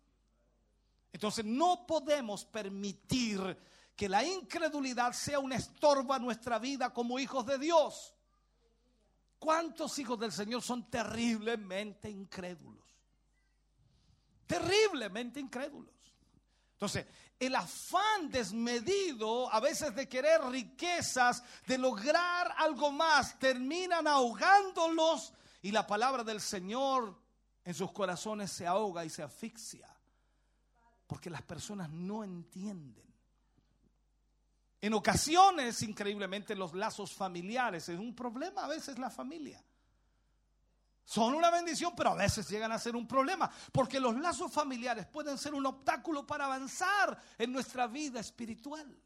Entonces no podemos permitir que la incredulidad sea un estorbo a nuestra vida como hijos de Dios. ¿Cuántos hijos del Señor son terriblemente incrédulos? Terriblemente incrédulos. Entonces, el afán desmedido a veces de querer riquezas, de lograr algo más, terminan ahogándolos y la palabra del Señor en sus corazones se ahoga y se asfixia. Porque las personas no entienden en ocasiones, increíblemente, los lazos familiares es un problema a veces la familia. Son una bendición, pero a veces llegan a ser un problema, porque los lazos familiares pueden ser un obstáculo para avanzar en nuestra vida espiritual.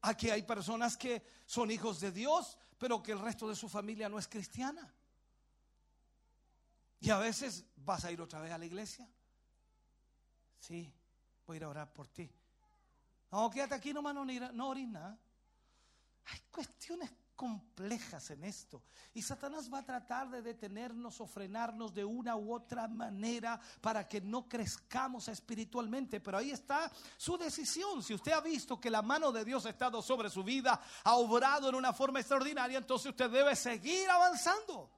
Aquí hay personas que son hijos de Dios, pero que el resto de su familia no es cristiana. Y a veces vas a ir otra vez a la iglesia. Sí, voy a ir a orar por ti. No, quédate aquí nomás, no, no orís nada. Hay cuestiones complejas en esto. Y Satanás va a tratar de detenernos o frenarnos de una u otra manera para que no crezcamos espiritualmente. Pero ahí está su decisión. Si usted ha visto que la mano de Dios ha estado sobre su vida, ha obrado en una forma extraordinaria, entonces usted debe seguir avanzando.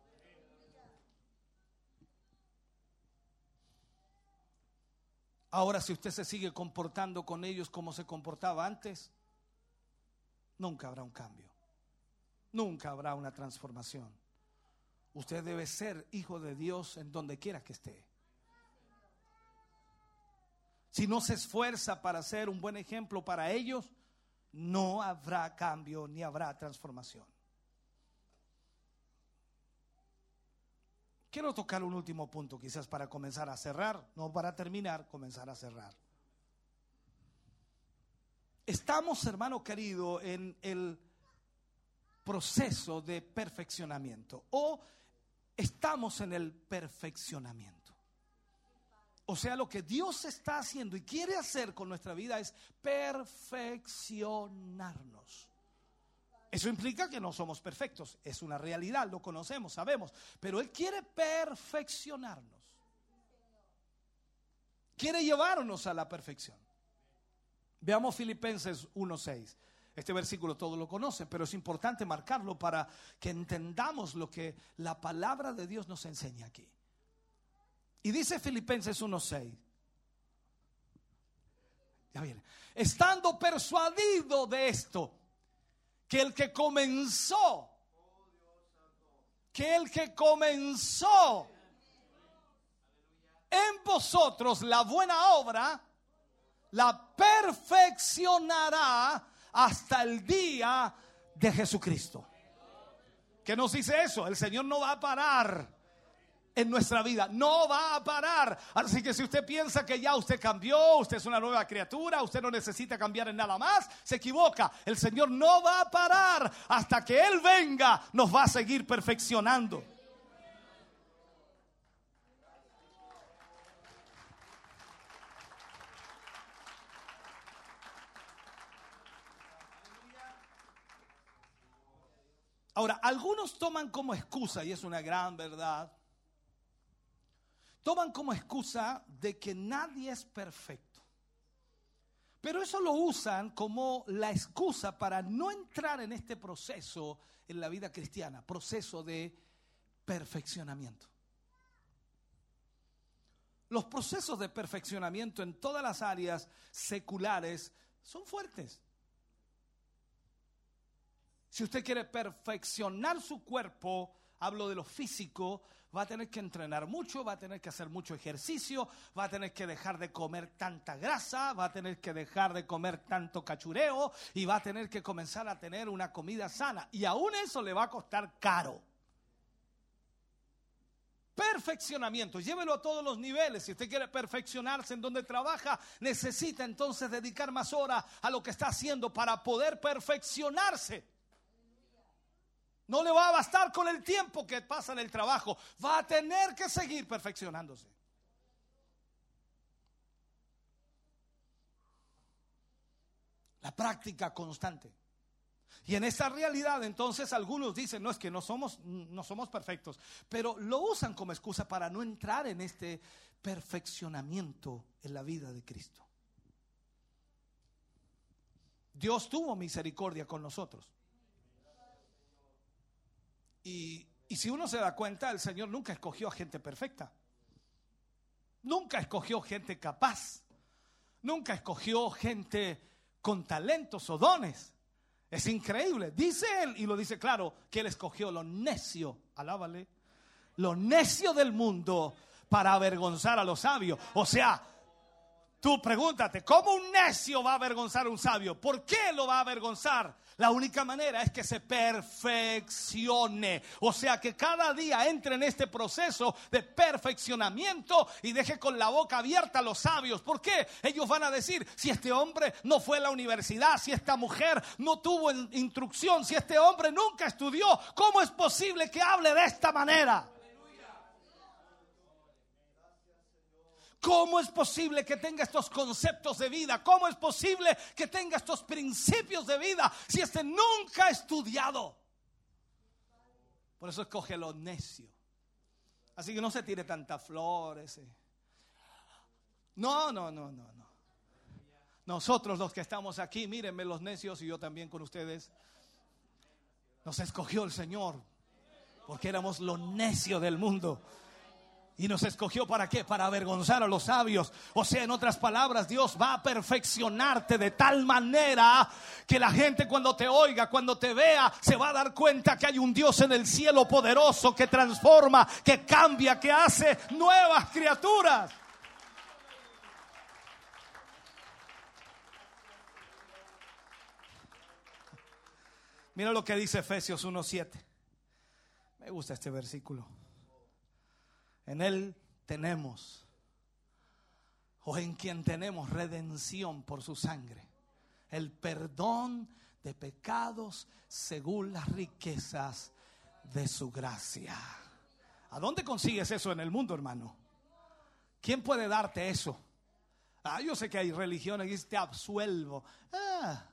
Ahora, si usted se sigue comportando con ellos como se comportaba antes, nunca habrá un cambio. Nunca habrá una transformación. Usted debe ser hijo de Dios en donde quiera que esté. Si no se esfuerza para ser un buen ejemplo para ellos, no habrá cambio ni habrá transformación. Quiero tocar un último punto, quizás para comenzar a cerrar, no para terminar, comenzar a cerrar. Estamos, hermano querido, en el proceso de perfeccionamiento o estamos en el perfeccionamiento. O sea, lo que Dios está haciendo y quiere hacer con nuestra vida es perfeccionarnos. Eso implica que no somos perfectos, es una realidad, lo conocemos, sabemos, pero Él quiere perfeccionarnos. Quiere llevarnos a la perfección. Veamos Filipenses 1.6. Este versículo todos lo conocen, pero es importante marcarlo para que entendamos lo que la palabra de Dios nos enseña aquí. Y dice Filipenses 1.6. Ya viene. Estando persuadido de esto, que el que comenzó, que el que comenzó en vosotros la buena obra, la perfeccionará hasta el día de Jesucristo. ¿Qué nos dice eso? El Señor no va a parar en nuestra vida. No va a parar. Así que si usted piensa que ya usted cambió, usted es una nueva criatura, usted no necesita cambiar en nada más, se equivoca. El Señor no va a parar hasta que Él venga, nos va a seguir perfeccionando. Ahora, algunos toman como excusa, y es una gran verdad, toman como excusa de que nadie es perfecto. Pero eso lo usan como la excusa para no entrar en este proceso en la vida cristiana, proceso de perfeccionamiento. Los procesos de perfeccionamiento en todas las áreas seculares son fuertes. Si usted quiere perfeccionar su cuerpo, hablo de lo físico, va a tener que entrenar mucho, va a tener que hacer mucho ejercicio, va a tener que dejar de comer tanta grasa, va a tener que dejar de comer tanto cachureo y va a tener que comenzar a tener una comida sana. Y aún eso le va a costar caro. Perfeccionamiento, llévelo a todos los niveles. Si usted quiere perfeccionarse en donde trabaja, necesita entonces dedicar más horas a lo que está haciendo para poder perfeccionarse. No le va a bastar con el tiempo que pasa en el trabajo. Va a tener que seguir perfeccionándose. La práctica constante. Y en esta realidad entonces algunos dicen, no es que no somos, no somos perfectos, pero lo usan como excusa para no entrar en este perfeccionamiento en la vida de Cristo. Dios tuvo misericordia con nosotros. Y, si uno se da cuenta, el Señor nunca escogió a gente perfecta. Nunca escogió gente capaz. Nunca escogió gente con talentos o dones. Es increíble. Dice él, y lo dice claro, que él escogió lo necio, alábale, lo necio del mundo para avergonzar a los sabios. O sea, Tú pregúntate, ¿cómo un necio va a avergonzar a un sabio? ¿Por qué lo va a avergonzar? La única manera es que se perfeccione. O sea, que cada día entre en este proceso de perfeccionamiento y deje con la boca abierta a los sabios. ¿Por qué? Ellos van a decir, si este hombre no fue a la universidad, si esta mujer no tuvo instrucción, si este hombre nunca estudió, ¿cómo es posible que hable de esta manera? ¿Cómo es posible que tenga estos conceptos de vida? ¿Cómo es posible que tenga estos principios de vida si este nunca ha estudiado? Por eso escoge lo necio. Así que no se tire tantas flores. eh. No, no, no, no, no. Nosotros los que estamos aquí, mírenme los necios y yo también con ustedes. Nos escogió el Señor porque éramos lo necio del mundo. Y nos escogió para qué? Para avergonzar a los sabios. O sea, en otras palabras, Dios va a perfeccionarte de tal manera que la gente cuando te oiga, cuando te vea, se va a dar cuenta que hay un Dios en el cielo poderoso que transforma, que cambia, que hace nuevas criaturas. Mira lo que dice Efesios 1.7. Me gusta este versículo. En Él tenemos, o en quien tenemos redención por su sangre, el perdón de pecados según las riquezas de su gracia. ¿A dónde consigues eso en el mundo, hermano? ¿Quién puede darte eso? Ah, yo sé que hay religiones que te absuelvo. Ah,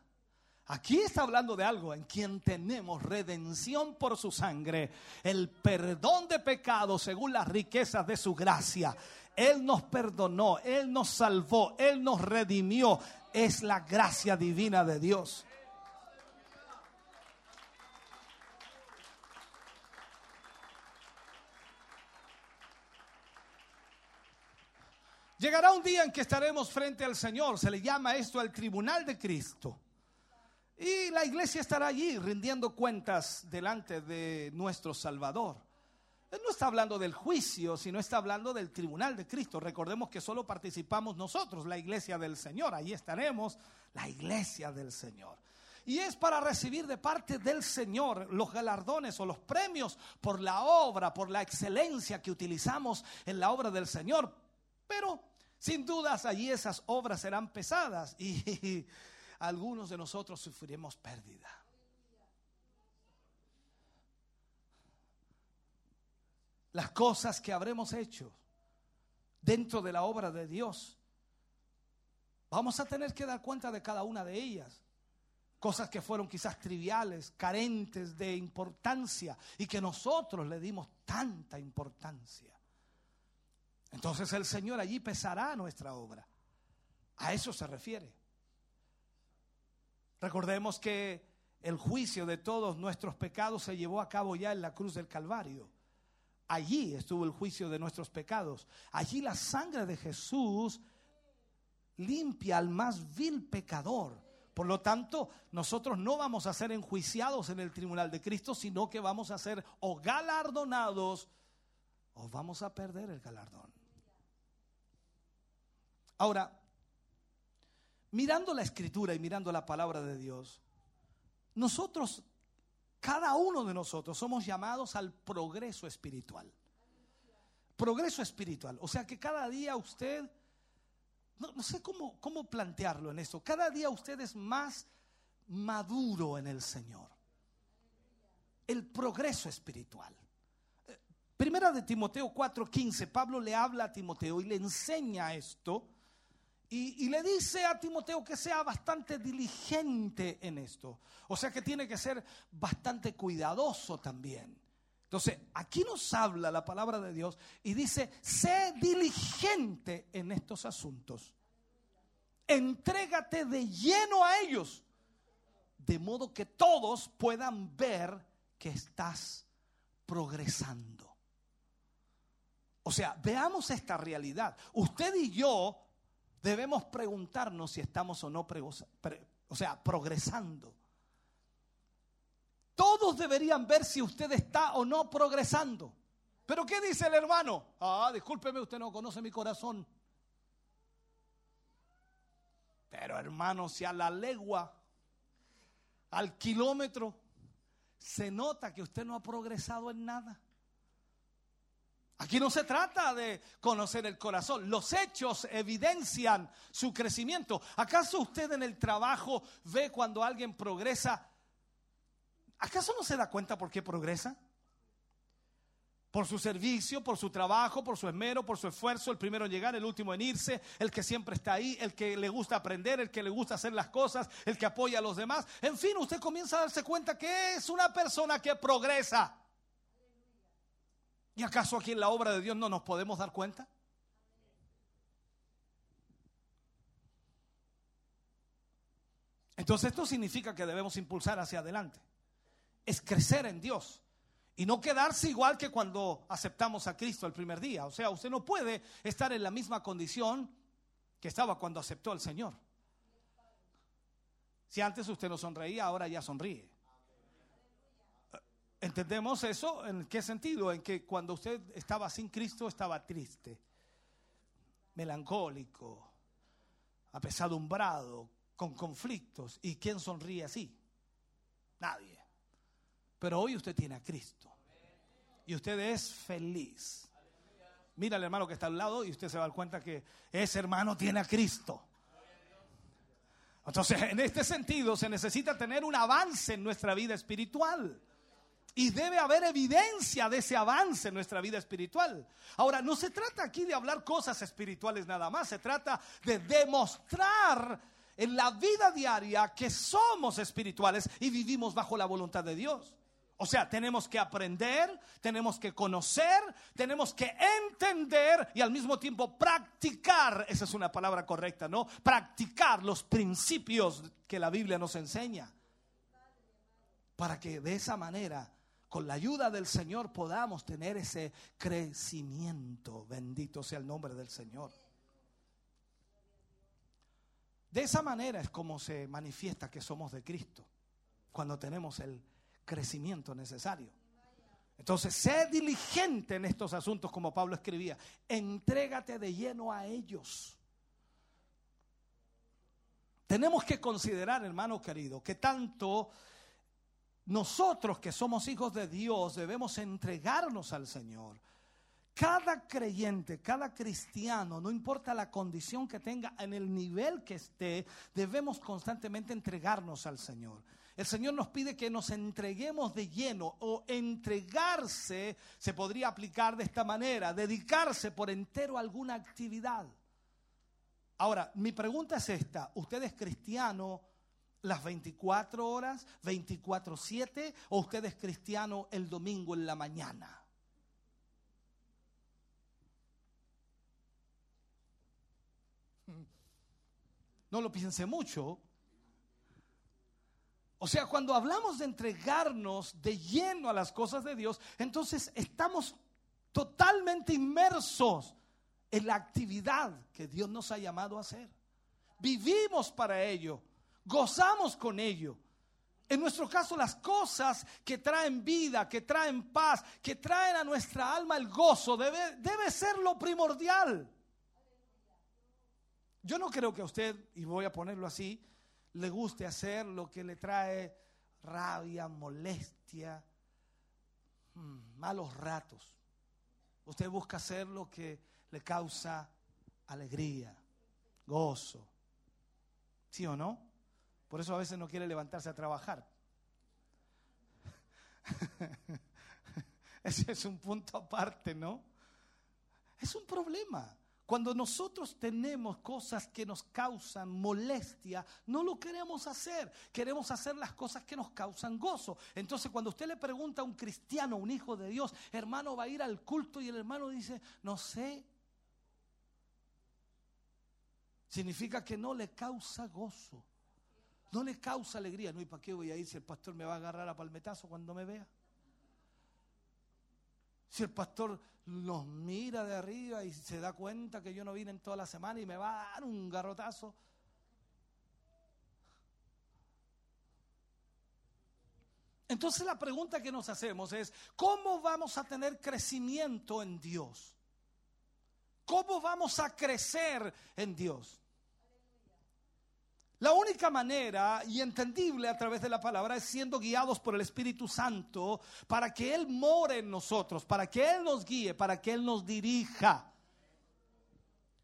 Aquí está hablando de algo en quien tenemos redención por su sangre, el perdón de pecados según las riquezas de su gracia. Él nos perdonó, Él nos salvó, Él nos redimió. Es la gracia divina de Dios. Llegará un día en que estaremos frente al Señor. Se le llama esto el tribunal de Cristo. Y la iglesia estará allí rindiendo cuentas delante de nuestro Salvador. Él no está hablando del juicio, sino está hablando del tribunal de Cristo. Recordemos que solo participamos nosotros, la iglesia del Señor. Allí estaremos, la iglesia del Señor. Y es para recibir de parte del Señor los galardones o los premios por la obra, por la excelencia que utilizamos en la obra del Señor. Pero sin dudas allí esas obras serán pesadas *laughs* y algunos de nosotros sufriremos pérdida. Las cosas que habremos hecho dentro de la obra de Dios, vamos a tener que dar cuenta de cada una de ellas. Cosas que fueron quizás triviales, carentes de importancia y que nosotros le dimos tanta importancia. Entonces el Señor allí pesará nuestra obra. A eso se refiere. Recordemos que el juicio de todos nuestros pecados se llevó a cabo ya en la cruz del Calvario. Allí estuvo el juicio de nuestros pecados. Allí la sangre de Jesús limpia al más vil pecador. Por lo tanto, nosotros no vamos a ser enjuiciados en el tribunal de Cristo, sino que vamos a ser o galardonados o vamos a perder el galardón. Ahora, mirando la escritura y mirando la palabra de Dios, nosotros, cada uno de nosotros, somos llamados al progreso espiritual. Progreso espiritual. O sea que cada día usted, no, sé cómo, cómo plantearlo en esto, cada día usted es más maduro en el Señor. El progreso espiritual. Eh, Primera de Timoteo 4:15, Pablo le habla a Timoteo y le enseña esto. Y, le dice a Timoteo que sea bastante diligente en esto. O sea que tiene que ser bastante cuidadoso también. Entonces, aquí nos habla la palabra de Dios y dice, sé diligente en estos asuntos. Entrégate de lleno a ellos, de modo que todos puedan ver que estás progresando. O sea, veamos esta realidad. Usted y yo debemos preguntarnos si estamos o no, o sea, progresando. Todos deberían ver si usted está o no progresando. Pero ¿qué dice el hermano? Ah, discúlpeme, usted no conoce mi corazón. Pero hermano, si a la legua, al kilómetro, se nota que usted no ha progresado en nada. Aquí no se trata de conocer el corazón. Los hechos evidencian su crecimiento. ¿Acaso usted en el trabajo ve cuando alguien progresa? ¿Acaso no se da cuenta por qué progresa? Por su servicio, por su trabajo, por su esmero, por su esfuerzo, el primero en llegar, el último en irse, el que siempre está ahí, el que le gusta aprender, el que le gusta hacer las cosas, el que apoya a los demás. En fin, usted comienza a darse cuenta que es una persona que progresa. ¿Y acaso aquí en la obra de Dios no nos podemos dar cuenta? Entonces esto significa que debemos impulsar hacia adelante. Es crecer en Dios. Y no quedarse igual que cuando aceptamos a Cristo el primer día. O sea, usted no puede estar en la misma condición que estaba cuando aceptó al Señor. Si antes usted no sonreía, ahora ya sonríe. ¿Entendemos eso? ¿En qué sentido? En que cuando usted estaba sin Cristo estaba triste, melancólico, apesadumbrado, con conflictos. ¿Y quién sonríe así? Nadie. Pero hoy usted tiene a Cristo. Y usted es feliz. Mira al hermano que está al lado y usted se va a dar cuenta que ese hermano tiene a Cristo. Entonces, en este sentido, se necesita tener un avance en nuestra vida espiritual. Y debe haber evidencia de ese avance en nuestra vida espiritual. Ahora, no se trata aquí de hablar cosas espirituales nada más, se trata de demostrar en la vida diaria que somos espirituales y vivimos bajo la voluntad de Dios. O sea, tenemos que aprender, tenemos que conocer, tenemos que entender y al mismo tiempo practicar, esa es una palabra correcta, ¿no? Practicar los principios que la Biblia nos enseña. Para que de esa manera, con la ayuda del Señor, podamos tener ese crecimiento. Bendito sea el nombre del Señor. De esa manera es como se manifiesta que somos de Cristo, cuando tenemos el crecimiento necesario. Entonces, sé diligente en estos asuntos, como Pablo escribía. Entrégate de lleno a ellos. Tenemos que considerar, hermano querido, que tanto nosotros que somos hijos de Dios debemos entregarnos al Señor. Cada creyente, cada cristiano, no importa la condición que tenga, en el nivel que esté, debemos constantemente entregarnos al Señor. El Señor nos pide que nos entreguemos de lleno o entregarse, se podría aplicar de esta manera, dedicarse por entero a alguna actividad. Ahora, mi pregunta es esta, ¿usted es cristiano las 24 horas, 24/7 o usted es cristiano el domingo en la mañana? No lo piense mucho. O sea, cuando hablamos de entregarnos de lleno a las cosas de Dios, entonces estamos totalmente inmersos en la actividad que Dios nos ha llamado a hacer. Vivimos para ello, gozamos con ello. En nuestro caso, las cosas que traen vida, que traen paz, que traen a nuestra alma el gozo, debe, debe ser lo primordial. Yo no creo que a usted, y voy a ponerlo así, le guste hacer lo que le trae rabia, molestia, mm, malos ratos. Usted busca hacer lo que le causa alegría, gozo. ¿Sí o no? Por eso a veces no quiere levantarse a trabajar. *laughs* Ese es un punto aparte, ¿no? Es un problema. Cuando nosotros tenemos cosas que nos causan molestia, no lo queremos hacer. Queremos hacer las cosas que nos causan gozo. Entonces, cuando usted le pregunta a un cristiano, un hijo de Dios, hermano, va a ir al culto y el hermano dice, no sé. Significa que no le causa gozo. No le causa alegría. No, ¿y para qué voy a ir si el pastor me va a agarrar a palmetazo cuando me vea? Si el pastor nos mira de arriba y se da cuenta que yo no vine en toda la semana y me va a dar un garrotazo. Entonces la pregunta que nos hacemos es, ¿cómo vamos a tener crecimiento en Dios? ¿Cómo vamos a crecer en Dios? La única manera y entendible a través de la palabra es siendo guiados por el Espíritu Santo para que Él more en nosotros, para que Él nos guíe, para que Él nos dirija.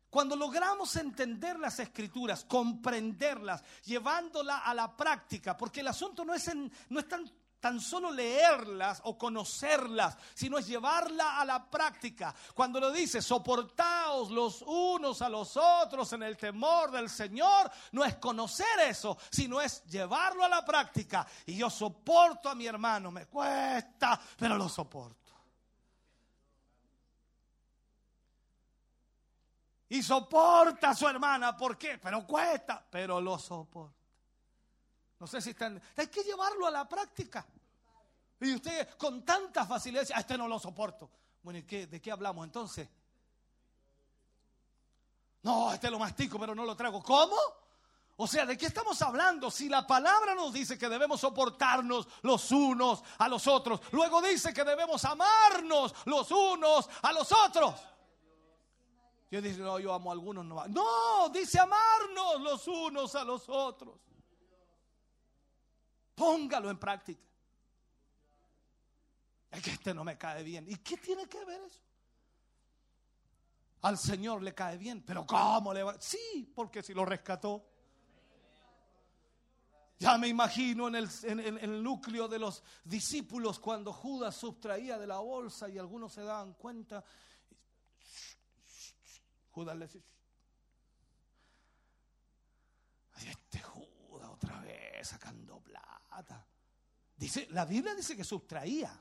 Cuando logramos entender las escrituras, comprenderlas, llevándola a la práctica, porque el asunto no es, en, no es tan tan solo leerlas o conocerlas, sino es llevarla a la práctica. Cuando lo dice, soportaos los unos a los otros en el temor del Señor, no es conocer eso, sino es llevarlo a la práctica. Y yo soporto a mi hermano, me cuesta, pero lo soporto. Y soporta a su hermana, ¿por qué? Pero cuesta, pero lo soporto. No sé si están. Hay que llevarlo a la práctica. Y usted con tanta facilidad dice, a este no lo soporto. Bueno, ¿y qué? ¿De qué hablamos entonces? No, este lo mastico, pero no lo trago. ¿Cómo? O sea, ¿de qué estamos hablando? Si la palabra nos dice que debemos soportarnos los unos a los otros, luego dice que debemos amarnos los unos a los otros. Yo dice, no, yo amo a algunos, no. No, dice amarnos los unos a los otros. Póngalo en práctica. Es que este no me cae bien. ¿Y qué tiene que ver eso? Al Señor le cae bien, pero ¿cómo le va? Sí, porque si lo rescató. Ya me imagino en el, núcleo de los discípulos cuando Judas sustraía de la bolsa y algunos se daban cuenta. Judas le "Ay, este Judas otra vez sacando plata. Dice, la Biblia dice que sustraía.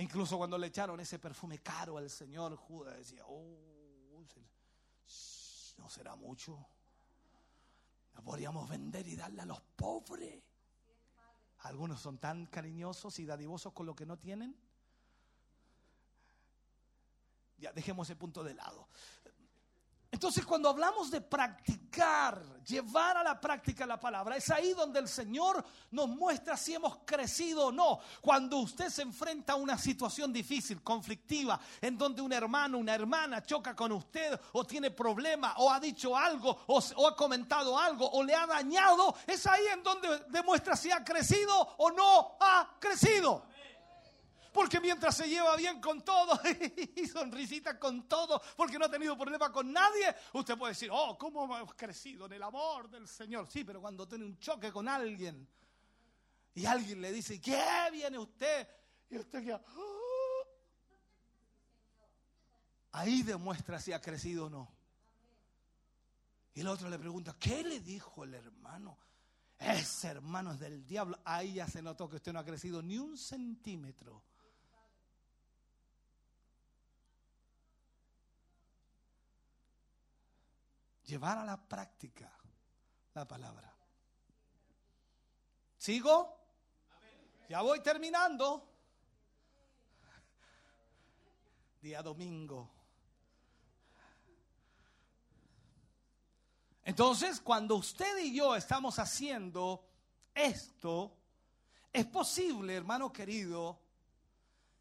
Incluso cuando le echaron ese perfume caro al Señor, Judas decía, oh, no será mucho. Lo podríamos vender y darle a los pobres. Algunos son tan cariñosos y dadivosos con lo que no tienen. Ya dejemos ese punto de lado. Entonces, cuando hablamos de practicar, llevar a la práctica la palabra, es ahí donde el Señor nos muestra si hemos crecido o no. Cuando usted se enfrenta a una situación difícil, conflictiva, en donde un hermano, una hermana choca con usted, o tiene problemas, o ha dicho algo, o, o ha comentado algo, o le ha dañado, es ahí en donde demuestra si ha crecido o no ha crecido. Porque mientras se lleva bien con todo *laughs* y sonrisita con todo, porque no ha tenido problema con nadie, usted puede decir, oh, ¿cómo hemos crecido en el amor del Señor? Sí, pero cuando tiene un choque con alguien y alguien le dice, ¿qué viene usted? Y usted queda, "Oh". ahí demuestra si ha crecido o no. Y el otro le pregunta, ¿qué le dijo el hermano? Ese hermano es del diablo. Ahí ya se notó que usted no ha crecido ni un centímetro. Llevar a la práctica la palabra. ¿Sigo? Ya voy terminando. Día domingo. Entonces, cuando usted y yo estamos haciendo esto, es posible, hermano querido,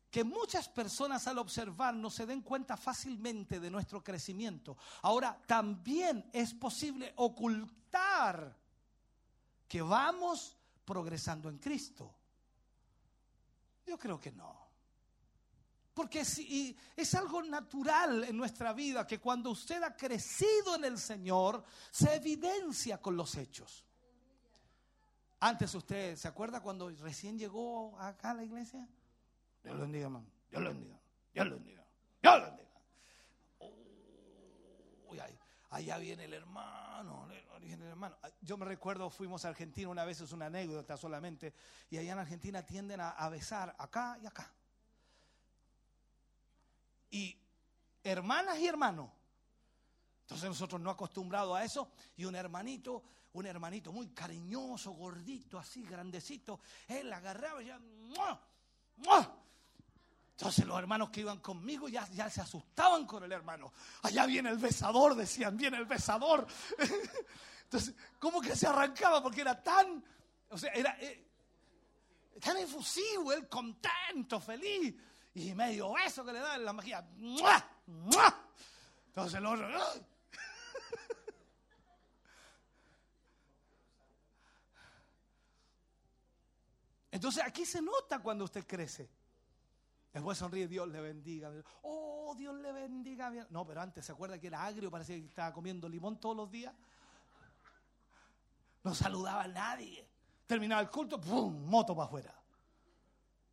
que muchas personas al observarnos se den cuenta fácilmente de nuestro crecimiento. Ahora, también es posible ocultar que vamos progresando en Cristo. Yo creo que no. Porque si- es algo natural en nuestra vida que cuando usted ha crecido en el Señor, se evidencia con los hechos. Antes usted, ¿se acuerda cuando recién llegó acá a la iglesia? Dios lo bendiga, hermano. Dios lo bendiga. Dios lo bendiga. Dios lo bendiga. Uy, ay, allá viene el hermano. viene el hermano. Yo me recuerdo, fuimos a Argentina una vez, es una anécdota solamente, y allá en Argentina tienden a, a besar acá y acá. Y hermanas y hermanos. Entonces nosotros no acostumbrados a eso, y un hermanito, un hermanito muy cariñoso, gordito, así, grandecito, él agarraba y ya, ¡mua! ¡mua! Entonces los hermanos que iban conmigo ya, ya se asustaban con el hermano. Allá viene el besador, decían, viene el besador. *laughs* Entonces, ¿cómo que se arrancaba? Porque era tan, o sea, era eh, tan efusivo, él contento, feliz. Y medio beso que le da en la mejilla. ¡mua! ¡mua! Entonces el. *laughs* Entonces aquí se nota cuando usted crece. Después sonríe, Dios le bendiga. Oh, Dios le bendiga. No, pero antes, ¿se acuerda que era agrio? Parecía que estaba comiendo limón todos los días. No saludaba a nadie. Terminaba el culto, ¡pum! Moto para afuera.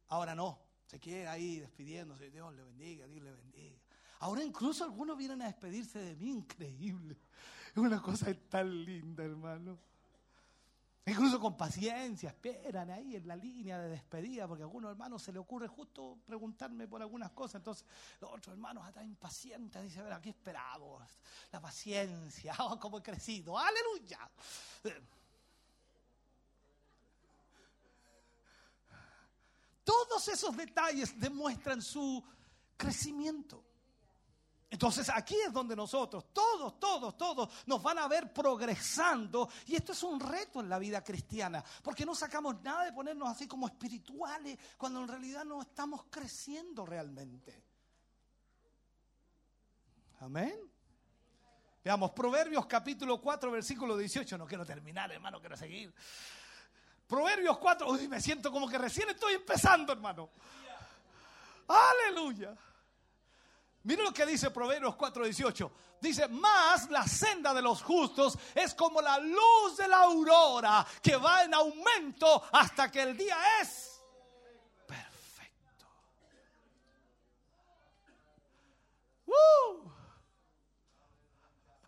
Ahora no. Se queda ahí despidiéndose. Dios le bendiga, Dios le bendiga. Ahora incluso algunos vienen a despedirse de mí. Increíble. Es una cosa tan linda, hermano. Incluso con paciencia, esperan ahí en la línea de despedida, porque a algunos hermanos se le ocurre justo preguntarme por algunas cosas. Entonces, los otros hermanos están impacientes, dicen, ver, aquí esperamos, la paciencia, *laughs* oh, cómo he crecido, aleluya. Todos esos detalles demuestran su crecimiento. Entonces aquí es donde nosotros, todos, todos, todos, nos van a ver progresando. Y esto es un reto en la vida cristiana, porque no sacamos nada de ponernos así como espirituales cuando en realidad no estamos creciendo realmente. Amén. Veamos, Proverbios capítulo 4, versículo 18. No quiero terminar, hermano, quiero seguir. Proverbios 4, uy, me siento como que recién estoy empezando, hermano. Aleluya. Mira lo que dice Proverbios 4:18. Dice, más la senda de los justos es como la luz de la aurora que va en aumento hasta que el día es perfecto.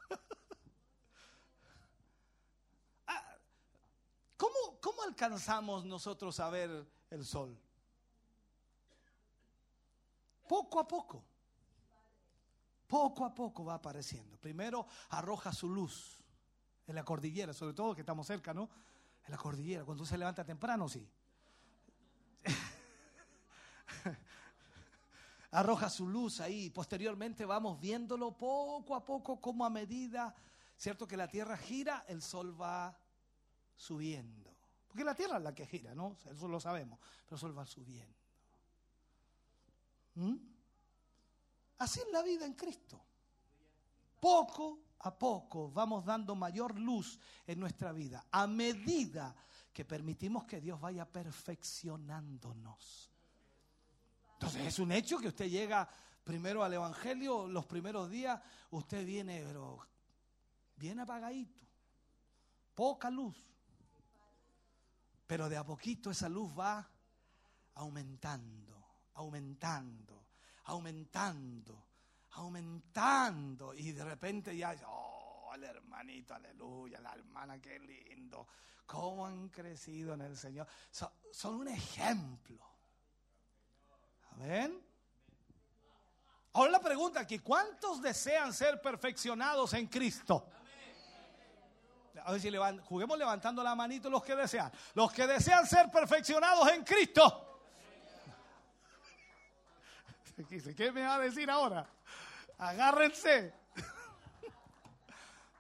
*laughs* Ah, ¿Cómo, ¿Cómo alcanzamos nosotros a ver el sol? Poco a poco poco a poco va apareciendo. Primero arroja su luz en la cordillera, sobre todo que estamos cerca, ¿no? En la cordillera, cuando se levanta temprano, sí. *laughs* arroja su luz ahí. Posteriormente vamos viéndolo poco a poco, como a medida, ¿cierto? Que la Tierra gira, el Sol va subiendo. Porque la Tierra es la que gira, ¿no? Eso lo sabemos, pero el Sol va subiendo. ¿Mm? Así es la vida en Cristo. Poco a poco vamos dando mayor luz en nuestra vida a medida que permitimos que Dios vaya perfeccionándonos. Entonces es un hecho que usted llega primero al Evangelio, los primeros días, usted viene, pero viene apagadito, poca luz. Pero de a poquito esa luz va aumentando, aumentando aumentando, aumentando. Y de repente ya, oh, el hermanito, aleluya, la hermana, qué lindo. Cómo han crecido en el Señor. Son, un ejemplo. Amén. Ahora la pregunta aquí, ¿cuántos desean ser perfeccionados en Cristo? A ver si levan, juguemos levantando la manito los que desean. Los que desean ser perfeccionados en Cristo. *laughs* ¿Qué me va a decir ahora? Agárrense. *laughs*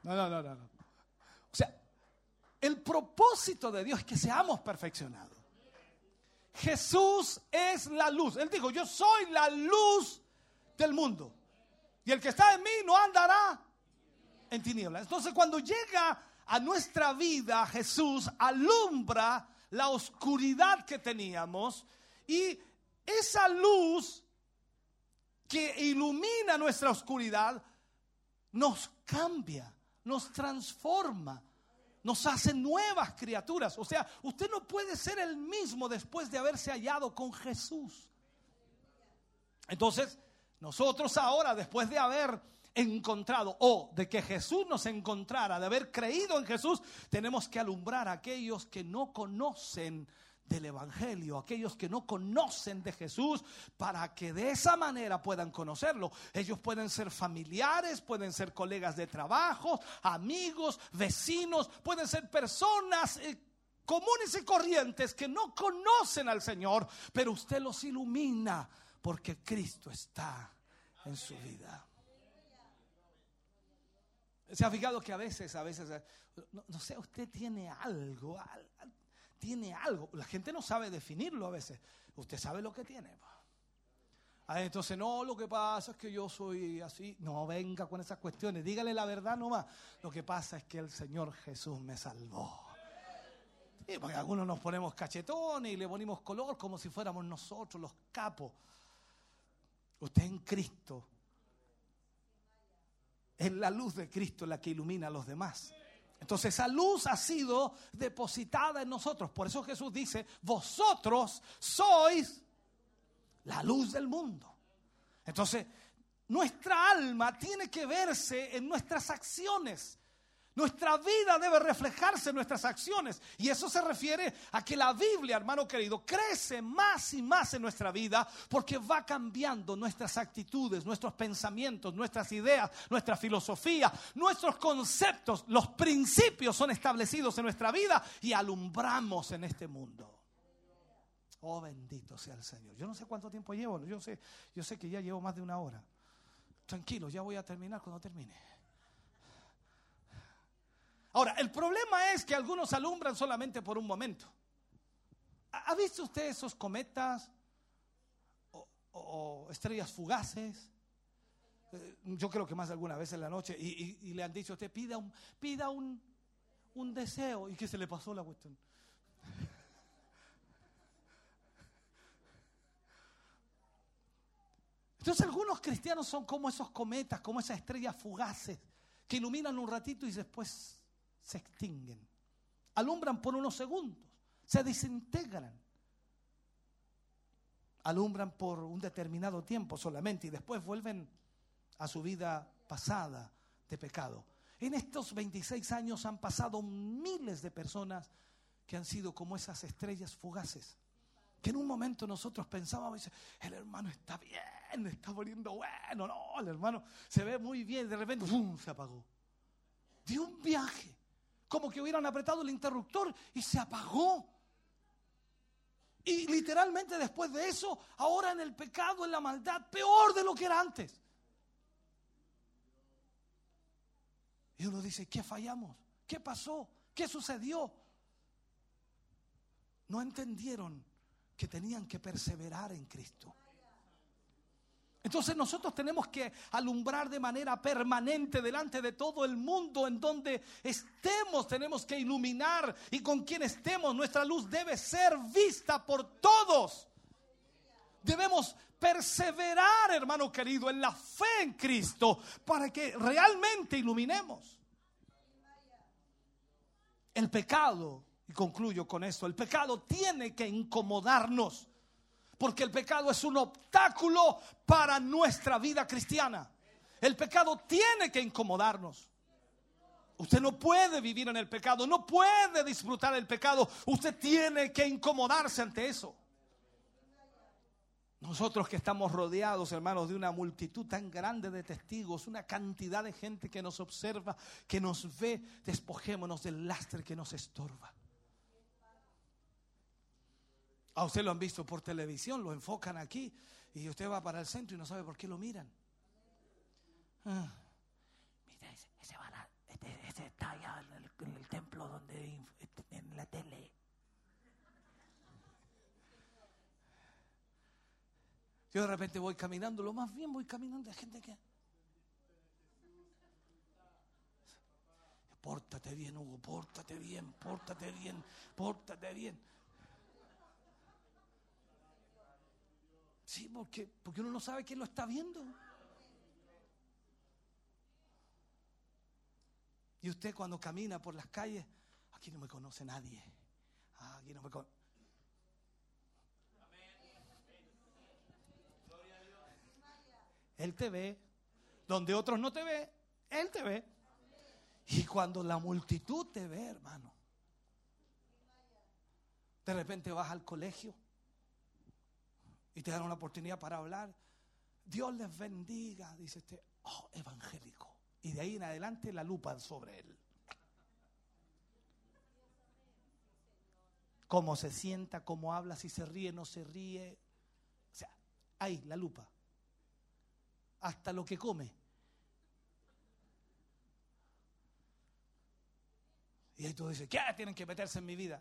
No, no, no, no. O sea, el propósito de Dios es que seamos perfeccionados. Jesús es la luz. Él dijo, yo soy la luz del mundo. Y el que está en mí no andará en tinieblas. Entonces cuando llega a nuestra vida Jesús alumbra la oscuridad que teníamos y esa luz que ilumina nuestra oscuridad, nos cambia, nos transforma, nos hace nuevas criaturas. O sea, usted no puede ser el mismo después de haberse hallado con Jesús. Entonces, nosotros ahora, después de haber encontrado o de que Jesús nos encontrara, de haber creído en Jesús, tenemos que alumbrar a aquellos que no conocen del Evangelio, aquellos que no conocen de Jesús, para que de esa manera puedan conocerlo. Ellos pueden ser familiares, pueden ser colegas de trabajo, amigos, vecinos, pueden ser personas eh, comunes y corrientes que no conocen al Señor, pero usted los ilumina porque Cristo está en su vida. Se ha fijado que a veces, a veces, eh, no, no sé, usted tiene algo, tiene algo. La gente no sabe definirlo a veces. Usted sabe lo que tiene. Ah, entonces, no, lo que pasa es que yo soy así. No venga con esas cuestiones. Dígale la verdad nomás. Lo que pasa es que el Señor Jesús me salvó. Y porque algunos nos ponemos cachetones y le ponemos color como si fuéramos nosotros los capos. Usted en Cristo. Es la luz de Cristo la que ilumina a los demás. Entonces esa luz ha sido depositada en nosotros. Por eso Jesús dice, vosotros sois la luz del mundo. Entonces, nuestra alma tiene que verse en nuestras acciones. Nuestra vida debe reflejarse en nuestras acciones. Y eso se refiere a que la Biblia, hermano querido, crece más y más en nuestra vida porque va cambiando nuestras actitudes, nuestros pensamientos, nuestras ideas, nuestra filosofía, nuestros conceptos. Los principios son establecidos en nuestra vida y alumbramos en este mundo. Oh, bendito sea el Señor. Yo no sé cuánto tiempo llevo, yo sé, yo sé que ya llevo más de una hora. Tranquilo, ya voy a terminar cuando termine. Ahora, el problema es que algunos alumbran solamente por un momento. ¿Ha visto usted esos cometas o, estrellas fugaces? Eh, Yo creo que más de alguna vez en la noche y le han dicho a usted, pida un, pida un, un deseo. ¿Y qué se le pasó la cuestión? Entonces algunos cristianos son como esos cometas, como esas estrellas fugaces que iluminan un ratito y después se extinguen. Alumbran por unos segundos, se desintegran. Alumbran por un determinado tiempo solamente y después vuelven a su vida pasada de pecado. En estos 26 años han pasado miles de personas que han sido como esas estrellas fugaces que en un momento nosotros pensábamos, el hermano está bien, está poniendo bueno, no, el hermano se ve muy bien, de repente se apagó. Dio un viaje, como que hubieran apretado el interruptor y se apagó. Y literalmente después de eso, ahora en el pecado, en la maldad, peor de lo que era antes. Y uno dice, ¿qué fallamos? ¿Qué pasó? ¿Qué sucedió? No entendieron que tenían que perseverar en Cristo. Entonces nosotros tenemos que alumbrar de manera permanente delante de todo el mundo en donde estemos, tenemos que iluminar y con quien estemos, nuestra luz debe ser vista por todos. Debemos perseverar, hermano querido, en la fe en Cristo para que realmente iluminemos. El pecado, y concluyo con esto, el pecado tiene que incomodarnos, porque el pecado es un obstáculo para nuestra vida cristiana. El pecado tiene que incomodarnos. Usted no puede vivir en el pecado, no puede disfrutar el pecado, usted tiene que incomodarse ante eso. Nosotros que estamos rodeados, hermanos, de una multitud tan grande de testigos, una cantidad de gente que nos observa, que nos ve, despojémonos del lastre que nos estorba. A usted lo han visto por televisión, lo enfocan aquí y usted va para el centro y no sabe por qué lo miran. Ah, mira, ese, ese va a la- este- ese está allá en el, en el templo donde inf- en la tele. Yo de repente voy caminando, lo más bien voy caminando, hay gente que... Pórtate bien, Hugo, pórtate bien, pórtate bien, pórtate bien. Porque, porque uno no sabe quién lo está viendo. Y usted cuando camina por las calles, aquí no me conoce nadie. Ah, aquí no me conoce. Él te ve. Donde otros no te ve, Él te ve. Y cuando la multitud te ve, hermano, de repente vas al colegio y te dan una oportunidad para hablar. Dios les bendiga, dice este, oh, evangélico. Y de ahí en adelante la lupa sobre él. Cómo se sienta, cómo habla, si se ríe, no se ríe. O sea, ahí, la lupa. Hasta lo que come. Y ahí tú dices, ¿qué tienen que meterse en mi vida?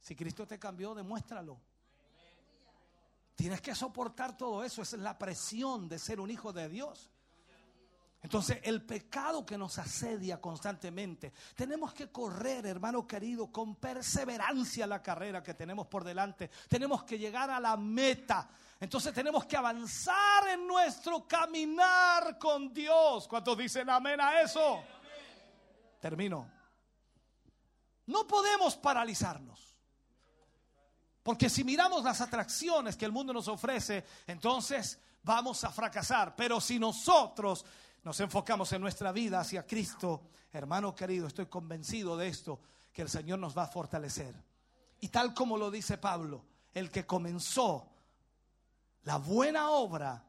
Si Cristo te cambió, demuéstralo. Tienes que soportar todo eso. Es la presión de ser un hijo de Dios. Entonces, el pecado que nos asedia constantemente, tenemos que correr, hermano querido, con perseverancia la carrera que tenemos por delante. Tenemos que llegar a la meta. Entonces, tenemos que avanzar en nuestro caminar con Dios. ¿Cuántos dicen amén a eso? Termino. No podemos paralizarnos. Porque si miramos las atracciones que el mundo nos ofrece, entonces vamos a fracasar. Pero si nosotros nos enfocamos en nuestra vida hacia Cristo, hermano querido, estoy convencido de esto, que el Señor nos va a fortalecer. Y tal como lo dice Pablo, el que comenzó la buena obra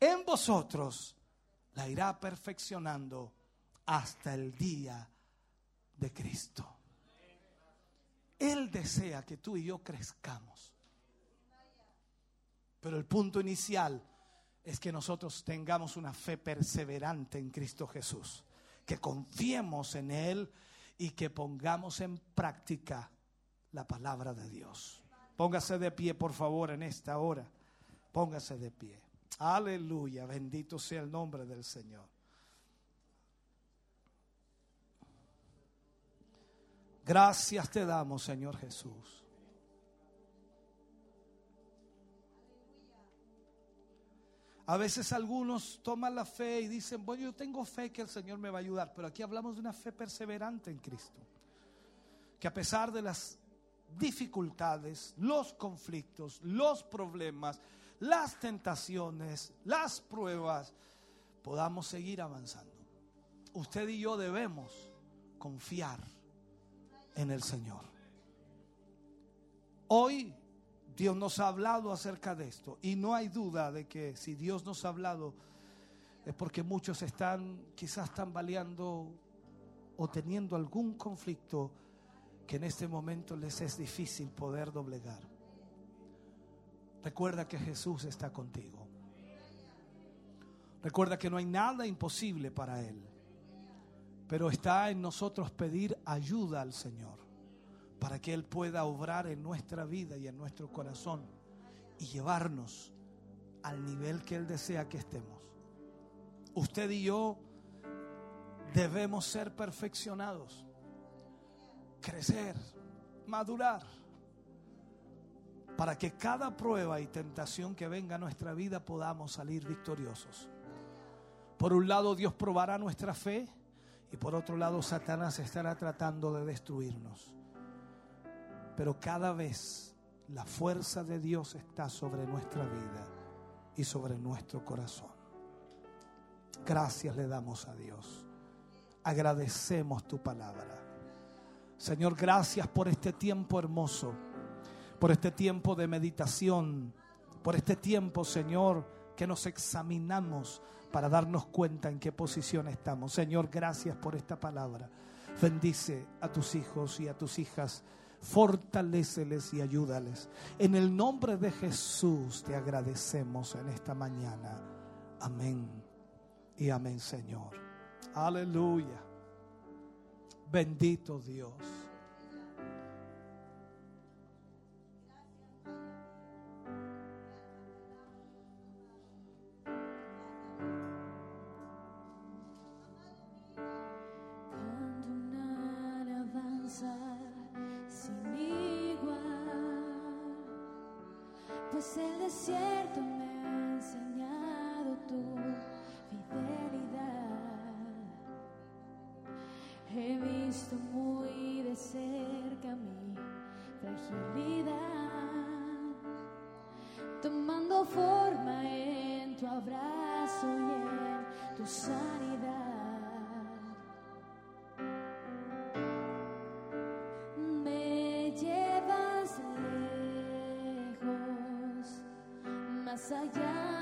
en vosotros, la irá perfeccionando hasta el día de Cristo. Él desea que tú y yo crezcamos. Pero el punto inicial es que nosotros tengamos una fe perseverante en Cristo Jesús, que confiemos en Él y que pongamos en práctica la palabra de Dios. Póngase de pie, por favor, en esta hora. Póngase de pie. Aleluya, bendito sea el nombre del Señor. Gracias te damos, Señor Jesús. A veces algunos toman la fe y dicen, bueno, yo tengo fe que el Señor me va a ayudar, pero aquí hablamos de una fe perseverante en Cristo. Que a pesar de las dificultades, los conflictos, los problemas, las tentaciones, las pruebas, podamos seguir avanzando. Usted y yo debemos confiar en el Señor. Hoy Dios nos ha hablado acerca de esto y no hay duda de que si Dios nos ha hablado es porque muchos están quizás tambaleando o teniendo algún conflicto que en este momento les es difícil poder doblegar. Recuerda que Jesús está contigo. Recuerda que no hay nada imposible para Él. Pero está en nosotros pedir ayuda al Señor para que Él pueda obrar en nuestra vida y en nuestro corazón y llevarnos al nivel que Él desea que estemos. Usted y yo debemos ser perfeccionados, crecer, madurar, para que cada prueba y tentación que venga a nuestra vida podamos salir victoriosos. Por un lado Dios probará nuestra fe y por otro lado Satanás estará tratando de destruirnos. Pero cada vez la fuerza de Dios está sobre nuestra vida y sobre nuestro corazón. Gracias le damos a Dios. Agradecemos tu palabra. Señor, gracias por este tiempo hermoso, por este tiempo de meditación, por este tiempo, Señor, que nos examinamos para darnos cuenta en qué posición estamos. Señor, gracias por esta palabra. Bendice a tus hijos y a tus hijas. Fortaléceles y ayúdales. En el nombre de Jesús te agradecemos en esta mañana. Amén. Y amén, Señor. Aleluya. Bendito Dios. Más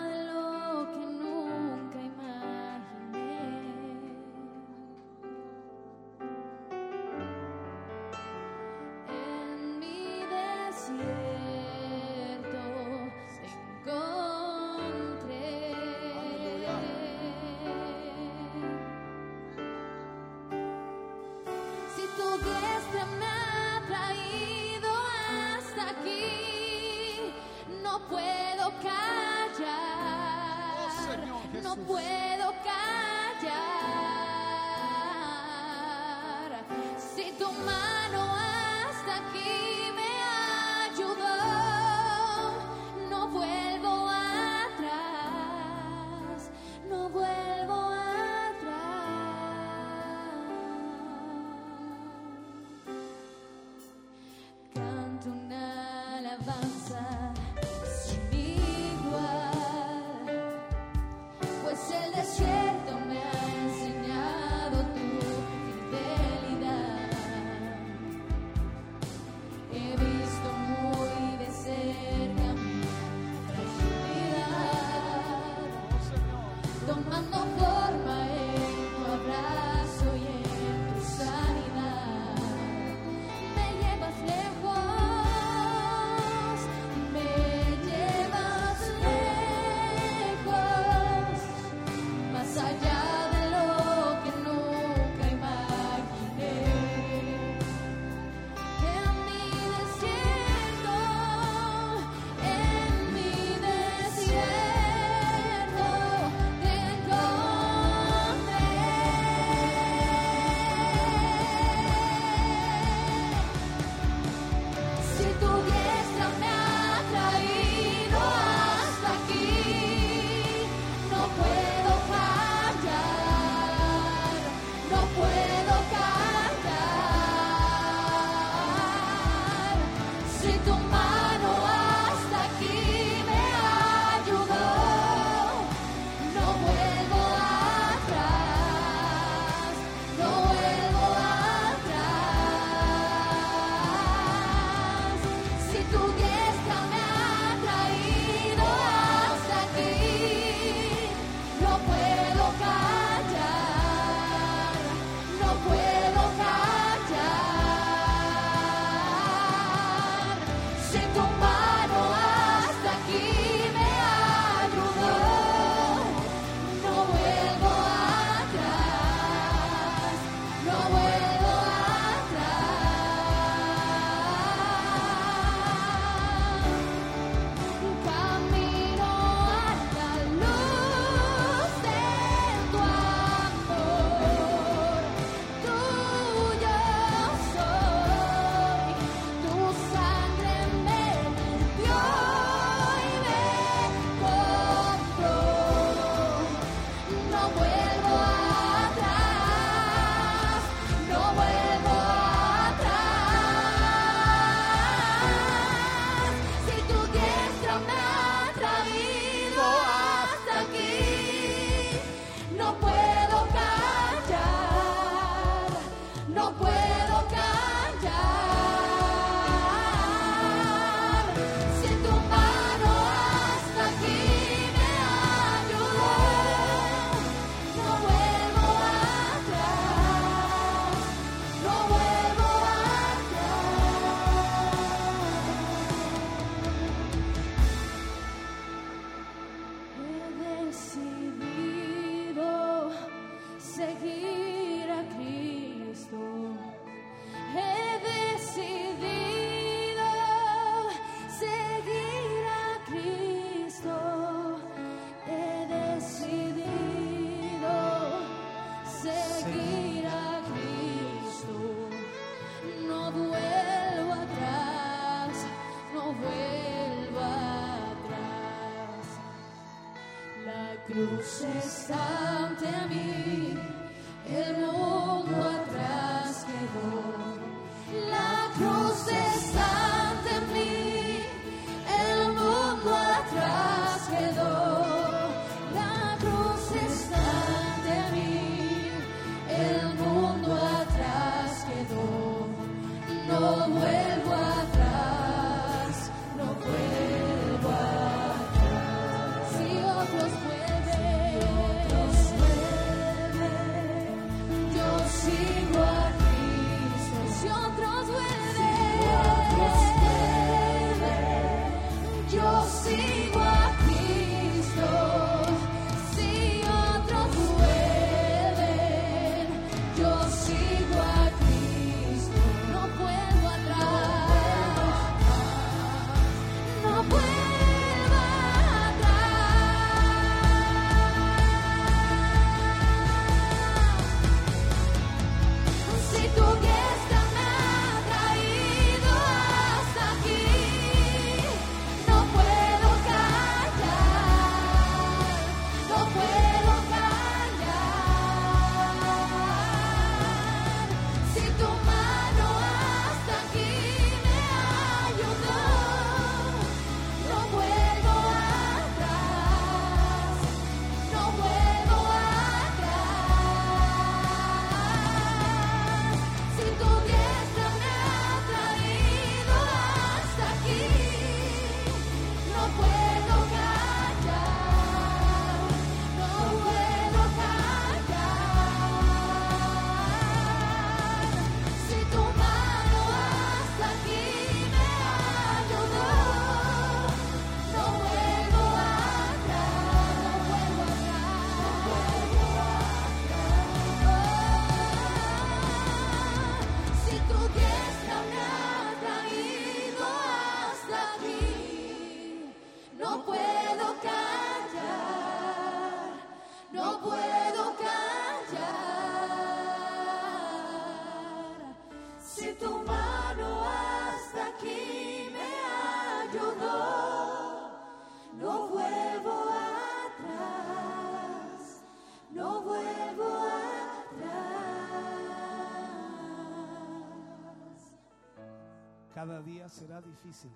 será difícil.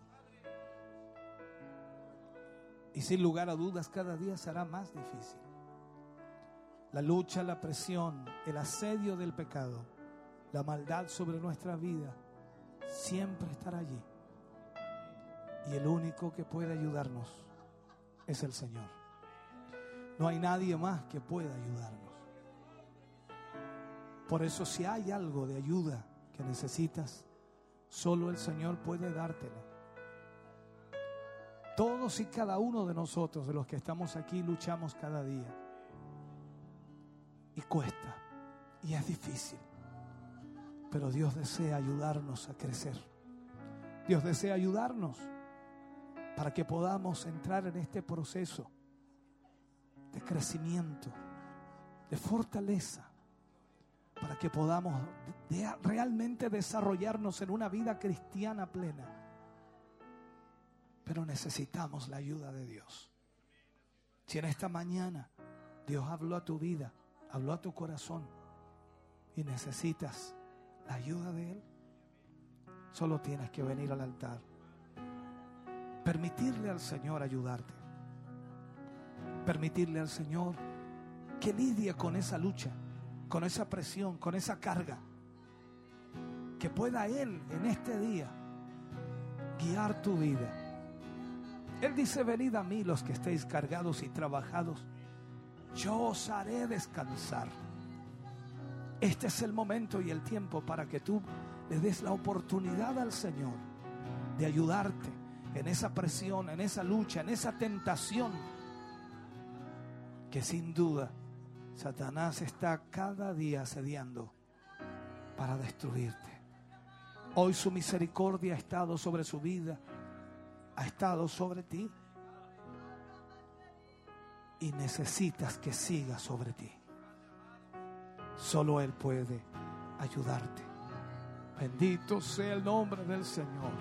Y sin lugar a dudas, cada día será más difícil. La lucha, la presión, el asedio del pecado, la maldad sobre nuestra vida, siempre estará allí. Y el único que puede ayudarnos es el Señor. No hay nadie más que pueda ayudarnos. Por eso si hay algo de ayuda que necesitas, solo el Señor puede dártela. Todos y cada uno de nosotros, de los que estamos aquí, luchamos cada día. Y cuesta. Y es difícil. Pero Dios desea ayudarnos a crecer. Dios desea ayudarnos para que podamos entrar en este proceso de crecimiento, de fortaleza, para que podamos realmente desarrollarnos en una vida cristiana plena. Pero necesitamos la ayuda de Dios. Si en esta mañana Dios habló a tu vida, habló a tu corazón y necesitas la ayuda de Él, solo tienes que venir al altar. Permitirle al Señor ayudarte. Permitirle al Señor que lidie con esa lucha, con esa presión, con esa carga. Que pueda Él en este día guiar tu vida. Él dice, venid a mí los que estéis cargados y trabajados, yo os haré descansar. Este es el momento y el tiempo para que tú le des la oportunidad al Señor de ayudarte en esa presión, en esa lucha, en esa tentación que sin duda Satanás está cada día asediando para destruirte. Hoy su misericordia ha estado sobre su vida, ha estado sobre ti y necesitas que siga sobre ti. Solo Él puede ayudarte. Bendito sea el nombre del Señor.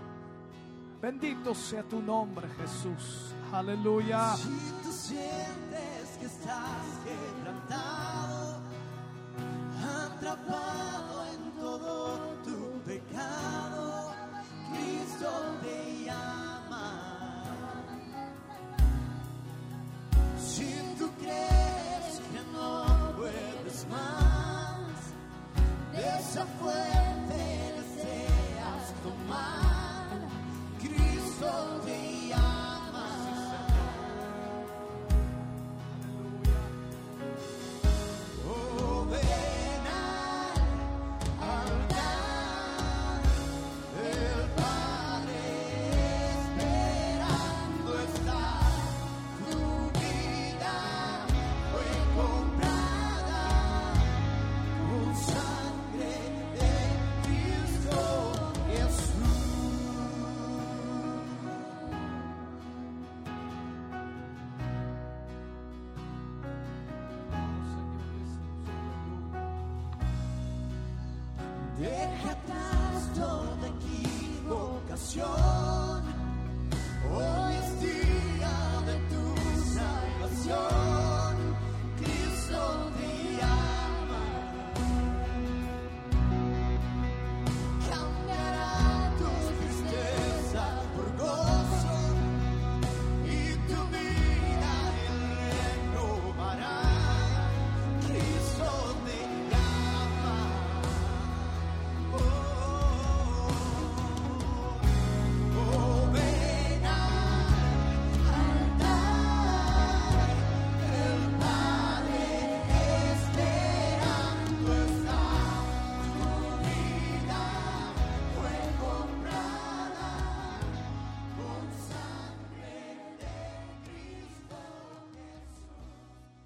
Bendito sea tu nombre, Jesús. Aleluya. Si tú sientes que estás quebrantado, atrapado en todo tu pecado, Cristo te llama. Si tú crees que no puedes más, esa fuente